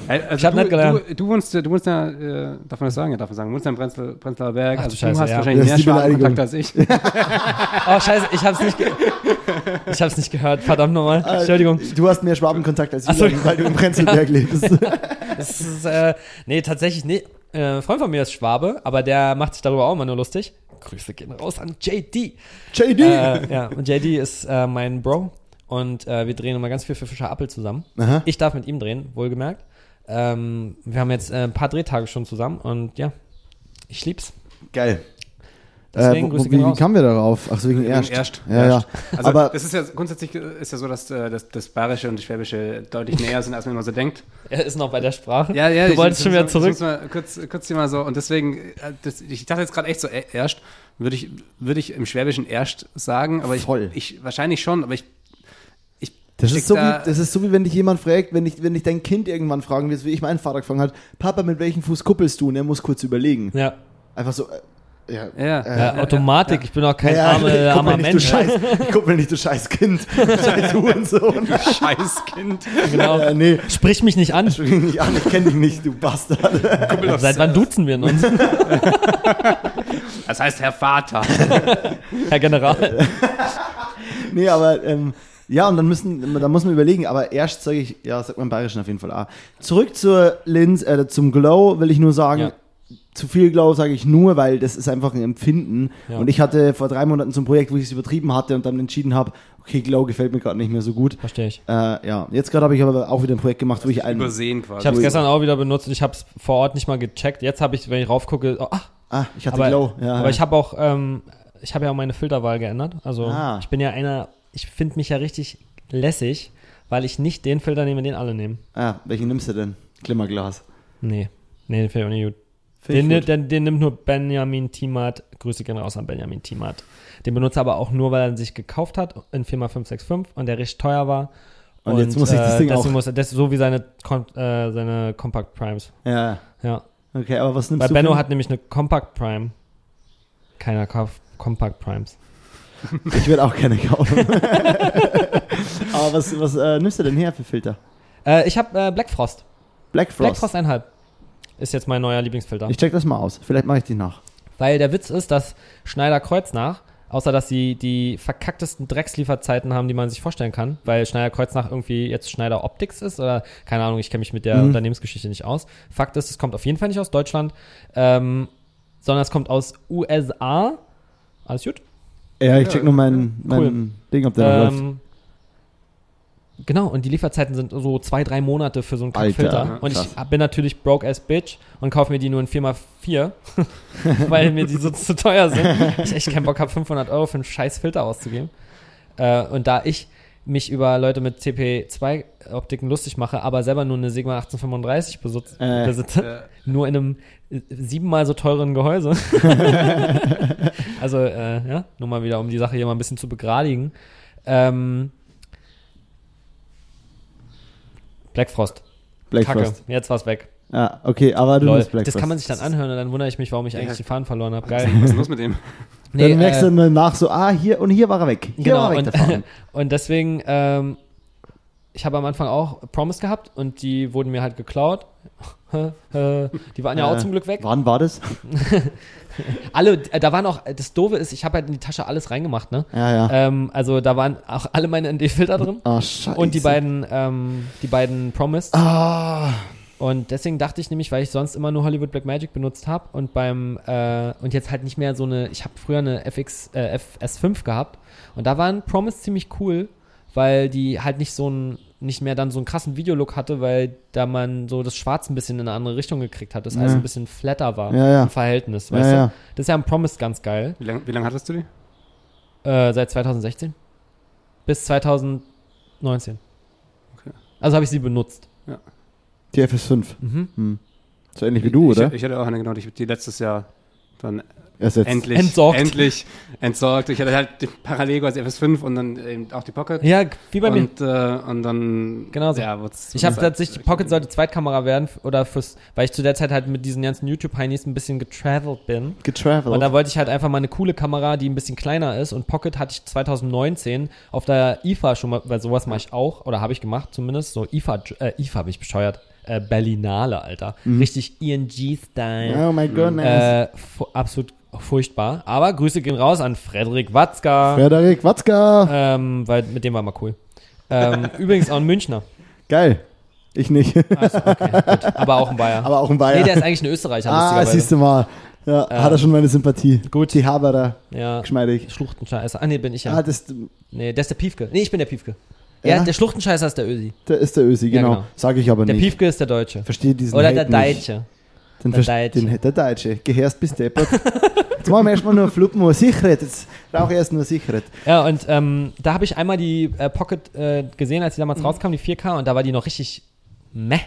Äh, also Ich hab du, nicht gelernt. Du, du wohnst, du wohnst ja, äh, darf man das sagen? Ja, darf man sagen. Du wohnst ja in Prenzl, Prenzlauer Berg. Ach du also Scheiße, du hast ja. wahrscheinlich mehr. Schwabenkontakt als ich. Oh, scheiße, ich hab's nicht, ge ich hab's nicht gehört. Verdammt nochmal. Entschuldigung. Äh, Du hast mehr Schwabenkontakt als Ach so. Weil du im Prenzlberg lebst. Das ist, äh, nee, tatsächlich, nee. Äh, ein Freund von mir ist Schwabe, aber der macht sich darüber auch immer nur lustig. Grüße gehen raus an JD. JD. äh, ja, und JD ist äh, mein Bro. Und äh, wir drehen immer ganz viel für Fischer Appel zusammen. Aha. Ich darf mit ihm drehen, wohlgemerkt. Ähm, wir haben jetzt äh, ein paar Drehtage schon zusammen und ja, ich lieb's. Geil. Deswegen äh, wo, wie, wie kamen wir darauf? Ach so, wegen Wegen erst. Erst. Ja, Erst. ja. Also Aber das ist ja grundsätzlich ist ja so, dass äh, das, das Bayerische und das Schwäbische deutlich näher sind, als man immer so denkt. Er ist noch bei der Sprache. Ja, ja. Du ich- wolltest das schon wieder zurück. Muss man kurz, kurz hier mal so. Und deswegen, äh, das, ich dachte jetzt gerade echt so, äh, erst würde ich, würde ich im Schwäbischen erst sagen, aber ich, Voll. ich wahrscheinlich schon, aber ich, ich das ist, so da- wie, das ist so wie wenn dich jemand fragt, wenn dich, wenn dich dein Kind irgendwann fragen willst, wie ich meinen Vater gefragt hat, Papa, mit welchem Fuß kuppelst du? Und er muss kurz überlegen. Ja, Einfach so, ja, Ja. äh, ja, Automatik. Ich bin auch kein ja, arme, kuppel armer nicht, Mensch. Du scheiß, kuppel nicht, du scheiß Kind. scheiß Hurensohn. Scheißkind. Genau. äh, nee, Sprich mich nicht an. sprich mich nicht an, ich kenne dich nicht, du Bastard. Seit wann duzen wir uns, Das heißt Herr Vater. Herr General? nee, aber, ähm, ja, und dann müssen, da muss man überlegen, aber erst sage ich, ja, sagt man im Bayerischen auf jeden Fall A. Zurück zur Linz, äh, zum Glow will ich nur sagen, Ja. Zu viel glaube, sage ich nur, weil das ist einfach ein Empfinden. Ja. Und ich hatte vor drei Monaten so ein Projekt, wo ich es übertrieben hatte und dann entschieden habe, okay, Glow gefällt mir gerade nicht mehr so gut. Verstehe ich. Äh, ja, jetzt gerade habe ich aber auch wieder ein Projekt gemacht, wo ich einen. Übersehen quasi. Ich habe es gestern auch wieder benutzt und ich habe es vor Ort nicht mal gecheckt. Jetzt habe ich, wenn ich raufgucke, oh, ach, Ah, ich hatte aber, Glow. Ja, aber ich habe auch, ähm, ich habe ja auch meine Filterwahl geändert. Also Ah. ich bin ja einer, ich finde mich ja richtig lässig, weil ich nicht den Filter nehme, den alle nehmen. ah, welchen nimmst du denn? Glimmerglas. Nee, nee, den finde ich auch nicht gut. Den, den, den nimmt nur Benjamin Tiemart. Grüße gehen raus an Benjamin Tiemart. Den benutzt er aber auch nur, weil er ihn sich gekauft hat in 4x565 und der recht teuer war. Und jetzt muss ich das Ding deswegen auch- Muss er, das so wie seine, äh, seine Compact Primes. Ja, Ja. okay, aber was nimmst Weil du? Benno für- hat nämlich eine Compact Prime. Keiner kauft Compact Primes. Ich werde auch keine kaufen. aber was, was äh, nimmst du denn her für Filter? Äh, ich habe äh, Black Frost. Black Frost. Black Frost 1,5 ist jetzt mein neuer Lieblingsfilter. Ich check das mal aus. Vielleicht mache ich die nach. Weil der Witz ist, dass Schneider Kreuznach, außer dass sie die verkacktesten Dreckslieferzeiten haben, die man sich vorstellen kann, weil Schneider Kreuznach irgendwie jetzt Schneider Optics ist oder keine Ahnung, ich kenne mich mit der Mhm. Unternehmensgeschichte nicht aus. Fakt ist, es kommt auf jeden Fall nicht aus Deutschland, ähm, sondern es kommt aus USA. Alles gut? Ja, ich check nur mein, mein cool. Ding, ob der noch läuft. Genau, und die Lieferzeiten sind so zwei, drei Monate für so einen Alter, Filter. Und krass. ich bin natürlich broke as bitch und kaufe mir die nur in 4x4, weil mir die so zu teuer sind. Ich echt keinen Bock habe, 500 Euro für einen scheiß Filter auszugeben. Äh, und da ich mich über Leute mit CP2-Optiken lustig mache, aber selber nur eine Sigma 1835 besitz, Äh. besitze, Äh, nur in einem äh, siebenmal so teuren Gehäuse. also, äh, ja, nur mal wieder, um die Sache hier mal ein bisschen zu begradigen. Ähm, Black Frost. Black Kacke. Frost. Jetzt war's weg. Ja, okay, aber du Lol. nimmst Black Das Frost. kann man sich dann anhören und dann wundere ich mich, warum ich eigentlich Ja. den Faden verloren habe. was Geil. ist denn los mit dem? dann merkst äh, du dann nach so, ah, hier und hier war er weg. Hier Genau, war er weg, und, und deswegen, ähm, ich habe am Anfang auch Promise gehabt und die wurden mir halt geklaut. Die waren ja auch Äh, zum Glück weg. Wann war das? Alle, äh, da waren auch, das Doofe ist, ich habe halt in die Tasche alles reingemacht, ne? Ja, ja. Ähm, also da waren auch alle meine ND-Filter drin Ah, scheiße. und die beiden, ähm, die beiden Promise. Ah, Und deswegen dachte ich nämlich, weil ich sonst immer nur Hollywood Blackmagic benutzt habe und beim äh, und jetzt halt nicht mehr so eine, ich habe früher eine FX äh, FS5 gehabt und da waren Promise ziemlich cool, weil die halt nicht so ein nicht mehr dann so einen krassen Videolook hatte, weil da man so das Schwarz ein bisschen in eine andere Richtung gekriegt hat, das alles Ja. ein bisschen flatter war Ja, ja. im Verhältnis, Ja, weißt ja. du? Das ist ja am Promise ganz geil. Wie lange wie lang hattest du die? Äh, seit 2016 bis 2019. Okay. Also habe ich sie benutzt. die FS5. Mhm. Hm. So ähnlich wie du, ich, oder? Ich, ich hatte auch eine, genau, die, die letztes Jahr dann Ersetzt. endlich Entsorgt. endlich entsorgt. Ich hatte halt die Parallego als FS5 und dann eben auch die Pocket. Ja, wie bei mir. und, äh, und dann Genau so. ja, Ich habe tatsächlich, die Pocket sollte Zweitkamera werden oder fürs, weil ich zu der Zeit halt mit diesen ganzen YouTube-Heinis ein bisschen getravelt bin. Getravelt. Und da wollte ich halt einfach mal eine coole Kamera, die ein bisschen kleiner ist. Und Pocket hatte ich 2019 auf der IFA schon mal, weil sowas mache ich auch, oder habe ich gemacht zumindest. So IFA, äh, IFA bin ich bescheuert. Äh, Berlinale, Alter. Richtig ING-Style. oh my goodness. Äh, fu absolut furchtbar. Aber Grüße gehen raus an Frederik Watzka. Frederik Watzka. ähm, weil mit dem war mal cool. Ähm, übrigens auch ein Münchner. Geil. Ich nicht. Also, okay, gut. Aber auch ein Bayer. Aber auch ein Bayer. Nee, der ist eigentlich ein Österreicher, ah, siehst du mal. Ja, Äh, hat er schon meine Sympathie. gut. Die Haberer. Ja, Geschmeidig. Schluchtenscheißer. Ah, nee, bin ich ja. Ah, das, nee, der ist der Piefke. Nee, ich bin der Piefke. Ja? Der Schluchtenscheißer ist der Ösi. der ist der Ösi, Ja, genau. genau. Sage ich aber Der nicht. Piefke ist der Deutsche. Verstehe diesen Oder Hate der nicht. Deutsche. Den, Der Deutsche. den, der Deutsche. Gehörst bis deppert. Jetzt machen wir erstmal nur Fluppen und Sicherheit. Jetzt brauche ich erst nur Sicherheit. Ja, und ähm, da habe ich einmal die äh, Pocket äh, gesehen, als die damals Mhm. rauskam, die 4K, und da war die noch richtig meh.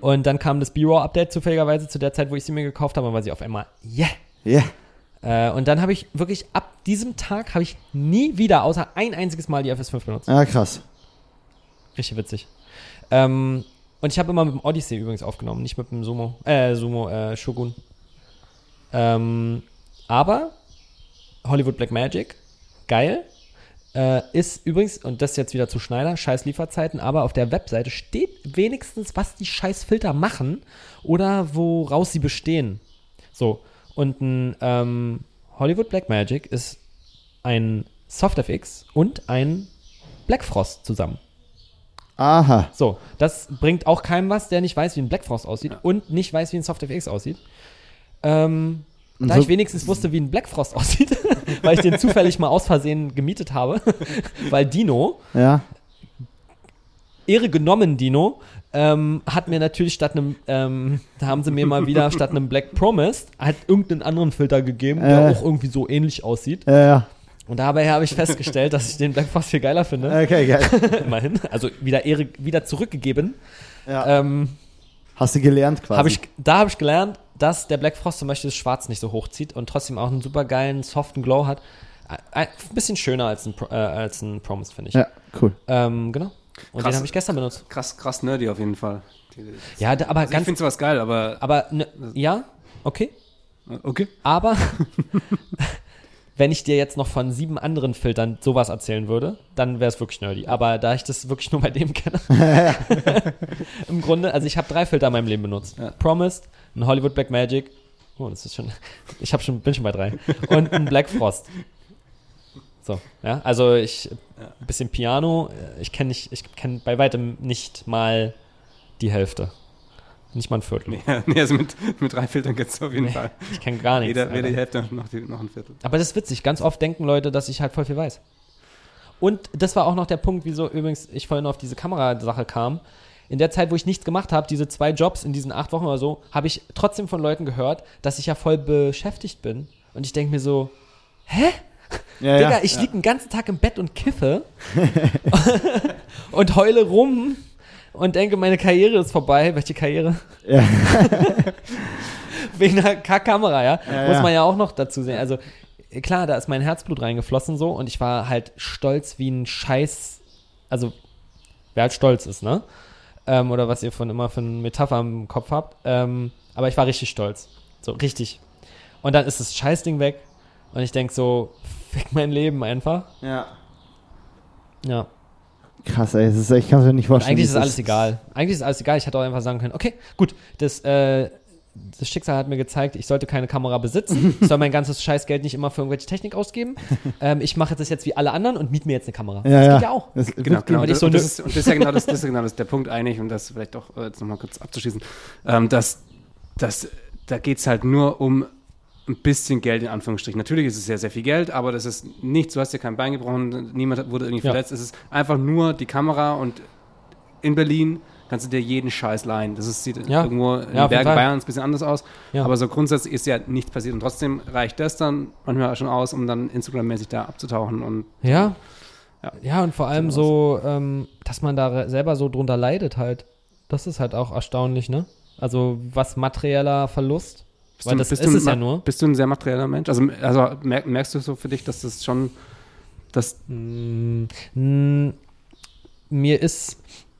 Und dann kam das B-Raw-Update zufälligerweise zu der Zeit, wo ich sie mir gekauft habe, und war sie auf einmal yeah. Ja. Äh, und dann habe ich wirklich ab diesem Tag habe ich nie wieder, außer ein einziges Mal die FS5 benutzt. Ah, krass. Richtig witzig. Ähm, und ich habe immer mit dem Odyssey übrigens aufgenommen, nicht mit dem Sumo, äh, Sumo, äh, Shogun. Ähm, aber Hollywood Black Magic, geil. Äh, ist übrigens, und das jetzt wieder zu Schneider, scheiß Lieferzeiten, aber auf der Webseite steht wenigstens, was die scheiß Filter machen oder woraus sie bestehen. So, und ein ähm, Hollywood Black Magic ist ein SoftFX und ein Black Frost zusammen. Aha. So, das bringt auch keinem was, der nicht weiß, wie ein Black Frost aussieht und nicht weiß, wie ein SoftFX aussieht. Ähm, da so- ich wenigstens wusste, wie ein Black Frost aussieht, weil ich den zufällig mal aus Versehen gemietet habe, weil Dino, Ja. Ehre genommen, Dino, ähm, hat mir natürlich statt einem, ähm, da haben sie mir mal wieder statt einem Black Promised halt irgendeinen anderen Filter gegeben, der Äh. auch irgendwie so ähnlich aussieht. Ja, ja. Und dabei habe ich festgestellt, dass ich den Black Frost viel geiler finde. Okay, geil. Immerhin. Also wieder Ehre wieder zurückgegeben. Ja. Ähm, Hast du gelernt quasi. hab ich, da habe ich gelernt, dass der Black Frost zum Beispiel das Schwarz nicht so hochzieht und trotzdem auch einen super geilen, soften Glow hat. Ein, bisschen schöner als ein, äh, als ein Promise, finde ich. Ja, cool. Ähm, genau. Und Krass. den habe ich gestern benutzt. Krass, krass nerdy auf jeden Fall. Ja, da, aber Also ich ganz. finde sowas geil, aber Aber ne, ja, okay. okay. Aber wenn ich dir jetzt noch von sieben anderen Filtern sowas erzählen würde, dann wäre es wirklich nerdy. Aber da ich das wirklich nur bei dem kenne, im Grunde, also ich habe drei Filter in meinem Leben benutzt. Ja. Promised, ein Hollywood Black Magic, oh, das ist schon, ich habe schon, bin schon bei drei, und ein Black Frost. So, ja, also ich, ein bisschen Piano, ich kenne nicht, ich kenne bei weitem nicht mal die Hälfte. Nicht mal ein Viertel. Nee, nee also mit, mit drei Filtern geht's auf jeden Fall. Ich kenne gar nichts. Weder, weder die Hälfte noch, die, noch ein Viertel. Aber das ist witzig. Ganz oft denken Leute, dass ich halt voll viel weiß. Und das war auch noch der Punkt, wieso übrigens ich vorhin auf diese Kamerasache kam. In der Zeit, wo ich nichts gemacht habe, diese zwei Jobs in diesen acht Wochen oder so, habe ich trotzdem von Leuten gehört, dass ich ja voll beschäftigt bin. Und ich denke mir so, hä? Ja, Digga, ja. ich lieg den ganzen Tag im Bett und kiffe und heule rum und denke, meine Karriere ist vorbei. Welche Karriere? Ja. Wegen einer Kackkamera, ja? Ja, Muss ja. man ja auch noch dazu sehen. Also, klar, da ist mein Herzblut reingeflossen so und ich war halt stolz wie ein Scheiß. Also, wer halt stolz ist, ne? Ähm, oder was ihr von immer für eine Metapher im Kopf habt. Ähm, aber ich war richtig stolz. So, richtig. Und dann ist das Scheißding weg und ich denke so, fick mein Leben einfach. ja. Ja. Krass, ey, das ist, ich kann es mir nicht vorstellen. Eigentlich ist alles egal. Eigentlich ist alles egal. Ich hätte auch einfach sagen können, okay, gut, das, äh, das Schicksal hat mir gezeigt, ich sollte keine Kamera besitzen. Ich soll mein ganzes Scheißgeld nicht immer für irgendwelche Technik ausgeben. Ähm, ich mache das jetzt wie alle anderen und miete mir jetzt eine Kamera. Ja, das ja. geht ja auch. Das, Genau, genau. Das, so und, das ist, und das ist ja genau das, das ist genau das, der Punkt eigentlich, um das vielleicht auch äh, jetzt nochmal kurz abzuschließen, ähm, dass, dass da geht es halt nur um ein bisschen Geld in Anführungsstrichen. Natürlich ist es sehr, sehr viel Geld, aber das ist nichts, du hast dir kein Bein gebrochen, niemand wurde irgendwie Ja. verletzt. Es ist einfach nur die Kamera und in Berlin kannst du dir jeden Scheiß leihen. Das ist, sieht Ja. irgendwo in Ja, Bergen Fall. Bayerns ein bisschen anders aus. Ja. Aber so grundsätzlich ist ja nichts passiert. Und trotzdem reicht das dann manchmal schon aus, um dann Instagram-mäßig da abzutauchen. Und Ja. Ja. Ja, und vor allem so, ähm, dass man da selber so drunter leidet halt. Das ist halt auch erstaunlich, ne? Also, was materieller Verlust. Bist Weil du- das bist ist du es ja nur. Bist du ein sehr materieller Mensch? Also, also merk, merkst du so für dich, dass das schon, dass Mm, mm, mir ist,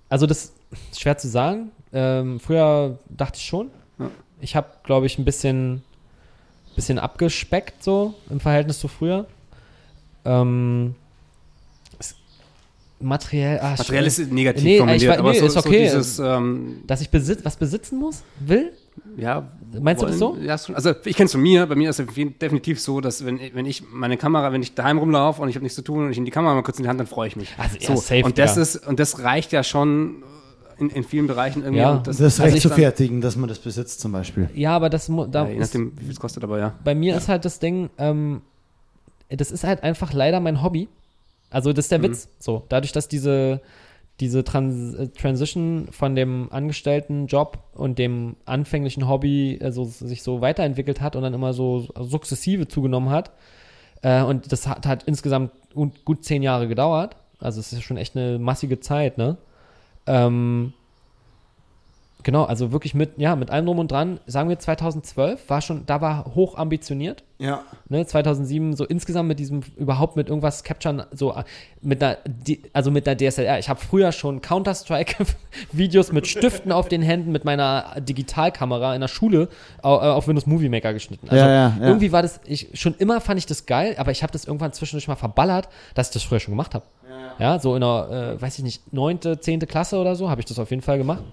also das ist schwer zu sagen. Ähm, früher dachte ich schon. Ja. Ich habe, glaube ich, ein bisschen, bisschen abgespeckt so im Verhältnis zu früher. Ähm, materiell, ah, materiell ist negativ Nee, formuliert, ich wa- aber nee, so, ist okay. so dieses, ähm, dass ich besitz, was besitzen muss, will. Ja. Meinst du das so? Ja, schon. Also, ich kenne es von mir. Bei mir ist es definitiv so, dass wenn, wenn ich meine Kamera, wenn ich daheim rumlaufe und ich habe nichts zu tun und ich in die Kamera mal kurz in die Hand, dann freue ich mich. Also, ja, so. safe, und das ja. ist, und das reicht ja schon in, in vielen Bereichen irgendwie. Ja. Das, das, ist also recht ich zu fertigen, dass man das besitzt zum Beispiel. Ja, aber das da ja, je ist, nachdem, wie viel es kostet, aber ja. bei mir ist halt das Ding, ähm, das ist halt einfach leider mein Hobby. Also das ist der Mhm. Witz. So, dadurch, dass diese, diese Trans äh, Transition von dem Angestelltenjob und dem anfänglichen Hobby also sich so weiterentwickelt hat und dann immer so sukzessive zugenommen hat. Äh, und das hat, hat insgesamt gut, gut zehn Jahre gedauert. Also es ist schon echt eine massige Zeit, ne? Ähm, genau, also wirklich mit, ja, mit allem drum und dran, sagen wir 2012, war schon, da war hoch ambitioniert. Ja. ne, 2007 so insgesamt mit diesem überhaupt mit irgendwas capturen so äh, mit einer also mit einer DSLR ich habe früher schon Counter Strike Videos mit Stiften auf den Händen mit meiner Digitalkamera in der Schule äh, auf Windows Movie Maker geschnitten. Also Ja, ja, ja. irgendwie war das ich schon immer fand ich das geil aber ich habe das irgendwann zwischendurch mal verballert dass ich das früher schon gemacht habe ja, so in der äh, weiß ich nicht neunte zehnte Klasse oder so habe ich das auf jeden Fall gemacht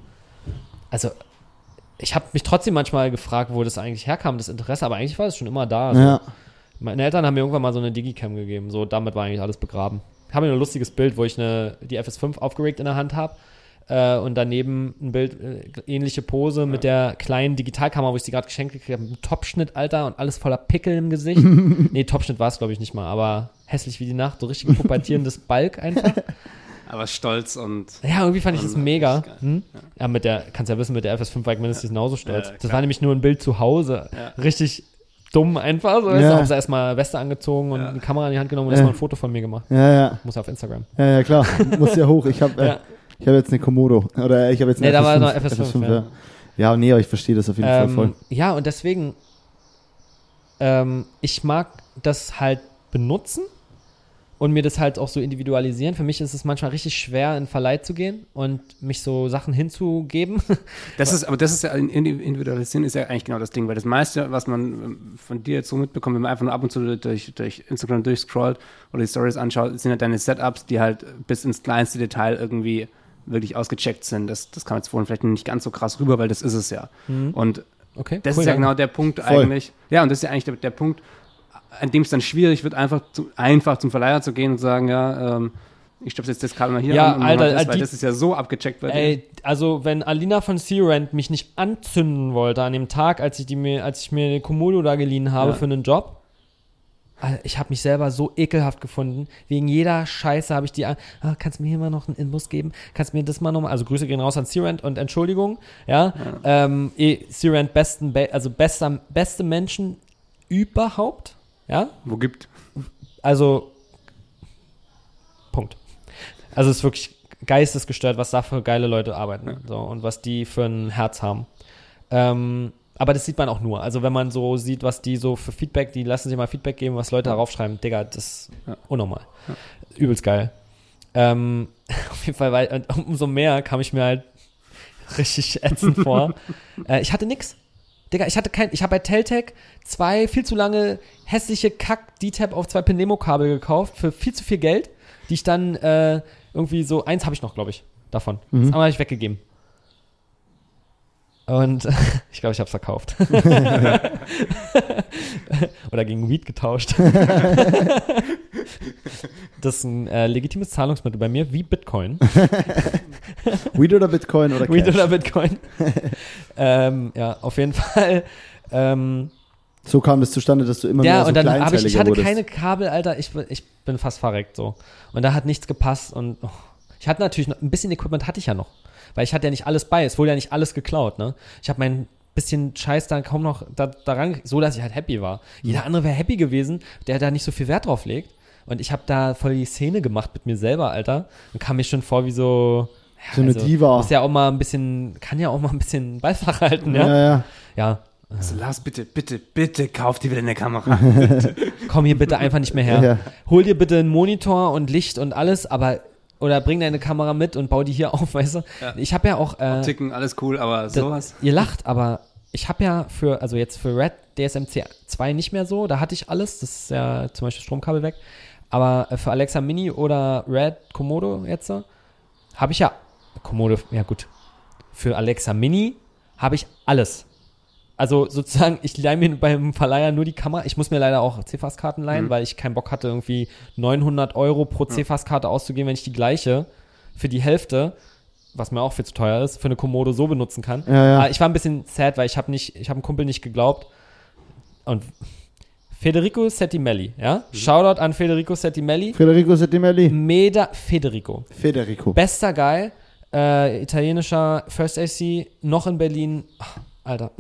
also ich habe mich trotzdem manchmal gefragt, wo das eigentlich herkam, das Interesse, aber eigentlich war es schon immer da. Also, Ja. Meine Eltern haben mir irgendwann mal so eine Digicam gegeben, so damit war eigentlich alles begraben. Ich habe ein lustiges Bild, wo ich eine, die FS5 aufgeregt in der Hand habe äh, und daneben ein Bild, äh, ähnliche Pose mit der kleinen Digitalkamera, wo ich sie gerade geschenkt gekriegt habe, mit Topschnitt, Alter, und alles voller Pickel im Gesicht. nee, Topschnitt war es, glaube ich, nicht mal, aber hässlich wie die Nacht, so richtig pubertierendes Balk einfach. Aber stolz und. Ja, irgendwie fand ich das mega. Hm? Ja, mit der, kannst ja wissen, mit der FS5 war ich mindestens genauso stolz. Ja, das war nämlich nur ein Bild zu Hause. Ja. Richtig dumm einfach. So, Ja. du, hab sie erstmal Weste angezogen und Ja. eine Kamera in die Hand genommen und Ja. erstmal ein Foto von mir gemacht. Ja, ja. Muss auf Instagram. Ja, ja, klar. Muss ja hoch. Ich habe äh, Ja. ich hab jetzt eine Komodo. Oder ich habe jetzt eine Nee, da war FS5, noch FS5, ja. ja. ja, nee, aber ich verstehe das auf jeden Fall voll. Ähm, ja, und deswegen, ähm, ich mag das halt benutzen und mir das halt auch so individualisieren. Für mich ist es manchmal richtig schwer, in Verleih zu gehen und mich so Sachen hinzugeben. Das ist, aber das ist ja, Indi- Individualisieren ist ja eigentlich genau das Ding, weil das meiste, was man ähm, von dir jetzt so mitbekommt, wenn man einfach nur ab und zu durch, durch Instagram durchscrollt oder die Stories anschaut, sind ja deine Setups, die halt bis ins kleinste Detail irgendwie wirklich ausgecheckt sind. Das, das kam jetzt vorhin vielleicht nicht ganz so krass rüber, weil das ist es ja. Und Okay, das cool, ist ja genau der Punkt Voll. eigentlich. Ja, und das ist ja eigentlich der, der Punkt, an dem es dann schwierig wird, einfach, zu, einfach zum Verleiher zu gehen und sagen, ja, ähm, ich stopfe jetzt das Kabel mal hier Ja, an Alter, das, weil die- das ist ja so abgecheckt wird. Ey, also wenn Alina von Searand mich nicht anzünden wollte an dem Tag, als ich, die mir, als ich mir eine Komodo da geliehen habe Ja. für einen Job, ich habe mich selber so ekelhaft gefunden. Wegen jeder Scheiße habe ich die. Ah, kannst du mir hier mal noch einen Inbus geben? Kannst du mir das mal nochmal? Also Grüße gehen raus an Searand und Entschuldigung. Ja, ähm, eh, Searand besten, Be also bester, beste Menschen überhaupt. Ja, Wo gibt? also Punkt. Also es ist wirklich geistesgestört, was da für geile Leute arbeiten so, und was die für ein Herz haben. Ähm, aber das sieht man auch nur. Also wenn man so sieht, was die so für Feedback, die lassen sich mal Feedback geben, was Leute darauf schreiben, Digga, das ist Ja. unnormal. Übelst geil. Ähm, auf jeden Fall, weil umso mehr kam ich mir halt richtig ätzend vor. äh, ich hatte nix. Digga, ich hatte kein, ich habe bei Teltec zwei viel zu lange hässliche Kack D-Tab auf zwei Penemo-Kabel gekauft für viel zu viel Geld, die ich dann äh, irgendwie so, eins habe ich noch, glaube ich, davon. Das andere habe ich weggegeben. Und ich glaube, ich habe es verkauft. Oder gegen Weed getauscht. das ist ein äh, legitimes Zahlungsmittel bei mir, wie Bitcoin. Weed oder Bitcoin oder Weed Cash? oder Bitcoin. ähm, ja, auf jeden Fall. Ähm, So kam das zustande, dass du immer ja, mehr so und dann habe ich, ich hatte wurdest. keine Kabel, Alter, ich, ich bin fast verreckt so. Und da hat nichts gepasst und oh, ich hatte natürlich noch, ein bisschen Equipment hatte ich ja noch. Weil ich hatte ja nicht alles bei, es wurde ja nicht alles geklaut, ne? Ich habe mein bisschen Scheiß da kaum noch da, daran, so dass ich halt happy war. Jeder andere wäre happy gewesen, der da nicht so viel Wert drauf legt. Und ich habe da voll die Szene gemacht mit mir selber, Alter. Und kam mir schon vor wie so. Ja, So eine Diva. Muss ja auch mal ein bisschen, kann ja auch mal ein bisschen Beifach halten, ja, ja. ja. Ja, Also Lars, bitte, bitte, bitte, kauf dir wieder eine Kamera. komm hier bitte einfach nicht mehr her. Ja. Hol dir bitte einen Monitor und Licht und alles, aber oder bring deine Kamera mit und bau die hier auf, weißt du? Ja. Ich habe ja auch äh, Ticken, alles cool, aber sowas. Ihr lacht, aber ich habe ja für also jetzt für Red DSMC 2 nicht mehr so, da hatte ich alles, das ist ja zum Beispiel Stromkabel weg, aber äh, für Alexa Mini oder Red Komodo jetzt habe ich ja Komodo, ja gut. Für Alexa Mini habe ich alles. Also sozusagen, ich leihe mir beim Verleiher nur die Kamera. Ich muss mir leider auch CFAS-Karten leihen, Mhm. weil ich keinen Bock hatte, irgendwie 900 Euro pro CFAS-Karte auszugeben, wenn ich die gleiche für die Hälfte, was mir auch viel zu teuer ist, für eine Komodo so benutzen kann. Ja, ja. Aber ich war ein bisschen sad, weil ich habe nicht, ich habe einem Kumpel nicht geglaubt. Und Federico Settimelli, ja? Shoutout an Federico Settimelli. Federico Settimelli. Meda Federico. Federico. Bester Guy, äh, italienischer First AC, noch in Berlin. Ach, Alter.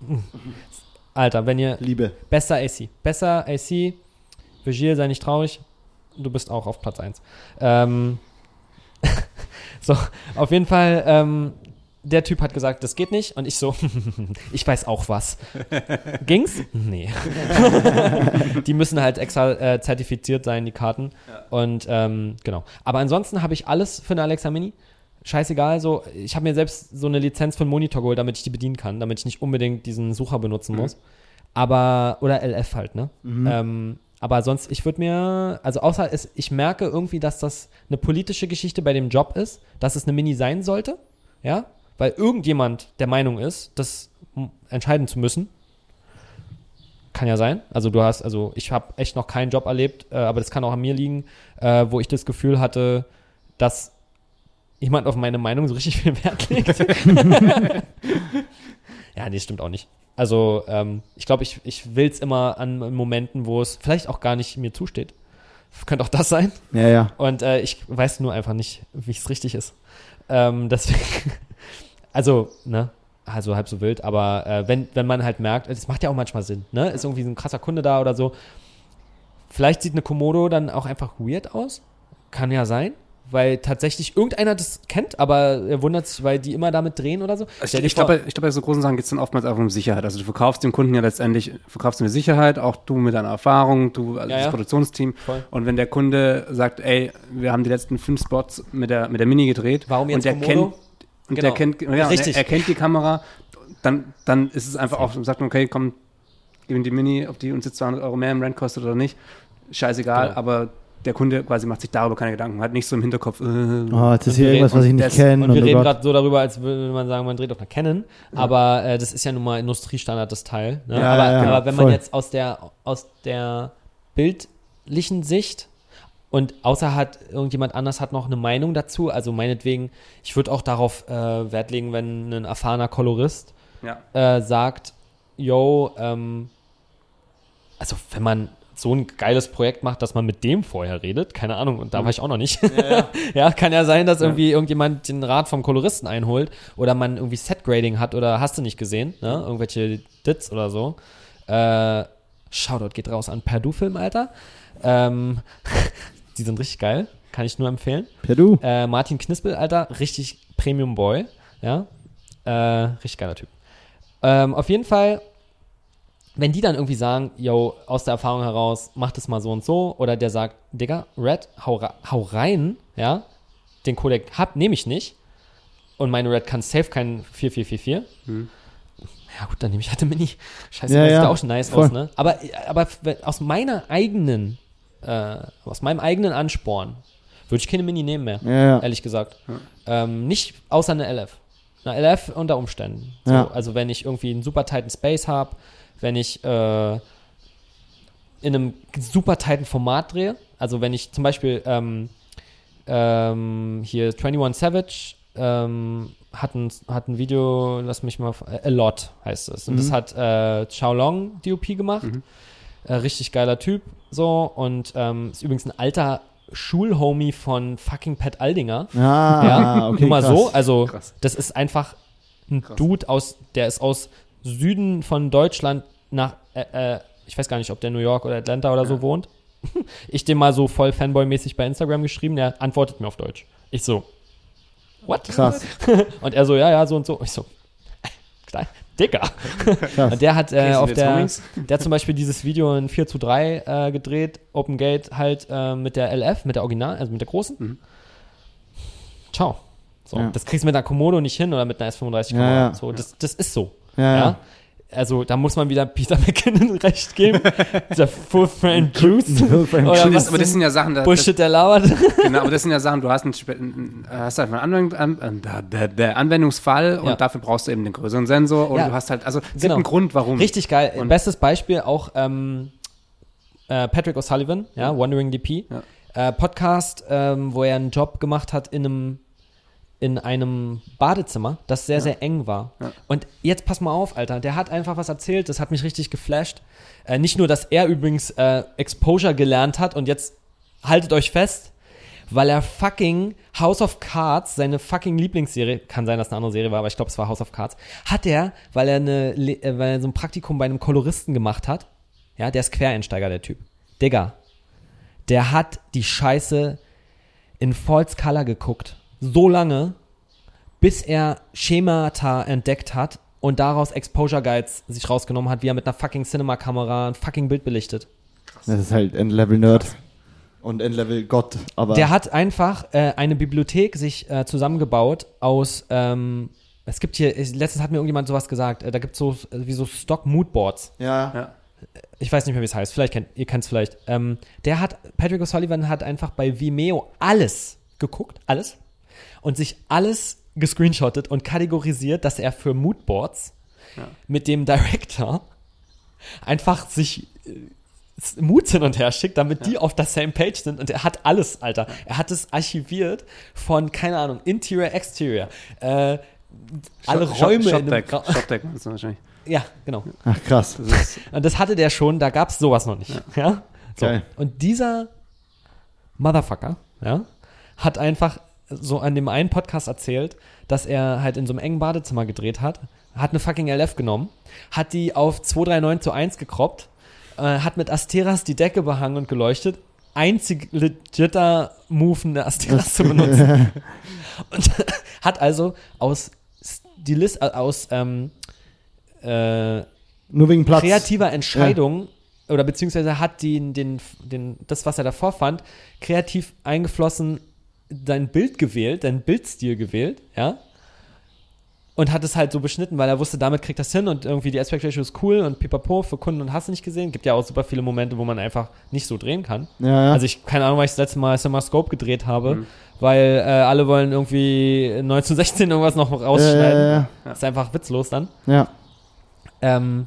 Alter, wenn ihr. Liebe. Besser AC. Besser AC. Virgil, sei nicht traurig. Du bist auch auf Platz 1. Ähm, so, auf jeden Fall, ähm, der Typ hat gesagt, das geht nicht. Und ich so, ich weiß auch was. Ging's? Nee. die müssen halt extra äh, zertifiziert sein, die Karten. Und ähm, genau. Aber ansonsten habe ich alles für eine Alexa Mini. Scheißegal, so, ich habe mir selbst so eine Lizenz für einen Monitor geholt, damit ich die bedienen kann, damit ich nicht unbedingt diesen Sucher benutzen muss. Aber, oder LF halt, ne? Ähm, aber sonst, ich würde mir, also außer es, ich merke irgendwie, dass das eine politische Geschichte bei dem Job ist, dass es eine Mini sein sollte, ja? Weil irgendjemand der Meinung ist, das entscheiden zu müssen. Kann ja sein. Also du hast, also ich habe echt noch keinen Job erlebt, äh, aber das kann auch an mir liegen, äh, wo ich das Gefühl hatte, dass jemand auf meine Meinung so richtig viel Wert legt. ja, nee, stimmt auch nicht. Also, ähm, ich glaube, ich, ich will es immer an Momenten, wo es vielleicht auch gar nicht mir zusteht. Könnte auch das sein. Ja, ja. Und äh, ich weiß nur einfach nicht, wie es richtig ist. Ähm, deswegen, also, ne, also halb so wild, aber äh, wenn, wenn man halt merkt, das macht ja auch manchmal Sinn, ne? Ist irgendwie so ein krasser Kunde da oder so. Vielleicht sieht eine Komodo dann auch einfach weird aus. Kann ja sein. Weil tatsächlich irgendeiner das kennt, aber er wundert sich, weil die immer damit drehen oder so. Ich, dir ich glaube, ich glaube, bei so großen Sachen geht es dann oftmals einfach um Sicherheit. Also du verkaufst dem Kunden ja letztendlich, verkaufst du eine Sicherheit, auch du mit deiner Erfahrung, du als Ja, ja. das Produktionsteam. Voll. Und wenn der Kunde sagt, ey, wir haben die letzten fünf Spots mit der, mit der Mini gedreht. Warum jetzt und der Komodo? kennt und Genau. der kennt, ja, und er, Richtig. er kennt die Kamera, dann, dann ist es einfach auch, sagt man, okay, komm, gib ihm die Mini, ob die uns jetzt 200 Euro mehr im Rent kostet oder nicht, scheißegal, Genau. aber der Kunde quasi macht sich darüber keine Gedanken, hat nicht so im Hinterkopf, äh, Oh, jetzt ist Und hier wir irgendwas, was ich nicht kenne. Und wir oh reden gerade so darüber, als würde man sagen, man dreht auf einer Canon, aber äh, das ist ja nun mal Industriestandard, das Teil. Ne? Ja, aber, ja, ja, aber wenn man voll. jetzt aus der, aus der bildlichen Sicht und außer hat irgendjemand anders hat noch eine Meinung dazu, also meinetwegen, ich würde auch darauf äh, Wert legen, wenn ein erfahrener Kolorist ja. äh, sagt, yo, ähm, also wenn man so ein geiles Projekt macht, dass man mit dem vorher redet, keine Ahnung, und da war ich auch noch nicht. Ja, kann ja sein, dass irgendwie irgendjemand den Rat vom Koloristen einholt oder man irgendwie Setgrading hat oder hast du nicht gesehen, ne? Irgendwelche Dits oder so. Äh, Shoutout geht raus an Perdue-Film, Alter. Ähm, die sind richtig geil, kann ich nur empfehlen. Ja, du. Äh, Martin Knispel, Alter, richtig Premium Boy, ja. Äh, richtig geiler Typ. Ähm, auf jeden Fall, wenn die dann irgendwie sagen, yo, aus der Erfahrung heraus, mach das mal so und so, oder der sagt, Digga, Red, hau, hau rein, ja, den Codec hab, nehme ich nicht, und meine Red kann safe kein 4444, ja gut, dann nehme ich halt eine Mini. Scheiße, Ja, das sieht ja, auch schon nice voll. aus, ne? Aber, aber aus meiner eigenen, äh, aus meinem eigenen Ansporn, würde ich keine Mini nehmen mehr Ja, ehrlich gesagt. Ähm, nicht außer eine LF. Eine LF unter Umständen. So. Also wenn ich irgendwie einen super tighten Space habe, wenn ich äh, in einem super tighten Format drehe, also wenn ich zum Beispiel ähm, ähm, hier 21 Savage ähm, hat, ein, hat ein Video, lass mich mal, A Lot heißt es. Und das hat äh, Chao Long DOP gemacht. Äh, richtig geiler Typ, so. Und ähm, ist übrigens ein alter Schulhomie von fucking Pat Aldinger. Ah, Ja, okay. nur mal krass. so. Also, Krass. das ist einfach ein Dude aus, der ist aus Süden von Deutschland nach, äh, äh, ich weiß gar nicht, ob der New York oder Atlanta oder so wohnt. Ich dem mal so voll Fanboy-mäßig bei Instagram geschrieben, der antwortet mir auf Deutsch. Ich so, what? Krass. Und er so, ja, ja, so und so. Ich so, Dicker. Krass. Und der hat äh, auf der, Homies? der hat zum Beispiel dieses Video in 4 zu 3 äh, gedreht, Open Gate halt äh, mit der LF, mit der Original, also mit der großen. Ciao. So, Ja. das kriegst du mit einer Komodo nicht hin oder mit einer S35 Kamera. Ja, ja. So, das, das ist so. Ja, Ja. Also da muss man wieder Peter McKinnon recht geben. der Full Frame Juice. Oder was aber das sind ja Sachen, da, Bullshit, der labert. Genau, aber das sind ja Sachen, du hast, einen, hast einfach einen Anwendung, an, der, der, der Anwendungsfall und Ja. dafür brauchst du eben den größeren Sensor und Ja. du hast halt, also es gibt Genau. einen Grund, warum. Richtig geil. Und- Bestes Beispiel auch ähm, äh, Patrick O'Sullivan, ja, Wandering DP. Ja. Äh, Podcast, ähm, wo er einen Job gemacht hat in einem in einem Badezimmer, das sehr, sehr eng war. Ja. Und jetzt pass mal auf, Alter, der hat einfach was erzählt, das hat mich richtig geflasht. Äh, nicht nur, dass er übrigens äh, Exposure gelernt hat und jetzt haltet euch fest, weil er fucking House of Cards, seine fucking Lieblingsserie, kann sein, dass eine andere Serie war, aber ich glaube, es war House of Cards, hat er, weil er, eine, äh, weil er so ein Praktikum bei einem Koloristen gemacht hat, ja, der ist Quereinsteiger, der Typ. Digga, der hat die Scheiße in False Color geguckt. So lange, bis er Schemata entdeckt hat und daraus Exposure Guides sich rausgenommen hat, wie er mit einer fucking Cinema-Kamera ein fucking Bild belichtet. Das ist halt Endlevel-Nerd. Und Endlevel-Gott. Aber Der hat einfach äh, eine Bibliothek sich äh, zusammengebaut aus, ähm, es gibt hier, ich- letztens hat mir irgendjemand sowas gesagt, äh, da gibt es so, äh, wie so Stock-Moodboards. ja. Ja. Ich weiß nicht mehr, wie es heißt, vielleicht kennt, ihr kennt es vielleicht. Ähm, der hat, Patrick O'Sullivan hat einfach bei Vimeo alles geguckt, alles, und sich alles gescreenshottet und kategorisiert, dass er für Moodboards mit dem Director einfach sich äh, Moods hin und her schickt, damit die auf der same Page sind. Und er hat alles, Alter. Er hat es archiviert von, keine Ahnung, Interior, Exterior. Äh, alle Shop- Räume in dem Shopdeck. Ra Shopdeck meinst du wahrscheinlich. Ja, genau. Ach krass. Das Und das hatte der schon, da gab es sowas noch nicht. Ja. So. Geil. Und dieser Motherfucker, ja, hat einfach so an dem einen Podcast erzählt, dass er halt in so einem engen Badezimmer gedreht hat, hat eine fucking LF genommen, hat die auf 239 zu 1 gekroppt, äh, hat mit Asteras die Decke behangen und geleuchtet. Einzig legitter Move, eine Asteras zu benutzen. und hat also aus Stilist, äh, aus ähm, äh, Nur wegen Platz. kreativer Entscheidung oder beziehungsweise hat den, den, den, das, was er davor fand, kreativ eingeflossen, dein Bild gewählt, dein Bildstil gewählt, ja. Und hat es halt so beschnitten, weil er wusste, damit kriegt das hin und irgendwie die Aspect Ratio ist cool und pipapo für Kunden und hast du nicht gesehen. Gibt ja auch super viele Momente, wo man einfach nicht so drehen kann. Ja, ja. Also ich, keine Ahnung, weil ich das letzte Mal Summer Scope gedreht habe, weil äh, alle wollen irgendwie 1916 irgendwas noch rausschneiden. Ja, ja, Das ist einfach witzlos dann. ja. Ähm,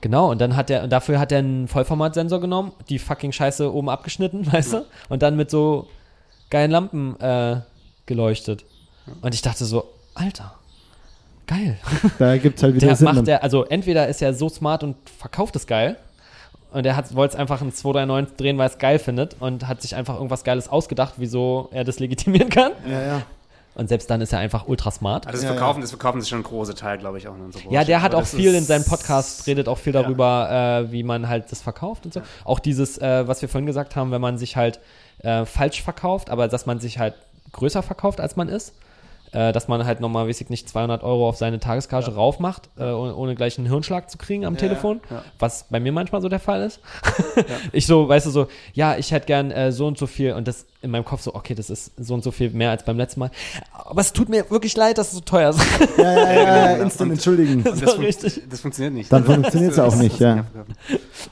genau, und dann hat er, und dafür hat er einen Vollformatsensor genommen, die fucking Scheiße oben abgeschnitten, weißt du? Und dann mit so geilen Lampen äh, geleuchtet. Und ich dachte so, Alter, geil. Da gibt's halt wieder Der Sinn. macht der, also entweder ist er so smart und verkauft es geil. Und er wollte es einfach in 239 drehen, weil er es geil findet und hat sich einfach irgendwas Geiles ausgedacht, wieso er das legitimieren kann. ja, ja. Und selbst dann ist er einfach ultra smart. also das Ja, Verkaufen, das Verkaufen ist schon ein großer Teil, glaube ich, auch in unserer Branche. Ja, der hat Aber auch viel in seinem Podcast, redet auch viel Ja. darüber, äh, wie man halt das verkauft und so. Auch dieses, äh, was wir vorhin gesagt haben, wenn man sich halt äh, falsch verkauft, aber dass man sich halt größer verkauft, als man ist. Äh, dass man halt nochmal, weiß ich nicht, 200 Euro auf seine Tagesgage raufmacht, äh, ohne, ohne gleich einen Hirnschlag zu kriegen am Ja, Telefon, ja. was bei mir manchmal so der Fall ist. Ich so, weißt du, so, ja, ich hätte gern äh, so und so viel und das in meinem Kopf so, okay, das ist so und so viel mehr als beim letzten Mal. Aber es tut mir wirklich leid, dass es so teuer ist. Ja, ja, ja, ja, genau. instant Und- entschuldigen. Und So das, fun richtig. das funktioniert nicht. Dann funktioniert's auch nicht, ja.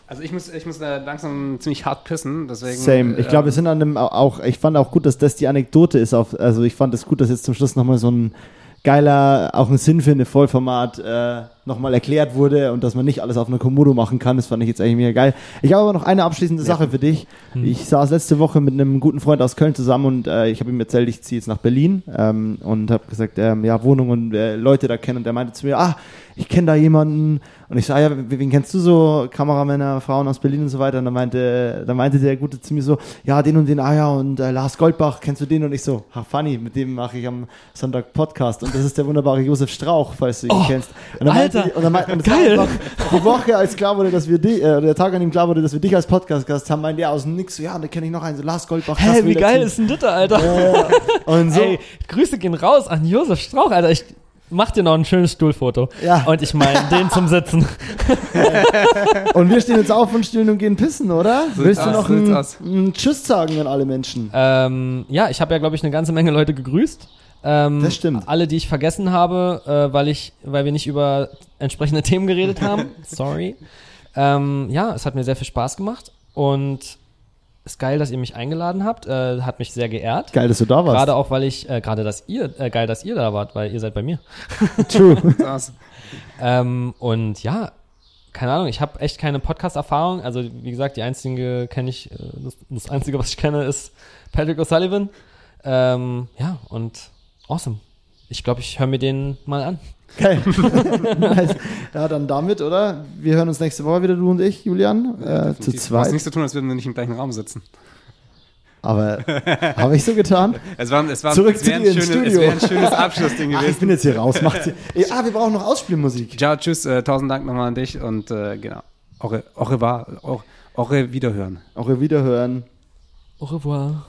Also ich muss, ich muss da langsam ziemlich hart pissen, deswegen. Same. Ich glaube, wir ähm, sind an dem au- auch, ich fand auch gut, dass das die Anekdote ist. Auf, also ich fand es gut, dass jetzt zum Schluss nochmal so ein geiler, auch ein Sinn für eine Vollformat äh, nochmal erklärt wurde und dass man nicht alles auf einer Komodo machen kann. Das fand ich jetzt eigentlich mega geil. Ich habe aber noch eine abschließende Sache für dich. Hm. Ich saß letzte Woche mit einem guten Freund aus Köln zusammen und äh, ich habe ihm erzählt, ich ziehe jetzt nach Berlin ähm, und habe gesagt, ähm, ja, Wohnung und äh, Leute da kennen und der meinte zu mir, ah, ich kenne da jemanden und ich sage, ja, wen kennst du so, Kameramänner, Frauen aus Berlin und so weiter und dann meinte, dann meinte der Gute zu mir so, ja, den und den, ah ja, und äh, Lars Goldbach, kennst du den? Und ich so, ha, funny, mit dem mache ich am Sonntag Podcast und das ist der wunderbare Josef Strauch, falls du ihn Oh, kennst. Und dann meinte Alter, und dann und geil. einfach die Woche, als klar wurde, dass wir dich, äh, der Tag, an dem klar wurde, dass wir dich als Podcast-Gast haben, meinte er aus dem Nix so, ja, da kenne ich noch einen, so Lars Goldbach. Hä, wie geil ist denn das, da, Alter? Und so, Ey, Grüße gehen raus an Josef Strauch, Alter. Ich mach dir noch ein schönes Stuhlfoto. Ja. Und ich meine, den zum Sitzen. und wir stehen jetzt auf und stillen und gehen pissen, oder? Willst du noch so ein Tschüss sagen an alle Menschen? ähm, ja, ich habe ja, glaube ich, eine ganze Menge Leute gegrüßt. Ähm, Das stimmt. Alle, die ich vergessen habe, äh, weil, ich, weil wir nicht über entsprechende Themen geredet haben. Sorry. Ähm, ja, es hat mir sehr viel Spaß gemacht und ist geil, dass ihr mich eingeladen habt. Äh, hat mich sehr geehrt. Geil, dass du da warst. Gerade auch, weil ich, äh, gerade dass ihr, äh, geil, dass ihr da wart, weil ihr seid bei mir. True. Ähm, und ja, keine Ahnung, ich habe echt keine Podcast-Erfahrung. Also, wie gesagt, die einzige kenne ich, äh, das, das Einzige, was ich kenne, ist Patrick O'Sullivan. Ähm, ja, und awesome. Ich glaube, ich höre mir den mal an. Geil. nice. Ja, dann damit, oder? Wir hören uns nächste Woche wieder, du und ich, Julian. Äh, zu zweit. nichts zu tun, als würden wir nicht im gleichen Raum sitzen. Aber habe ich so getan? Es war, es war, Zurück es zu wäre ein, dir ins schönes- es Studio. wäre ein schönes Abschlussding Ach, ich gewesen. bin jetzt hier raus. Macht sie. Ey, ah, wir brauchen noch Ausspielmusik. Ciao, tschüss, äh, tausend Dank nochmal an dich und äh, genau. Au re- au revoir, au, au re Wiederhören. Ihr Wiederhören. Au revoir.